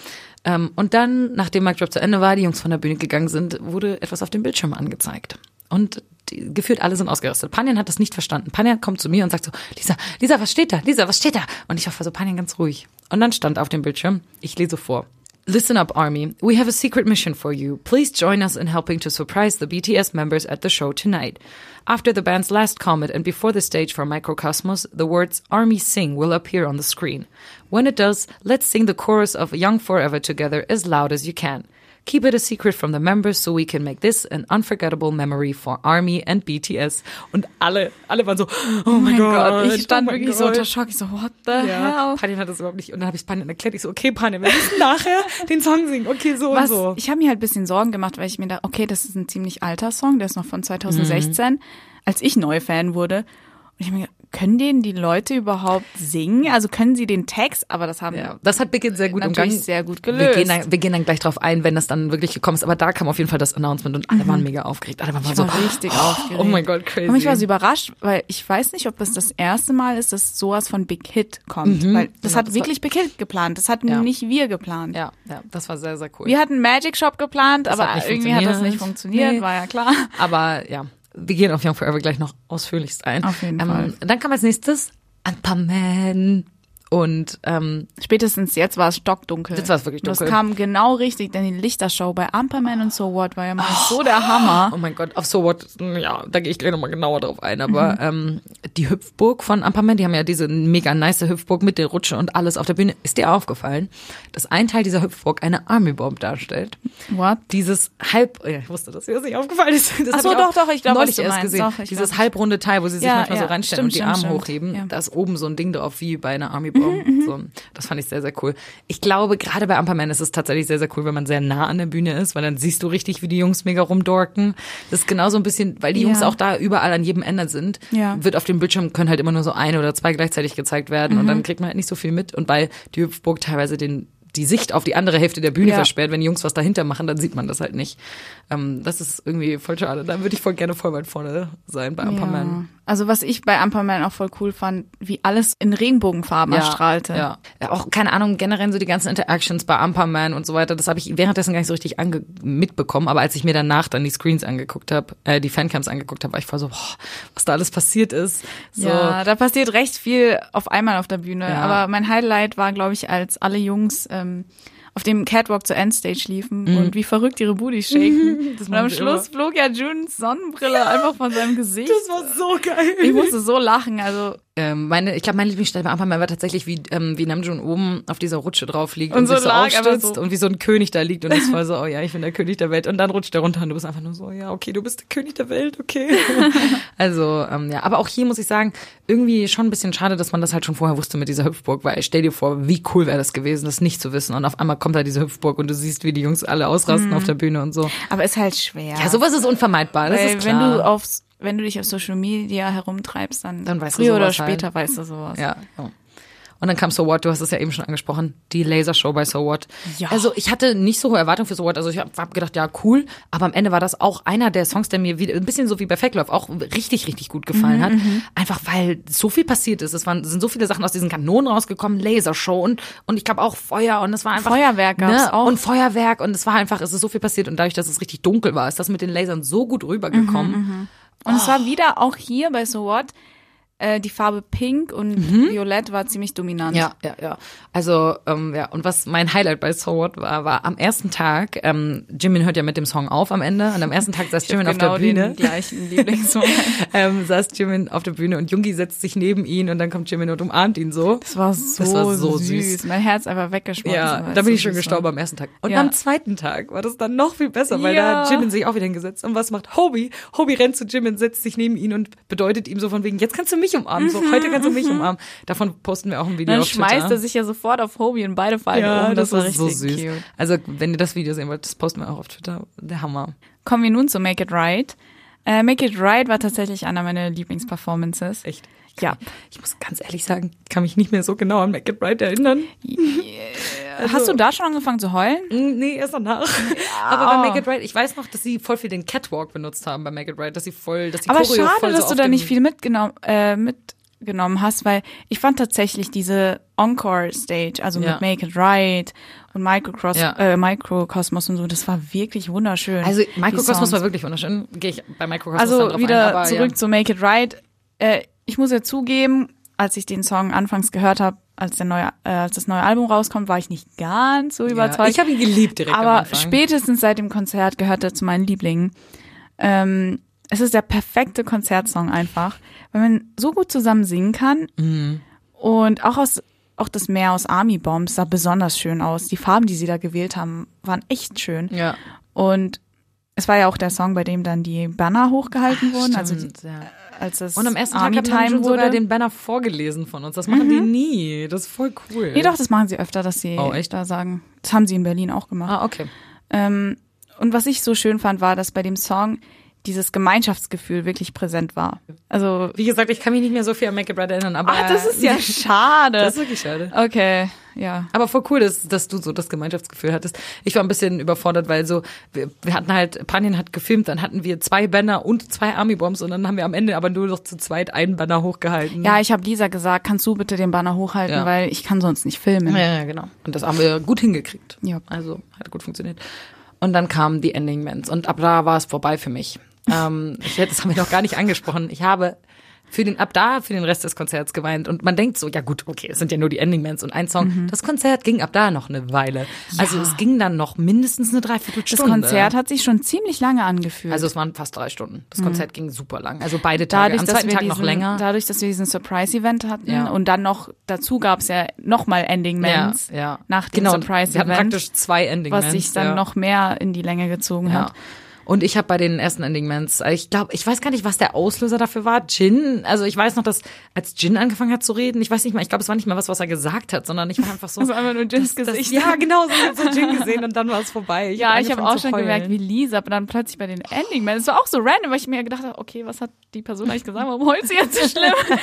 Ähm, und dann, nachdem Mic Drop zu Ende war, die Jungs von der Bühne gegangen sind, wurde etwas auf dem Bildschirm angezeigt. Und die, gefühlt alle sind ausgerastet. Panjan hat das nicht verstanden. Panjan kommt zu mir und sagt so, Lisa, Lisa, was steht da? Lisa, was steht da? Und ich war so, Panjan, ganz ruhig. Und dann stand auf dem Bildschirm, ich lese vor. Listen up, Army. We have a secret mission for you. Please join us in helping to surprise the BTS members at the show tonight. After the band's last comment and before the stage for Microcosmos, the words Army Sing will appear on the screen. When it does, let's sing the chorus of Young Forever together as loud as you can. Keep it a secret from the members so we can make this an unforgettable memory for Army and BTS. Und alle, alle waren so, oh, mein Gott. ich stand oh wirklich so Gott. unter Schock. Ich so, what the Ja, hell? Panjan hat das überhaupt nicht. Und dann habe ich Panjan erklärt. Ich so, okay, Panjan, wir müssen nachher den Song singen. Okay, so Was, und so. ich habe mir halt ein bisschen Sorgen gemacht, weil ich mir dachte, okay, das ist ein ziemlich alter Song, der ist noch von 2016, Mhm. als ich neu Fan wurde. Und ich hab mir gedacht, können den die Leute überhaupt singen? Also können sie den Text, aber das haben Ja, das hat Big sehr gut umgangen. sehr gut Wir gelöst. gehen, dann, wir gehen dann gleich drauf ein, wenn das dann wirklich gekommen ist. Aber da kam auf jeden Fall das Announcement und alle waren mega aufgeregt. Alle waren Mhm. Ich so, war richtig aufgeregt. oh mein Gott, crazy. Und ich war so überrascht, weil ich weiß nicht, ob das das erste Mal ist, dass sowas von Big Hit kommt. Weil das Ja, hat das wirklich Big Hit geplant. Das hatten Ja. nicht wir geplant. ja, ja, das war sehr, sehr cool. Wir hatten Magic Shop geplant, aber hat irgendwie hat das nicht funktioniert, Nee. war ja klar. Aber ja, wir gehen auf Young Forever gleich noch ausführlichst ein. Auf jeden Fall. Dann kam als nächstes Anpaman. Und ähm, Spätestens jetzt war es stockdunkel. Jetzt war es wirklich dunkel. Das kam genau richtig, denn die Lichtershow bei Amperman und So What war ja mal so der Hammer. Oh mein Gott, auf So What, ja, da gehe ich gleich nochmal genauer drauf ein. Aber ähm, die Hüpfburg von Amperman, die haben ja diese mega nice Hüpfburg mit der Rutsche und alles auf der Bühne. Ist dir aufgefallen, dass ein Teil dieser Hüpfburg eine Army Bomb darstellt? What? Dieses halb, ja, ich wusste, dass dir das nicht aufgefallen ist. Das Ach so, doch, doch, ich glaub, was neulich erst meinst. gesehen. Doch, Dieses glaub. halbrunde Teil, wo sie sich Ja, manchmal so ja, reinstellen stimmt, und die stimmt, Arme stimmt. hochheben. Ja. Mhm, Da ist oben so ein Ding drauf wie bei einer Army Bomb. So, das fand ich sehr, sehr cool. Ich glaube, gerade bei Amperman ist es tatsächlich sehr, sehr cool, wenn man sehr nah an der Bühne ist, weil dann siehst du richtig, wie die Jungs mega rumdorken. Das ist genauso ein bisschen, weil die Ja. Jungs auch da überall an jedem Ende sind, Ja. wird auf dem Bildschirm können halt immer nur so ein oder zwei gleichzeitig gezeigt werden und Mhm. dann kriegt man halt nicht so viel mit. Und weil die Hüpfburg teilweise den die Sicht auf die andere Hälfte der Bühne Ja. versperrt, wenn die Jungs was dahinter machen, dann sieht man das halt nicht. Ähm, das ist irgendwie voll schade. Da würde ich voll gerne voll weit vorne sein bei Amperman. Also was ich bei Amperman auch voll cool fand, wie alles in Regenbogenfarben erstrahlte. Ja. ja. Auch, keine Ahnung, generell so die ganzen Interactions bei Amperman und so weiter, das habe ich währenddessen gar nicht so richtig mitbekommen, aber als ich mir danach dann die Screens angeguckt habe, äh, die Fancams angeguckt habe, war ich voll so, boah, was da alles passiert ist. So. Ja, da passiert recht viel auf einmal auf der Bühne. Ja. Aber mein Highlight war, glaube ich, als alle Jungs ähm, auf dem Catwalk zur Endstage liefen und wie verrückt ihre Booties shaken. und am Schluss flog ja Junes Sonnenbrille einfach von seinem Gesicht. Das war so geil. Ich musste so lachen. Also Ähm, meine, ich glaube, meine Lieblingsstelle bei Amperman war tatsächlich, wie, ähm, wie Namjoon oben auf dieser Rutsche drauf liegt und, Und so sich so aufstützt so- und wie so ein König da liegt und es war so, oh ja, ich bin der König der Welt und dann rutscht er runter und du bist einfach nur so, ja, okay, du bist der König der Welt, okay. also, ähm, ja, aber auch hier muss ich sagen, irgendwie schon ein bisschen schade, dass man das halt schon vorher wusste mit dieser Hüpfburg, weil stell dir vor, wie cool wäre das gewesen, das nicht zu wissen und auf einmal kommt da diese Hüpfburg und du siehst, wie die Jungs alle ausrasten auf der Bühne und so. Aber ist halt schwer. Ja, sowas ist unvermeidbar, das Weil ist klar. wenn du aufs, wenn du dich auf Social Media herumtreibst, dann, Dann weißt du früher oder halt. später weißt du sowas. Ja. ja. Und dann kam So What, du hast es ja eben schon angesprochen, die Lasershow bei So What. Ja. Also ich hatte nicht so hohe Erwartungen für So What, also ich habe hab gedacht, ja cool, aber am Ende war das auch einer der Songs, der mir wieder ein bisschen so wie bei Fake Love auch richtig, richtig gut gefallen Mhm, hat. Einfach weil so viel passiert ist. Es waren, sind so viele Sachen aus diesen Kanonen rausgekommen, Lasershow und, und ich glaube auch Feuer und es war einfach... Feuerwerk gab's auch. Und Feuerwerk und es war einfach, es ist so viel passiert und dadurch, dass es richtig dunkel war, ist das mit den Lasern so gut rübergekommen. Mhm, Und es war wieder auch hier bei So What, äh, die Farbe Pink und Violett war ziemlich dominant. Ja, ja, ja. Also, ähm, ja, und was mein Highlight bei So What war, war am ersten Tag, ähm, Jimin hört ja mit dem Song auf am Ende, und am ersten Tag saß Jimin auf genau der Bühne. den gleichen Lieblingssong. ähm, saß Jimin auf der Bühne und Jungi setzt sich neben ihn und dann kommt Jimin und umarmt ihn so. Das war so, Das war so süß. süß. Mein Herz einfach weggeschmolzen. Ja, da bin ich schon gestorben war. am ersten Tag. Und Ja. am zweiten Tag war das dann noch viel besser, weil Ja. da hat Jimin sich auch wieder hingesetzt. Und was macht Hobie? Hobie rennt zu Jimin, setzt sich neben ihn und bedeutet ihm so von wegen, jetzt kannst du mich umarmen. So, heute kannst du mich umarmen. Davon posten wir auch ein Video Dann auf Twitter. schmeißt er sich ja sofort auf Hobie und beide fallen Ja, um. das, war ist so richtig süß. cute. Also, wenn ihr das Video sehen wollt, das posten wir auch auf Twitter. Der Hammer. Kommen wir nun zu Make It Right. Äh, Make It Right war tatsächlich einer meiner Lieblingsperformances. Echt. Ja. Ich muss ganz ehrlich sagen, ich kann mich nicht mehr so genau an Make It Right erinnern. Hast du da schon angefangen zu heulen? Mm, Nee, erst danach. Aber bei Make It Right, ich weiß noch, dass sie voll viel den Catwalk benutzt haben bei Make It Right, dass sie voll, dass die Aber Choreo schade, dass so du da nicht viel mitgenommen, äh, mitgenommen hast, weil ich fand tatsächlich diese Encore-Stage, also Ja. mit Make It Right und Microcross, Ja. äh, Microcosmos und so, das war wirklich wunderschön. Also, Microcosmos war wirklich wunderschön. Gehe ich bei Microcosmos dann Also drauf wieder ein, aber zurück ja. zu Make It Right. Äh, ich muss ja zugeben, als ich den Song anfangs gehört habe, als der neue, äh, als das neue Album rauskommt, war ich nicht ganz so Ja, überzeugt. ich habe ihn geliebt direkt aber spätestens seit dem Konzert gehört er zu meinen Lieblingen. Ähm, es ist der perfekte Konzertsong einfach, weil man so gut zusammen singen kann Mhm. und auch aus auch das Meer aus Army Bombs sah besonders schön aus. Die Farben, die sie da gewählt haben, waren echt schön. Ja. Und es war ja auch der Song, bei dem dann die Banner hochgehalten wurden, also die, Stimmt, ja. Als es Und am ersten Army Tag haben Time sogar wurde. Mhm. den Banner vorgelesen von uns. Das machen die nie. Das ist voll cool. nee, doch, das machen sie öfter, dass sie Oh, echt? da sagen. Das haben sie in Berlin auch gemacht. Ah, okay. Ähm, und was ich so schön fand, war, dass bei dem Song dieses Gemeinschaftsgefühl wirklich präsent war. Also, Wie gesagt, ich kann mich nicht mehr so viel an Make It Right erinnern, aber. ach, das ist ja schade. Das ist wirklich schade. Okay, ja. Aber voll cool, dass, dass du so das Gemeinschaftsgefühl hattest. Ich war ein bisschen überfordert, weil so, wir, wir hatten halt, Panien hat gefilmt, dann hatten wir zwei Banner und zwei Army Bombs und dann haben wir am Ende aber nur noch zu zweit einen Banner hochgehalten. Ja, ich habe Lisa gesagt, kannst du bitte den Banner hochhalten, Ja. weil ich kann sonst nicht filmen. Ja, ja, genau. Und das haben wir gut hingekriegt. Ja. Also hat gut funktioniert. Und dann kamen die Ending Ments und ab da war es vorbei für mich. ähm, ich, hätte- das haben wir noch gar nicht angesprochen. Ich habe für den ab da für den Rest des Konzerts geweint und man denkt so, ja gut, okay, es sind ja nur die Ending Ments und ein Song. Mhm. Das Konzert ging ab da noch eine Weile. Also es ging dann noch mindestens eine Das Dreiviertelstunde. Konzert hat sich schon ziemlich lange angefühlt. also es waren fast drei Stunden. Das Konzert ging super lang. Also beide Tage. dadurch, Am zweiten Tag diesen, noch länger. dadurch, dass wir diesen Surprise-Event hatten Ja. und dann noch dazu gab's ja nochmal Ending Mans ja, ja. nach dem genau, Wir hatten praktisch zwei Ending was Ments, sich dann ja. noch mehr in die Länge gezogen Ja. hat. Und ich habe bei den ersten Ending Mans, ich glaube, ich weiß gar nicht, was der Auslöser dafür war. Jin, also ich weiß noch, dass als Jin angefangen hat zu reden, ich weiß nicht mal, ich glaube, es war nicht mal was, was er gesagt hat, sondern ich war einfach so. Also einfach nur Jins das, Gesicht. Ja, genau, so, so Jin gesehen und dann war es vorbei. Ja, hab ich habe auch schon heulen. gemerkt, wie Lisa, aber dann plötzlich bei den Ending Man. Es war auch so random, weil ich mir gedacht habe, okay, was hat die Person eigentlich gesagt? Warum heult sie jetzt so schlimm?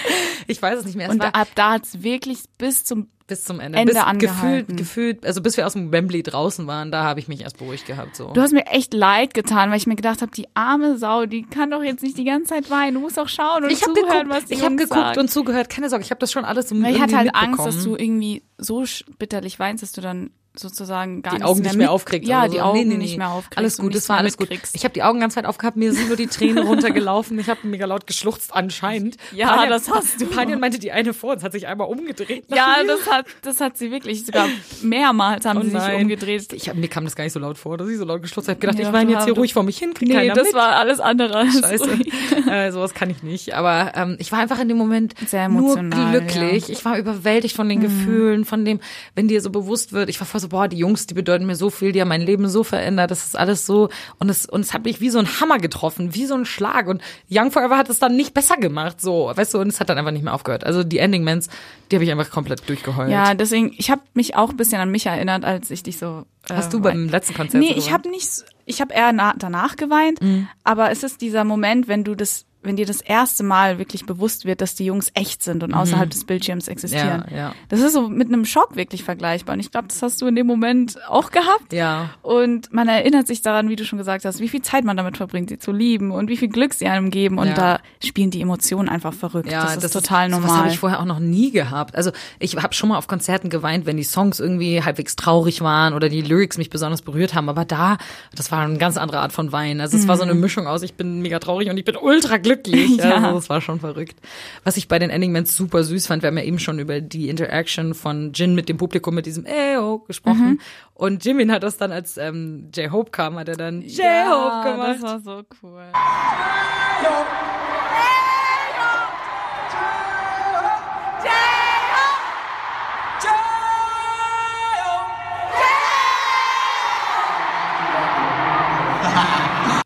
Ich weiß es nicht mehr. Es Und war, ab da hat's wirklich bis zum bis zum Ende. Ende bis angehalten. gefühlt, gefühlt, also bis wir aus dem Wembley draußen waren, da habe ich mich erst beruhigt gehabt. So. Du hast mir echt leid getan, weil ich mir gedacht habe, die arme Sau, die kann doch jetzt nicht die ganze Zeit weinen. Du musst auch schauen und ich habe zuhören, geguckt, was die ich habe geguckt sagen. und zugehört. Keine Sorge, ich habe das schon alles Weil ich hatte halt Angst, dass du irgendwie so bitterlich weinst, dass du dann sozusagen gar die Augen mehr nicht mehr mit- aufkriegst. Ja, oder die so. Augen Nee, nee, nee. nicht mehr aufkriegst. Alles gut, das war mehr alles gut. Ich habe die Augen ganz weit aufgehabt, mir sind nur die Tränen runtergelaufen. Ich habe mega laut geschluchzt anscheinend. Ja, Panjan- das hast du. Panjan meinte, die eine vor uns hat sich einmal umgedreht. Ja, das hat, das hat sie wirklich sogar mehrmals haben Oh sie sich umgedreht. Ich hab, mir kam das gar nicht so laut vor, dass ich so laut geschluckt habe. Ich gedacht, Ja, ich weine du jetzt hier ruhig vor mich hin, krieg Nee, das mit. war alles andere. als Scheiße. äh, sowas kann ich nicht. Aber ähm, ich war einfach in dem Moment Sehr nur glücklich. ja. Mhm. Ich war überwältigt von den Gefühlen, von dem, wenn dir so bewusst wird. Ich war voll so, boah, die Jungs, die bedeuten mir so viel, die haben mein Leben so verändert. Das ist alles so. Und es, und es hat mich wie so ein Hammer getroffen, wie so ein Schlag. Und Young Forever hat es dann nicht besser gemacht, so, weißt du, und es hat dann einfach nicht mehr aufgehört. Also die Ending Mans, die habe ich einfach komplett durchgeheult. Ja, deswegen, ich habe mich auch ein bisschen an mich erinnert, als ich dich so. Äh, Hast du beim letzten Konzert Nee, so ich habe nicht, ich habe eher na, danach geweint, Mhm. aber es ist dieser Moment, wenn du das, wenn dir das erste Mal wirklich bewusst wird, dass die Jungs echt sind und außerhalb des Bildschirms existieren. Mhm. Ja, ja. Das ist so mit einem Schock wirklich vergleichbar. Und ich glaube, das hast du in dem Moment auch gehabt. Ja. Und man erinnert sich daran, wie du schon gesagt hast, wie viel Zeit man damit verbringt, sie zu lieben und wie viel Glück sie einem geben. Und Ja. da spielen die Emotionen einfach verrückt. Ja, das ist total sowas normal. habe ich vorher auch noch nie gehabt. Also ich habe schon mal auf Konzerten geweint, wenn die Songs irgendwie halbwegs traurig waren oder die Lyrics mich besonders berührt haben. Aber da, das war eine ganz andere Art von Weinen. Also es war so eine Mischung aus, ich bin mega traurig und ich bin ultra glücklich. Mhm. Ja. Also es war schon verrückt. Was ich bei den Ending Mans super süß fand, wir haben ja eben schon über die Interaction von Jin mit dem Publikum mit diesem Eyo gesprochen. Mhm. Und Jimin hat das dann, als ähm, J-Hope kam, hat er dann J-Hope ja, gemacht. das war so cool.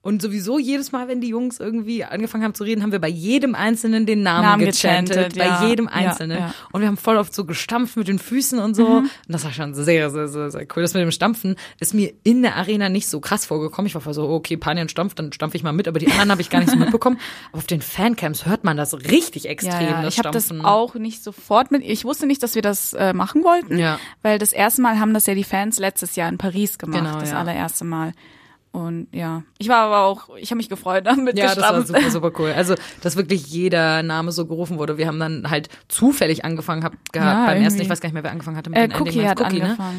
Und sowieso jedes Mal, wenn die Jungs irgendwie angefangen haben zu reden, haben wir bei jedem Einzelnen den Namen, Namen gechantet. gechantet, bei ja. jedem Ja, Einzelnen. ja. Und wir haben voll oft so gestampft mit den Füßen und so. Und das war schon sehr, sehr, sehr, sehr cool. Das mit dem Stampfen ist mir in der Arena nicht so krass vorgekommen. Ich war voll so, okay, Panian stampft, dann stampfe ich mal mit. Aber die anderen habe ich gar nicht so mitbekommen. Aber auf den Fancams hört man das richtig extrem, Ja, ja. das Ich habe das Stampfen. auch nicht sofort mit. Ich wusste nicht, dass wir das äh, machen wollten, Ja. weil das erste Mal haben das ja die Fans letztes Jahr in Paris gemacht, Genau, das ja. allererste Mal. Und ja, ich war aber auch, ich habe mich gefreut damit Ja, das war super, super cool. Also, dass wirklich jeder Name so gerufen wurde. Wir haben dann halt zufällig angefangen hab, gehabt Ja, beim ersten. irgendwie. Ich weiß gar nicht mehr, wer angefangen hatte mit Äh, den Cookie hat Cookie, ne? angefangen.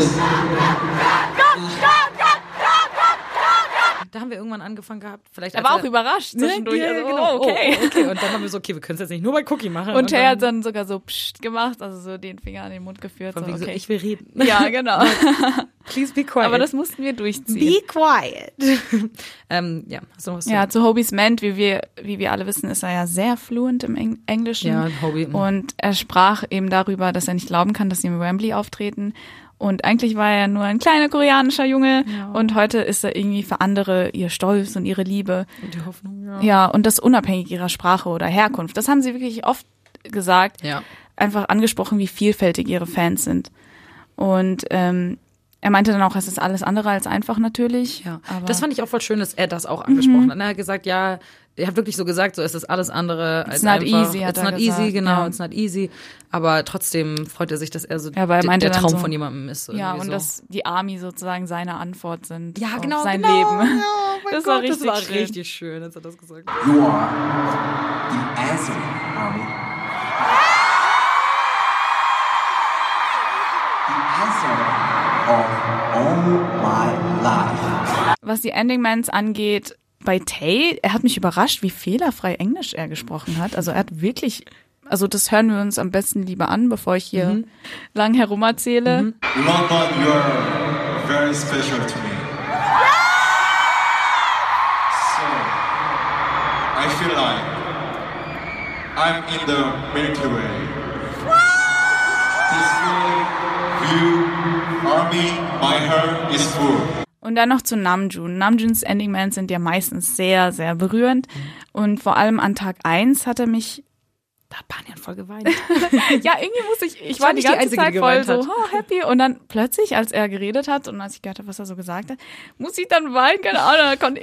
Da haben wir irgendwann angefangen gehabt. Vielleicht Er war auch überrascht zwischendurch. Ja, also, genau. oh, okay. Oh, okay. Und dann haben wir so, okay, wir können es jetzt nicht nur bei Cookie machen. Und Tay dann, hat dann sogar so psst gemacht, also so den Finger an den Mund geführt. von So, wegen so, okay. ich will reden. ja, genau. Please be quiet. Aber das mussten wir durchziehen. be quiet. ähm, ja, noch was Ja, zu Hobie's Ment, wie wir, wie wir alle wissen, ist er ja sehr fluent im Eng Englischen. Ja, Hobie, mhm. Und er sprach eben darüber, dass er nicht glauben kann, dass sie im Wembley auftreten. Und eigentlich war er nur ein kleiner koreanischer Junge. Und heute ist er irgendwie für andere ihr Stolz und ihre Liebe. Und die Hoffnung, ja. Ja, und das unabhängig ihrer Sprache oder Herkunft. Das haben sie wirklich oft gesagt. Ja. Einfach angesprochen, wie vielfältig ihre Fans sind. Und ähm, er meinte dann auch, es ist alles andere als einfach natürlich. Ja, das fand ich auch voll schön, dass er das auch angesprochen hat. Er hat gesagt, ja, er hat wirklich so gesagt, so es ist alles andere als It's not einfach. easy, hat it's er not easy, gesagt, genau, ja. it's not easy. Aber trotzdem freut er sich, dass er so Ja, weil er der Traum so- von jemandem ist. Ja, und so. dass die Army sozusagen seine Antwort sind ja, auf genau, sein genau, Leben. Ja, oh mein Das Gott, war richtig das war schön. richtig schön, als er das gesagt hat. You are the answer, Army. The answer of all my life. Was die Ending-Mans angeht, bei Tay, er hat mich überrascht, wie fehlerfrei Englisch er gesprochen hat. Also er hat wirklich, also das hören wir uns am besten lieber an, bevor ich hier Mhm. lang herum erzähle. London, you are very special to me. So, I feel like I'm in the Milky Way. This feeling, you, army, my heart is full. Und dann noch zu Namjoon. Namjoons Ending Mans sind ja meistens sehr, sehr berührend. Und vor allem an Tag eins hat er mich Da hat Banyan voll geweint. ja, irgendwie muss ich, ich war war die nicht die ganze Einzige, Zeit voll so oh, happy und dann plötzlich, als er geredet hat und als ich gehört habe, was er so gesagt hat, muss ich dann weinen, keine Ahnung,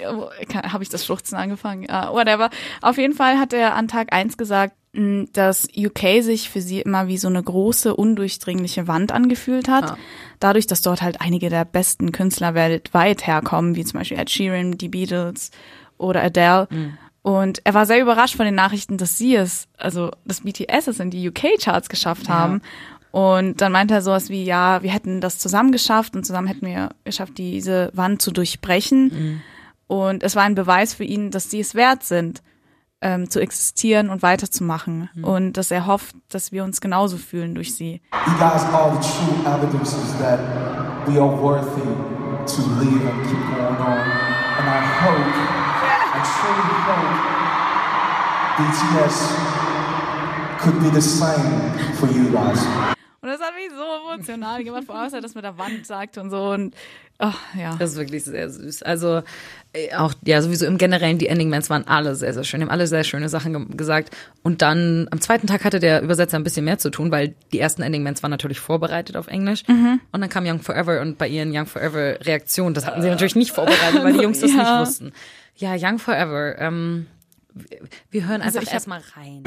habe ich das Schluchzen angefangen, uh, whatever. Auf jeden Fall hat er an Tag eins gesagt, dass UK sich für sie immer wie so eine große, undurchdringliche Wand angefühlt hat. Dadurch, dass dort halt einige der besten Künstler weltweit herkommen, wie zum Beispiel Ed Sheeran, die Beatles oder Adele. Und er war sehr überrascht von den Nachrichten, dass sie es, also dass BTS es in die UK-Charts geschafft haben. Und dann meinte er sowas wie, ja, wir hätten das zusammen geschafft und zusammen hätten wir geschafft, diese Wand zu durchbrechen. Und es war ein Beweis für ihn, dass sie es wert sind, ähm, zu existieren und weiterzumachen. Und dass er hofft, dass wir uns genauso fühlen durch sie. You guys are the true evidences that we are worthy to live and keep going on. And I hope, I truly hope BTS could be the same for you guys. Und das hat mich so emotional gemacht, vor allem, als er das mit der Wand sagte und so. Und ach, ja. Das ist wirklich sehr süß. Also äh, auch, ja, sowieso im Generellen, die Ending Mans waren alle sehr, sehr schön. Die haben alle sehr schöne Sachen ge gesagt. Und dann am zweiten Tag hatte der Übersetzer ein bisschen mehr zu tun, weil die ersten Ending Mans waren natürlich vorbereitet auf Englisch. Und dann kam Young Forever und bei ihren Young Forever Reaktionen, das hatten sie natürlich nicht vorbereitet, weil die Jungs das Ja. nicht wussten. Ja, Young Forever. Ähm, wir- hören Also einfach hab- erstmal rein.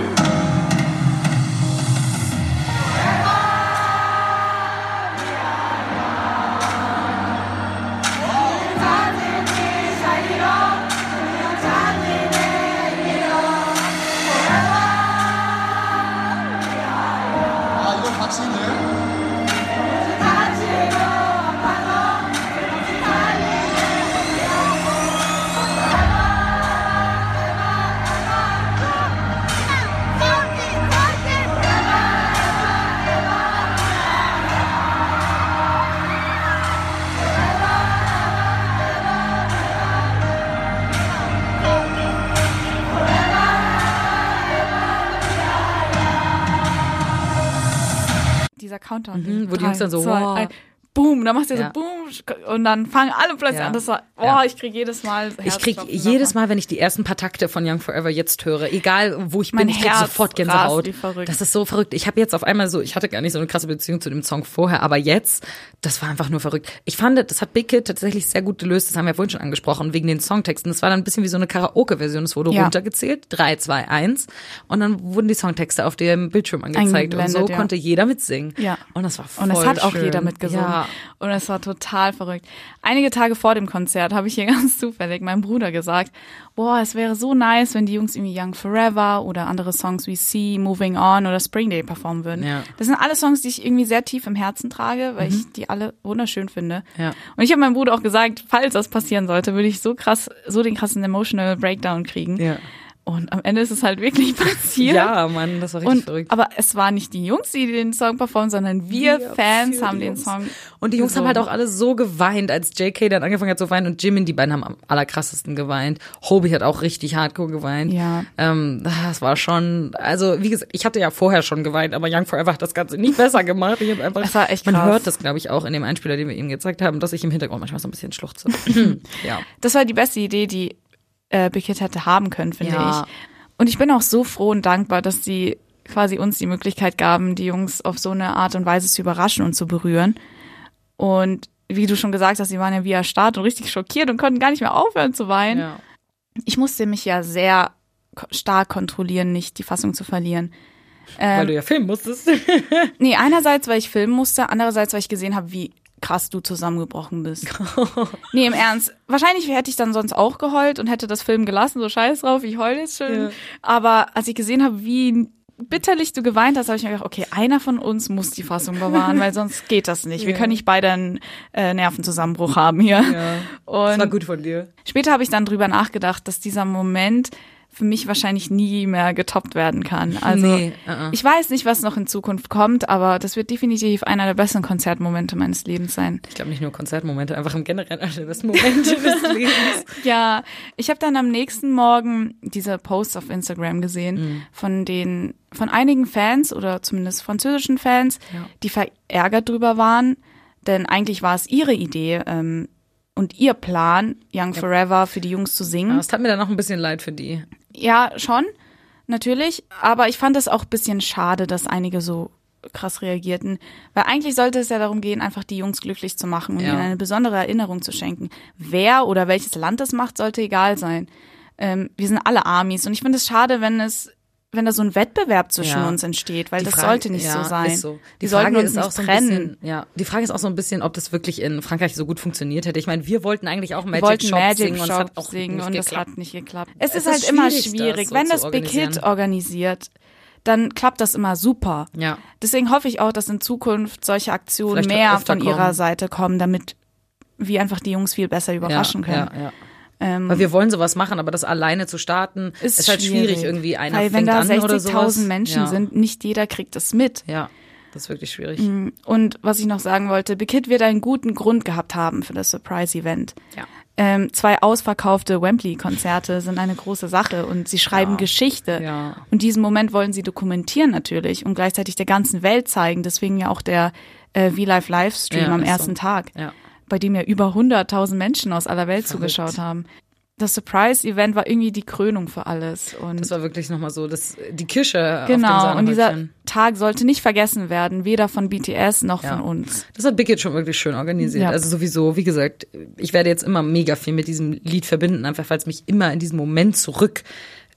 Countdown. Mhm, wo die Jungs dann so, zwei, wow. Boom, dann machst du Ja. so boom und dann fangen alle plötzlich Ja. an. Das war, oh, Ja. ich krieg jedes Mal Ich krieg jedes. Mal, wenn ich die ersten paar Takte von Young Forever jetzt höre, egal wo ich Mein bin, ich krieg Herz sofort Gänsehaut. Das ist so verrückt. Ich habe jetzt auf einmal so, ich hatte gar nicht so eine krasse Beziehung zu dem Song vorher, aber jetzt, das war einfach nur verrückt. Ich fand, das hat Big Kid tatsächlich sehr gut gelöst, das haben wir vorhin schon angesprochen, wegen den Songtexten. Das war dann ein bisschen wie so eine Karaoke-Version. Es wurde runtergezählt, 3, 2, 1 und dann wurden die Songtexte auf dem Bildschirm angezeigt und so konnte jeder mitsingen. Ja. Und das war voll Und es hat auch schön. jeder mitgesungen. Ja. Und es war total verrückt. Einige Tage vor dem Konzert habe ich hier ganz zufällig meinem Bruder gesagt, boah, es wäre so nice, wenn die Jungs irgendwie Young Forever oder andere Songs wie See, Moving On oder Spring Day performen würden. Ja. Mhm. Das sind alle Songs, die ich irgendwie sehr tief im Herzen trage, weil ich die alle wunderschön finde. Ja. Und ich habe meinem Bruder auch gesagt, falls das passieren sollte, würde ich so krass, so den krassen Emotional Breakdown kriegen. Ja. Und am Ende ist es halt wirklich passiert. Ja, Mann, das war richtig Und, verrückt. aber es waren nicht die Jungs, die den Song performen, sondern wir, Wir Fans haben den. Song. Und die Jungs haben halt gesungen. auch alle so geweint, als JK dann angefangen hat zu weinen und Jimin, die beiden haben am allerkrassesten geweint. Hobie hat auch richtig hardcore geweint. Ja. Ähm, das war schon, also wie gesagt, ich hatte ja vorher schon geweint, aber Young Forever hat das Ganze nicht besser gemacht. Ich hab einfach, Das war echt man krass. hört das, glaube ich, auch in dem Einspieler, den wir ihm gezeigt haben, dass ich im Hintergrund manchmal so ein bisschen schluchze. ja. Das war die beste Idee, die äh, Hit hätte haben können, finde Ja. ich. Und ich bin auch so froh und dankbar, dass sie quasi uns die Möglichkeit gaben, die Jungs auf so eine Art und Weise zu überraschen und zu berühren. Und wie du schon gesagt hast, sie waren ja wie erstarrt und richtig schockiert und konnten gar nicht mehr aufhören zu weinen. ja. Ich musste mich ja sehr stark kontrollieren, nicht die Fassung zu verlieren. Weil du ja filmen musstest. Nee, einerseits, weil ich filmen musste, andererseits, weil ich gesehen habe, wie krass du zusammengebrochen bist. nee, im Ernst. Wahrscheinlich hätte ich dann sonst auch geheult und hätte das Film gelassen, so scheiß drauf, ich heule jetzt schon. Ja. Aber als ich gesehen habe, wie bitterlich du geweint hast, habe ich mir gedacht, okay, einer von uns muss die Fassung bewahren, weil sonst geht das nicht. Wir können nicht beide einen äh, Nervenzusammenbruch haben hier. Ja. Das war Und gut von dir. später habe ich dann drüber nachgedacht, dass dieser Moment für mich wahrscheinlich nie mehr getoppt werden kann. Also Nee, uh-uh. ich weiß nicht, was noch in Zukunft kommt, aber das wird definitiv einer der besten Konzertmomente meines Lebens sein. Ich glaube nicht nur Konzertmomente, einfach im Generellen einer der besten Momente des Lebens. Ja, ich habe dann am nächsten Morgen diese Posts auf Instagram gesehen Mhm. von den von einigen Fans oder zumindest französischen Fans, Ja. die verärgert drüber waren, denn eigentlich war es ihre Idee ähm, und ihr Plan, Young Forever für die Jungs zu singen. Aber es tat mir dann noch ein bisschen leid für die. Ja, schon, natürlich. Aber ich fand es auch ein bisschen schade, dass einige so krass reagierten. Weil eigentlich sollte es ja darum gehen, einfach die Jungs glücklich zu machen und Ja. ihnen eine besondere Erinnerung zu schenken. Wer oder welches Land das macht, sollte egal sein. Ähm, wir sind alle Amis und ich finde es schade, wenn es wenn da so ein Wettbewerb zwischen Ja. uns entsteht, weil Die das Frage- sollte nicht ja, so sein. Ist so. Die, Die sollten uns nicht auch so trennen. bisschen, ja, die Frage ist auch so ein bisschen, ob das wirklich in Frankreich so gut funktioniert hätte. Ich meine, wir wollten eigentlich auch Magic wollten Shop Magic singen und es Shop hat auch singen und das hat nicht geklappt. Es, Es ist ist halt immer schwierig, das so Wenn zu das Big Hit organisiert, dann klappt das immer super. Ja. Deswegen hoffe ich auch, dass in Zukunft solche Aktionen Vielleicht mehr von ihrer kommen. Seite kommen, damit wir einfach die Jungs viel besser überraschen ja, können. Ja, ja. Ähm, Weil wir wollen sowas machen, aber das alleine zu starten, ist, ist halt schwierig irgendwie. Einer Weil wenn fängt da oder sowas. 60.000 Menschen ja. sind, nicht jeder kriegt es mit. Ja, das ist wirklich schwierig. Und was ich noch sagen wollte, Big Hit wird einen guten Grund gehabt haben für das Surprise-Event. Ja. Ähm, zwei ausverkaufte Wembley-Konzerte sind eine große Sache und sie schreiben Geschichte. Ja. Und diesen Moment wollen sie dokumentieren natürlich und gleichzeitig der ganzen Welt zeigen. Deswegen ja auch der äh, V-Live Livestream Ja, am ist so. ersten Tag, Ja. Bei dem ja über 100.000 Menschen aus aller Welt zugeschaut haben. Das Surprise-Event war irgendwie die Krönung für alles. Und Das war wirklich nochmal so, das, die Kirsche genau, und dieser. Tag sollte nicht vergessen werden, weder von BTS noch Ja. von uns. Das hat Big Hit schon wirklich schön organisiert. Ja. Also sowieso, wie gesagt, ich werde jetzt immer mega viel mit diesem Lied verbinden, einfach weil es mich immer in diesen Moment zurück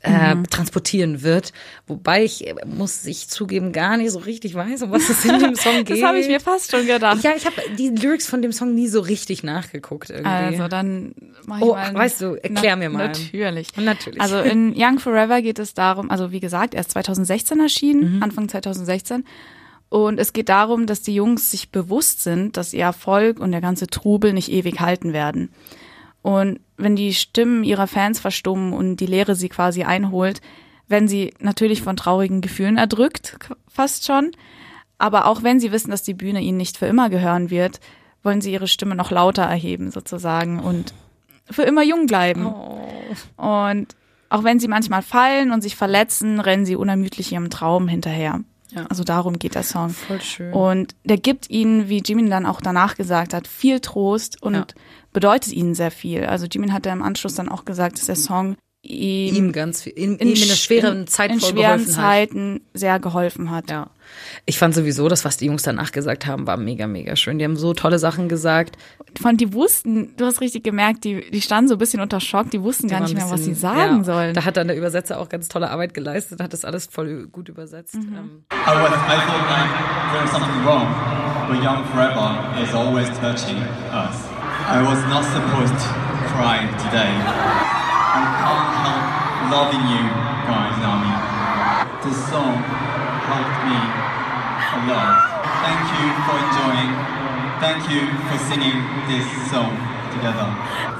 äh, Mhm. transportieren wird. Wobei ich, äh, muss ich zugeben, gar nicht so richtig weiß, um was es in dem Song geht. Das habe ich mir fast schon gedacht. Ja, ich habe die Lyrics von dem Song nie so richtig nachgeguckt irgendwie. Also dann mach ich Oh, mal. weißt du, erklär mir mal. Natürlich. Natürlich. Also in Young Forever geht es darum, also wie gesagt, er ist 2016 erschienen, Mhm. Anfang 2016. Und es geht darum, dass die Jungs sich bewusst sind, dass ihr Erfolg und der ganze Trubel nicht ewig halten werden. Und wenn die Stimmen ihrer Fans verstummen und die Leere sie quasi einholt, werden sie natürlich von traurigen Gefühlen erdrückt, fast schon. Aber auch wenn sie wissen, dass die Bühne ihnen nicht für immer gehören wird, wollen sie ihre Stimme noch lauter erheben sozusagen und für immer jung bleiben. Und auch wenn sie manchmal fallen und sich verletzen, rennen sie unermüdlich ihrem Traum hinterher. Ja. Also darum geht der Song. Voll schön. Und der gibt ihnen, wie Jimin dann auch danach gesagt hat, viel Trost und Ja. Bedeutet ihnen sehr viel. Also Jimin hat ja im Anschluss dann auch gesagt, dass der Song ihm, ihm ganz viel, ihm, ihm in einer schweren in, Zeit in schweren geholfen hat. Zeiten sehr geholfen hat. Ja. Ich fand sowieso, das, was die Jungs danach gesagt haben, war mega, mega schön. Die haben so tolle Sachen gesagt. Von die wussten, du hast richtig gemerkt, die, die standen so ein bisschen unter Schock, die wussten gar Die nicht waren mehr, ein was sie bisschen- sagen ja, sollen. Da hat dann der Übersetzer auch ganz tolle Arbeit geleistet, hat das alles voll gut übersetzt. Ähm, I was I thought like there was something wrong, but Young Forever is always touching us. I was not supposed to cry today. I can't help loving you guys, Nami. This song helped me a lot. Thank you for enjoying. Thank you for singing this song together.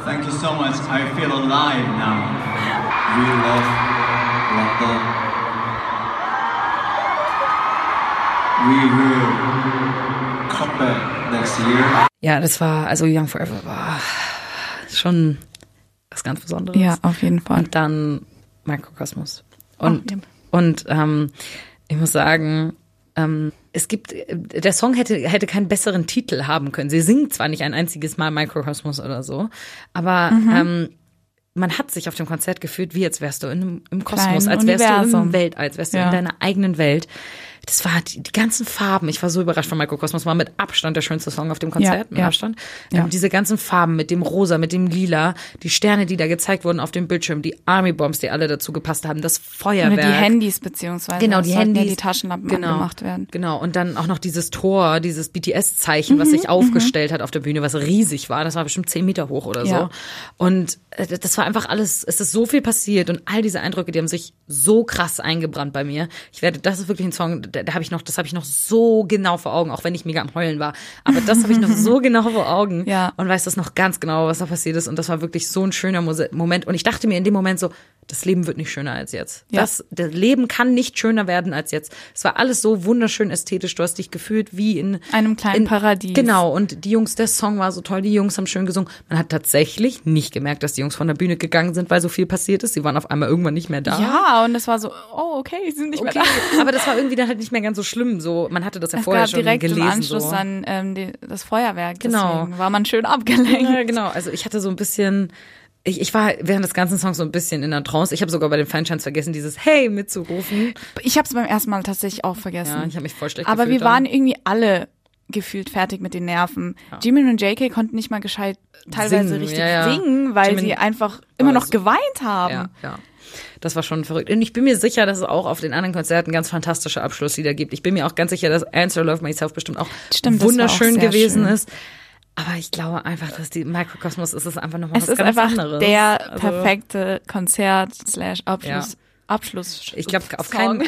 Thank you so much. I feel alive now. We love London. We will ja, das war, also Young Forever war schon was ganz Besonderes. ja, auf jeden Fall. Und dann Mikrokosmos. Und, Oh, ja. und ähm, ich muss sagen, ähm, es gibt, der Song hätte, hätte keinen besseren Titel haben können. Sie singt zwar nicht ein einziges Mal Mikrokosmos oder so, aber Mhm. ähm, man hat sich auf dem Konzert gefühlt, wie jetzt wärst du in, im Kosmos, Kleinen als wärst du Universum. im Weltall, als wärst du Ja. in deiner eigenen Welt. Das war die, die ganzen Farben. Ich war so überrascht von Mikrokosmos. War mit Abstand der schönste Song auf dem Konzert. Ja, mit ja. Abstand. Ja. Ähm, diese ganzen Farben mit dem Rosa, mit dem Lila, die Sterne, die da gezeigt wurden auf dem Bildschirm, die Army Bombs, die alle dazu gepasst haben, das Feuerwerk. Oder die Handys beziehungsweise. Genau, die Handys. Die Taschenlampen genau, angemacht werden. Genau, und dann auch noch dieses Tor, dieses BTS-Zeichen, was Mhm, sich aufgestellt hat auf der Bühne, was riesig war. Das war bestimmt zehn Meter hoch oder Ja. so. Und äh, das war einfach alles, es ist so viel passiert und all diese Eindrücke, die haben sich so krass eingebrannt bei mir. Ich werde, das ist wirklich ein Song, da, da habe ich noch, das habe ich noch so genau vor Augen, auch wenn ich mega am Heulen war. Aber das habe ich noch so genau vor Augen Ja. und weiß das noch ganz genau, was da passiert ist. Und das war wirklich so ein schöner Moment. Und ich dachte mir in dem Moment so, das Leben wird nicht schöner als jetzt. Ja. Das, das Leben kann nicht schöner werden als jetzt. Es war alles so wunderschön ästhetisch. Du hast dich gefühlt wie in Einem kleinen Paradies. Genau. Und die Jungs, der Song war so toll. Die Jungs haben schön gesungen. Man hat tatsächlich nicht gemerkt, dass die Jungs von der Bühne gegangen sind, weil so viel passiert ist. Sie waren auf einmal irgendwann nicht mehr da. Ja, und es war so, oh, okay, sie sind nicht Okay, mehr da. aber das war irgendwie dann halt nicht mehr ganz so schlimm. So, man hatte das ja Es vorher gab schon direkt gelesen. im Anschluss so. dann ähm, die, das Feuerwerk. Genau. Deswegen war man schön abgelenkt. Ja, genau. Also ich hatte so ein bisschen, ich, ich war während des ganzen Songs so ein bisschen in der Trance. Ich habe sogar bei den Fanchants vergessen, dieses Hey mitzurufen. Ich habe es beim ersten Mal tatsächlich auch vergessen. Ja, ich habe mich voll schlecht Aber wir waren dann. irgendwie alle gefühlt fertig mit den Nerven. Jimin und JK konnten nicht mal gescheit teilweise Singen, richtig ja, ja. singen, weil Jimin sie einfach immer noch so- geweint haben. Ja, ja. Das war schon verrückt. Und ich bin mir sicher, dass es auch auf den anderen Konzerten ganz fantastische Abschlusslieder gibt. Ich bin mir auch ganz sicher, dass Answer Love Myself bestimmt auch Stimmt, auch wunderschön sehr gewesen schön. ist. Aber ich glaube einfach, dass die Mikrokosmos ist es einfach nochmal Es was ist ganz einfach anderes. der Also- perfekte Konzert slash Abschluss. Ja. Abschluss. Ich glaube, auf keinen ich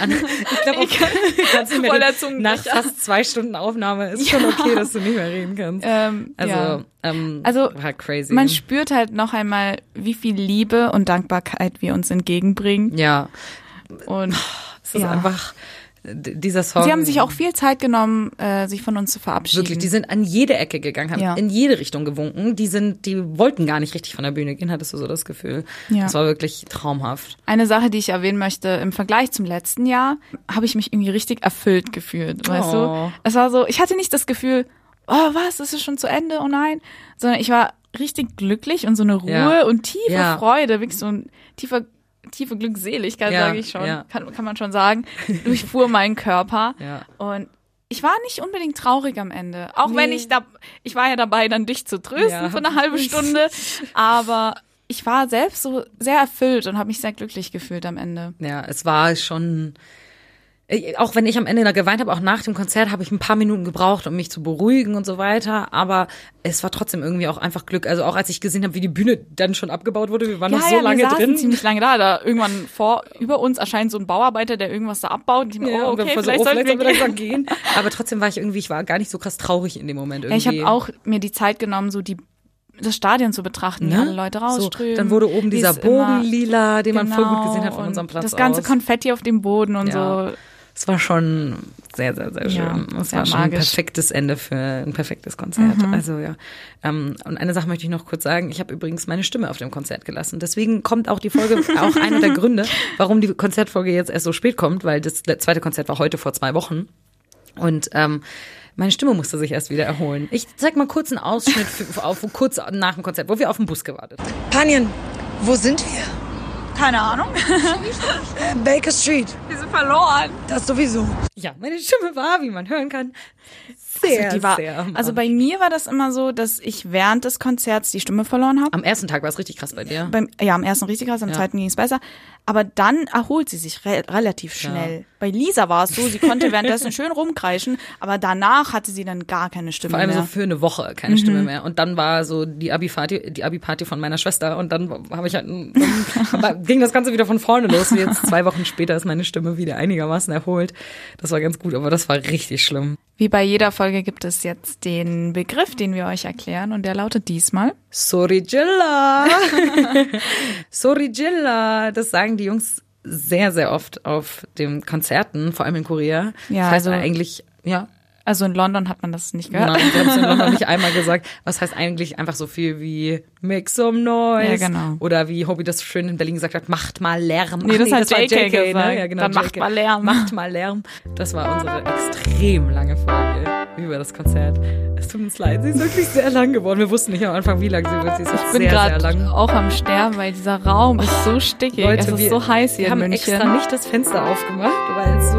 glaube, auf mehr, nach fast zwei Stunden Aufnahme ist schon okay, dass du nicht mehr reden kannst. Ähm, Also, ja. ähm, Also, war crazy. Man spürt halt noch einmal, wie viel Liebe und Dankbarkeit wir uns entgegenbringen. ja, Und es ist ja. einfach dieser Song. sie haben sich auch viel Zeit genommen, äh, sich von uns zu verabschieden. Wirklich, die sind an jede Ecke gegangen, haben Ja. in jede Richtung gewunken. Die sind, die wollten gar nicht richtig von der Bühne gehen, hattest du so das Gefühl. Ja. Das war wirklich traumhaft. Eine Sache, die ich erwähnen möchte, im Vergleich zum letzten Jahr habe ich mich irgendwie richtig erfüllt gefühlt, weißt Oh. du? Es war so, ich hatte nicht das Gefühl, oh was, ist es schon zu Ende, oh nein, sondern ich war richtig glücklich und so eine Ruhe Ja. und tiefe Ja. Freude, wirklich so ein tiefer tiefe Glückseligkeit, Ja, sage ich schon, ja. kann, kann man schon sagen, durchfuhr meinen Körper. Ja. Und ich war nicht unbedingt traurig am Ende. Auch wenn Nee. ich da, ich war ja dabei, dann dich zu trösten Ja. für eine halbe Stunde. Aber ich war selbst so sehr erfüllt und habe mich sehr glücklich gefühlt am Ende. Ja, es war schon. Äh, Auch wenn ich am Ende da geweint habe, auch nach dem Konzert habe ich ein paar Minuten gebraucht, um mich zu beruhigen und so weiter. Aber es war trotzdem irgendwie auch einfach Glück. Also auch als ich gesehen habe, wie die Bühne dann schon abgebaut wurde, wir waren noch so ja, lange wir saßen drin. ziemlich lange da. Da irgendwann vor über uns erscheint so ein Bauarbeiter, der irgendwas da abbaut. Und ich mir, Ja, oh, wir okay, haben so, vielleicht oh, sollten vielleicht wir sollten wir gehen. langsam gehen. Aber trotzdem war ich irgendwie, ich war gar nicht so krass traurig in dem Moment Ja, irgendwie. ich habe auch mir die Zeit genommen, so die das Stadion zu betrachten, Ne? alle Leute So, rausströmen. dann wurde oben dieser Bogen lila, den man voll gut Genau, gesehen hat von und unserem Platz Das ganze aus. Konfetti auf dem Boden und Ja. so. Es war schon sehr, sehr, sehr Ja, schön. es sehr war schon ein magisch. perfektes Ende für ein perfektes Konzert. Mhm. Also ja. Ähm, und eine Sache möchte ich noch kurz sagen. Ich habe übrigens meine Stimme auf dem Konzert gelassen. Deswegen kommt auch die Folge, auch einer der Gründe, warum die Konzertfolge jetzt erst so spät kommt, weil das zweite Konzert war heute vor zwei Wochen. Und ähm, meine Stimme musste sich erst wieder erholen. Ich zeig mal kurz einen Ausschnitt für, auf, kurz nach dem Konzert, wo wir auf den Bus gewartet haben. Panien, wo sind wir? Keine Ahnung. Baker Street. Wir sind verloren. Das sowieso. Ja, meine Stimme war, wie man hören kann, sehr, Also, die war, sehr also bei mir war das immer so, dass ich während des Konzerts die Stimme verloren habe. Am ersten Tag war es richtig krass bei dir. Beim, ja, am ersten richtig krass, am zweiten ging es besser. Aber dann erholt sie sich re relativ schnell. Bei Lisa war es so, sie konnte währenddessen schön rumkreischen, aber danach hatte sie dann gar keine Stimme Vor allem mehr. so für eine Woche keine Stimme mehr. Und dann war so die Abi-Party, die Abi-Party von meiner Schwester und dann habe ich halt, ging das Ganze wieder von vorne los. Und Jetzt zwei Wochen später ist meine Stimme wieder einigermaßen erholt. Das war ganz gut, aber das war richtig schlimm. Wie bei jeder Folge gibt es jetzt den Begriff, den wir euch erklären und der lautet diesmal. Sorry Gilla. Sorry Gilla. Das sagen die Jungs sehr, sehr oft auf den Konzerten, vor allem in Korea. Ja, das heißt also- eigentlich, ja, Also in London hat man das nicht gehört. Nein, wir haben es in London nicht einmal gesagt. Was heißt eigentlich einfach so viel wie make some noise? Ja, genau. Oder wie Hobby das schön in Berlin gesagt hat, macht mal Lärm. Nee, das hat war JK gesagt. Ne? Ja, genau, Dann macht JK. mal Lärm. Macht mal Lärm. Das war unsere extrem lange Folge über das Konzert. Es tut uns leid, sie ist wirklich sehr lang geworden. Wir wussten nicht am Anfang, wie lang sie wird. Sie ist Ich bin gerade auch am Sterben, weil dieser Raum ist so stickig. es ist wir- so heiß hier wir haben in München. extra nicht das Fenster aufgemacht, weil es so,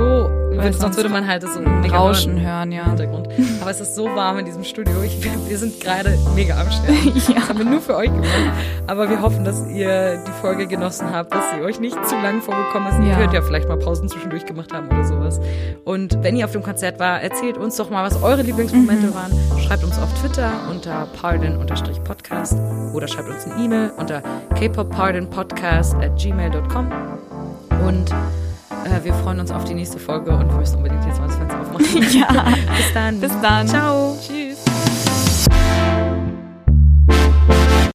Weil sonst sonst würde man halt so Rauschen hören, ja. im Hintergrund. Aber es ist so warm in diesem Studio. Ich, wir sind gerade mega am Sterben. Das haben wir nur für euch gemacht. Aber wir hoffen, dass ihr die Folge genossen habt, dass sie euch nicht zu lang vorgekommen ist. Ihr Ja. könnt ja vielleicht mal Pausen zwischendurch gemacht haben oder sowas. Und wenn ihr auf dem Konzert war, erzählt uns doch mal, was eure Lieblingsmomente waren. Schreibt uns auf Twitter unter pardon-podcast oder schreibt uns eine E-Mail unter kpoppardonpodcast at gmail.com. Und äh, wir freuen uns auf die nächste Folge und wir müssen unbedingt jetzt mal das Fenster aufmachen. Ja. Bis dann. Bis dann. Ciao. Tschüss.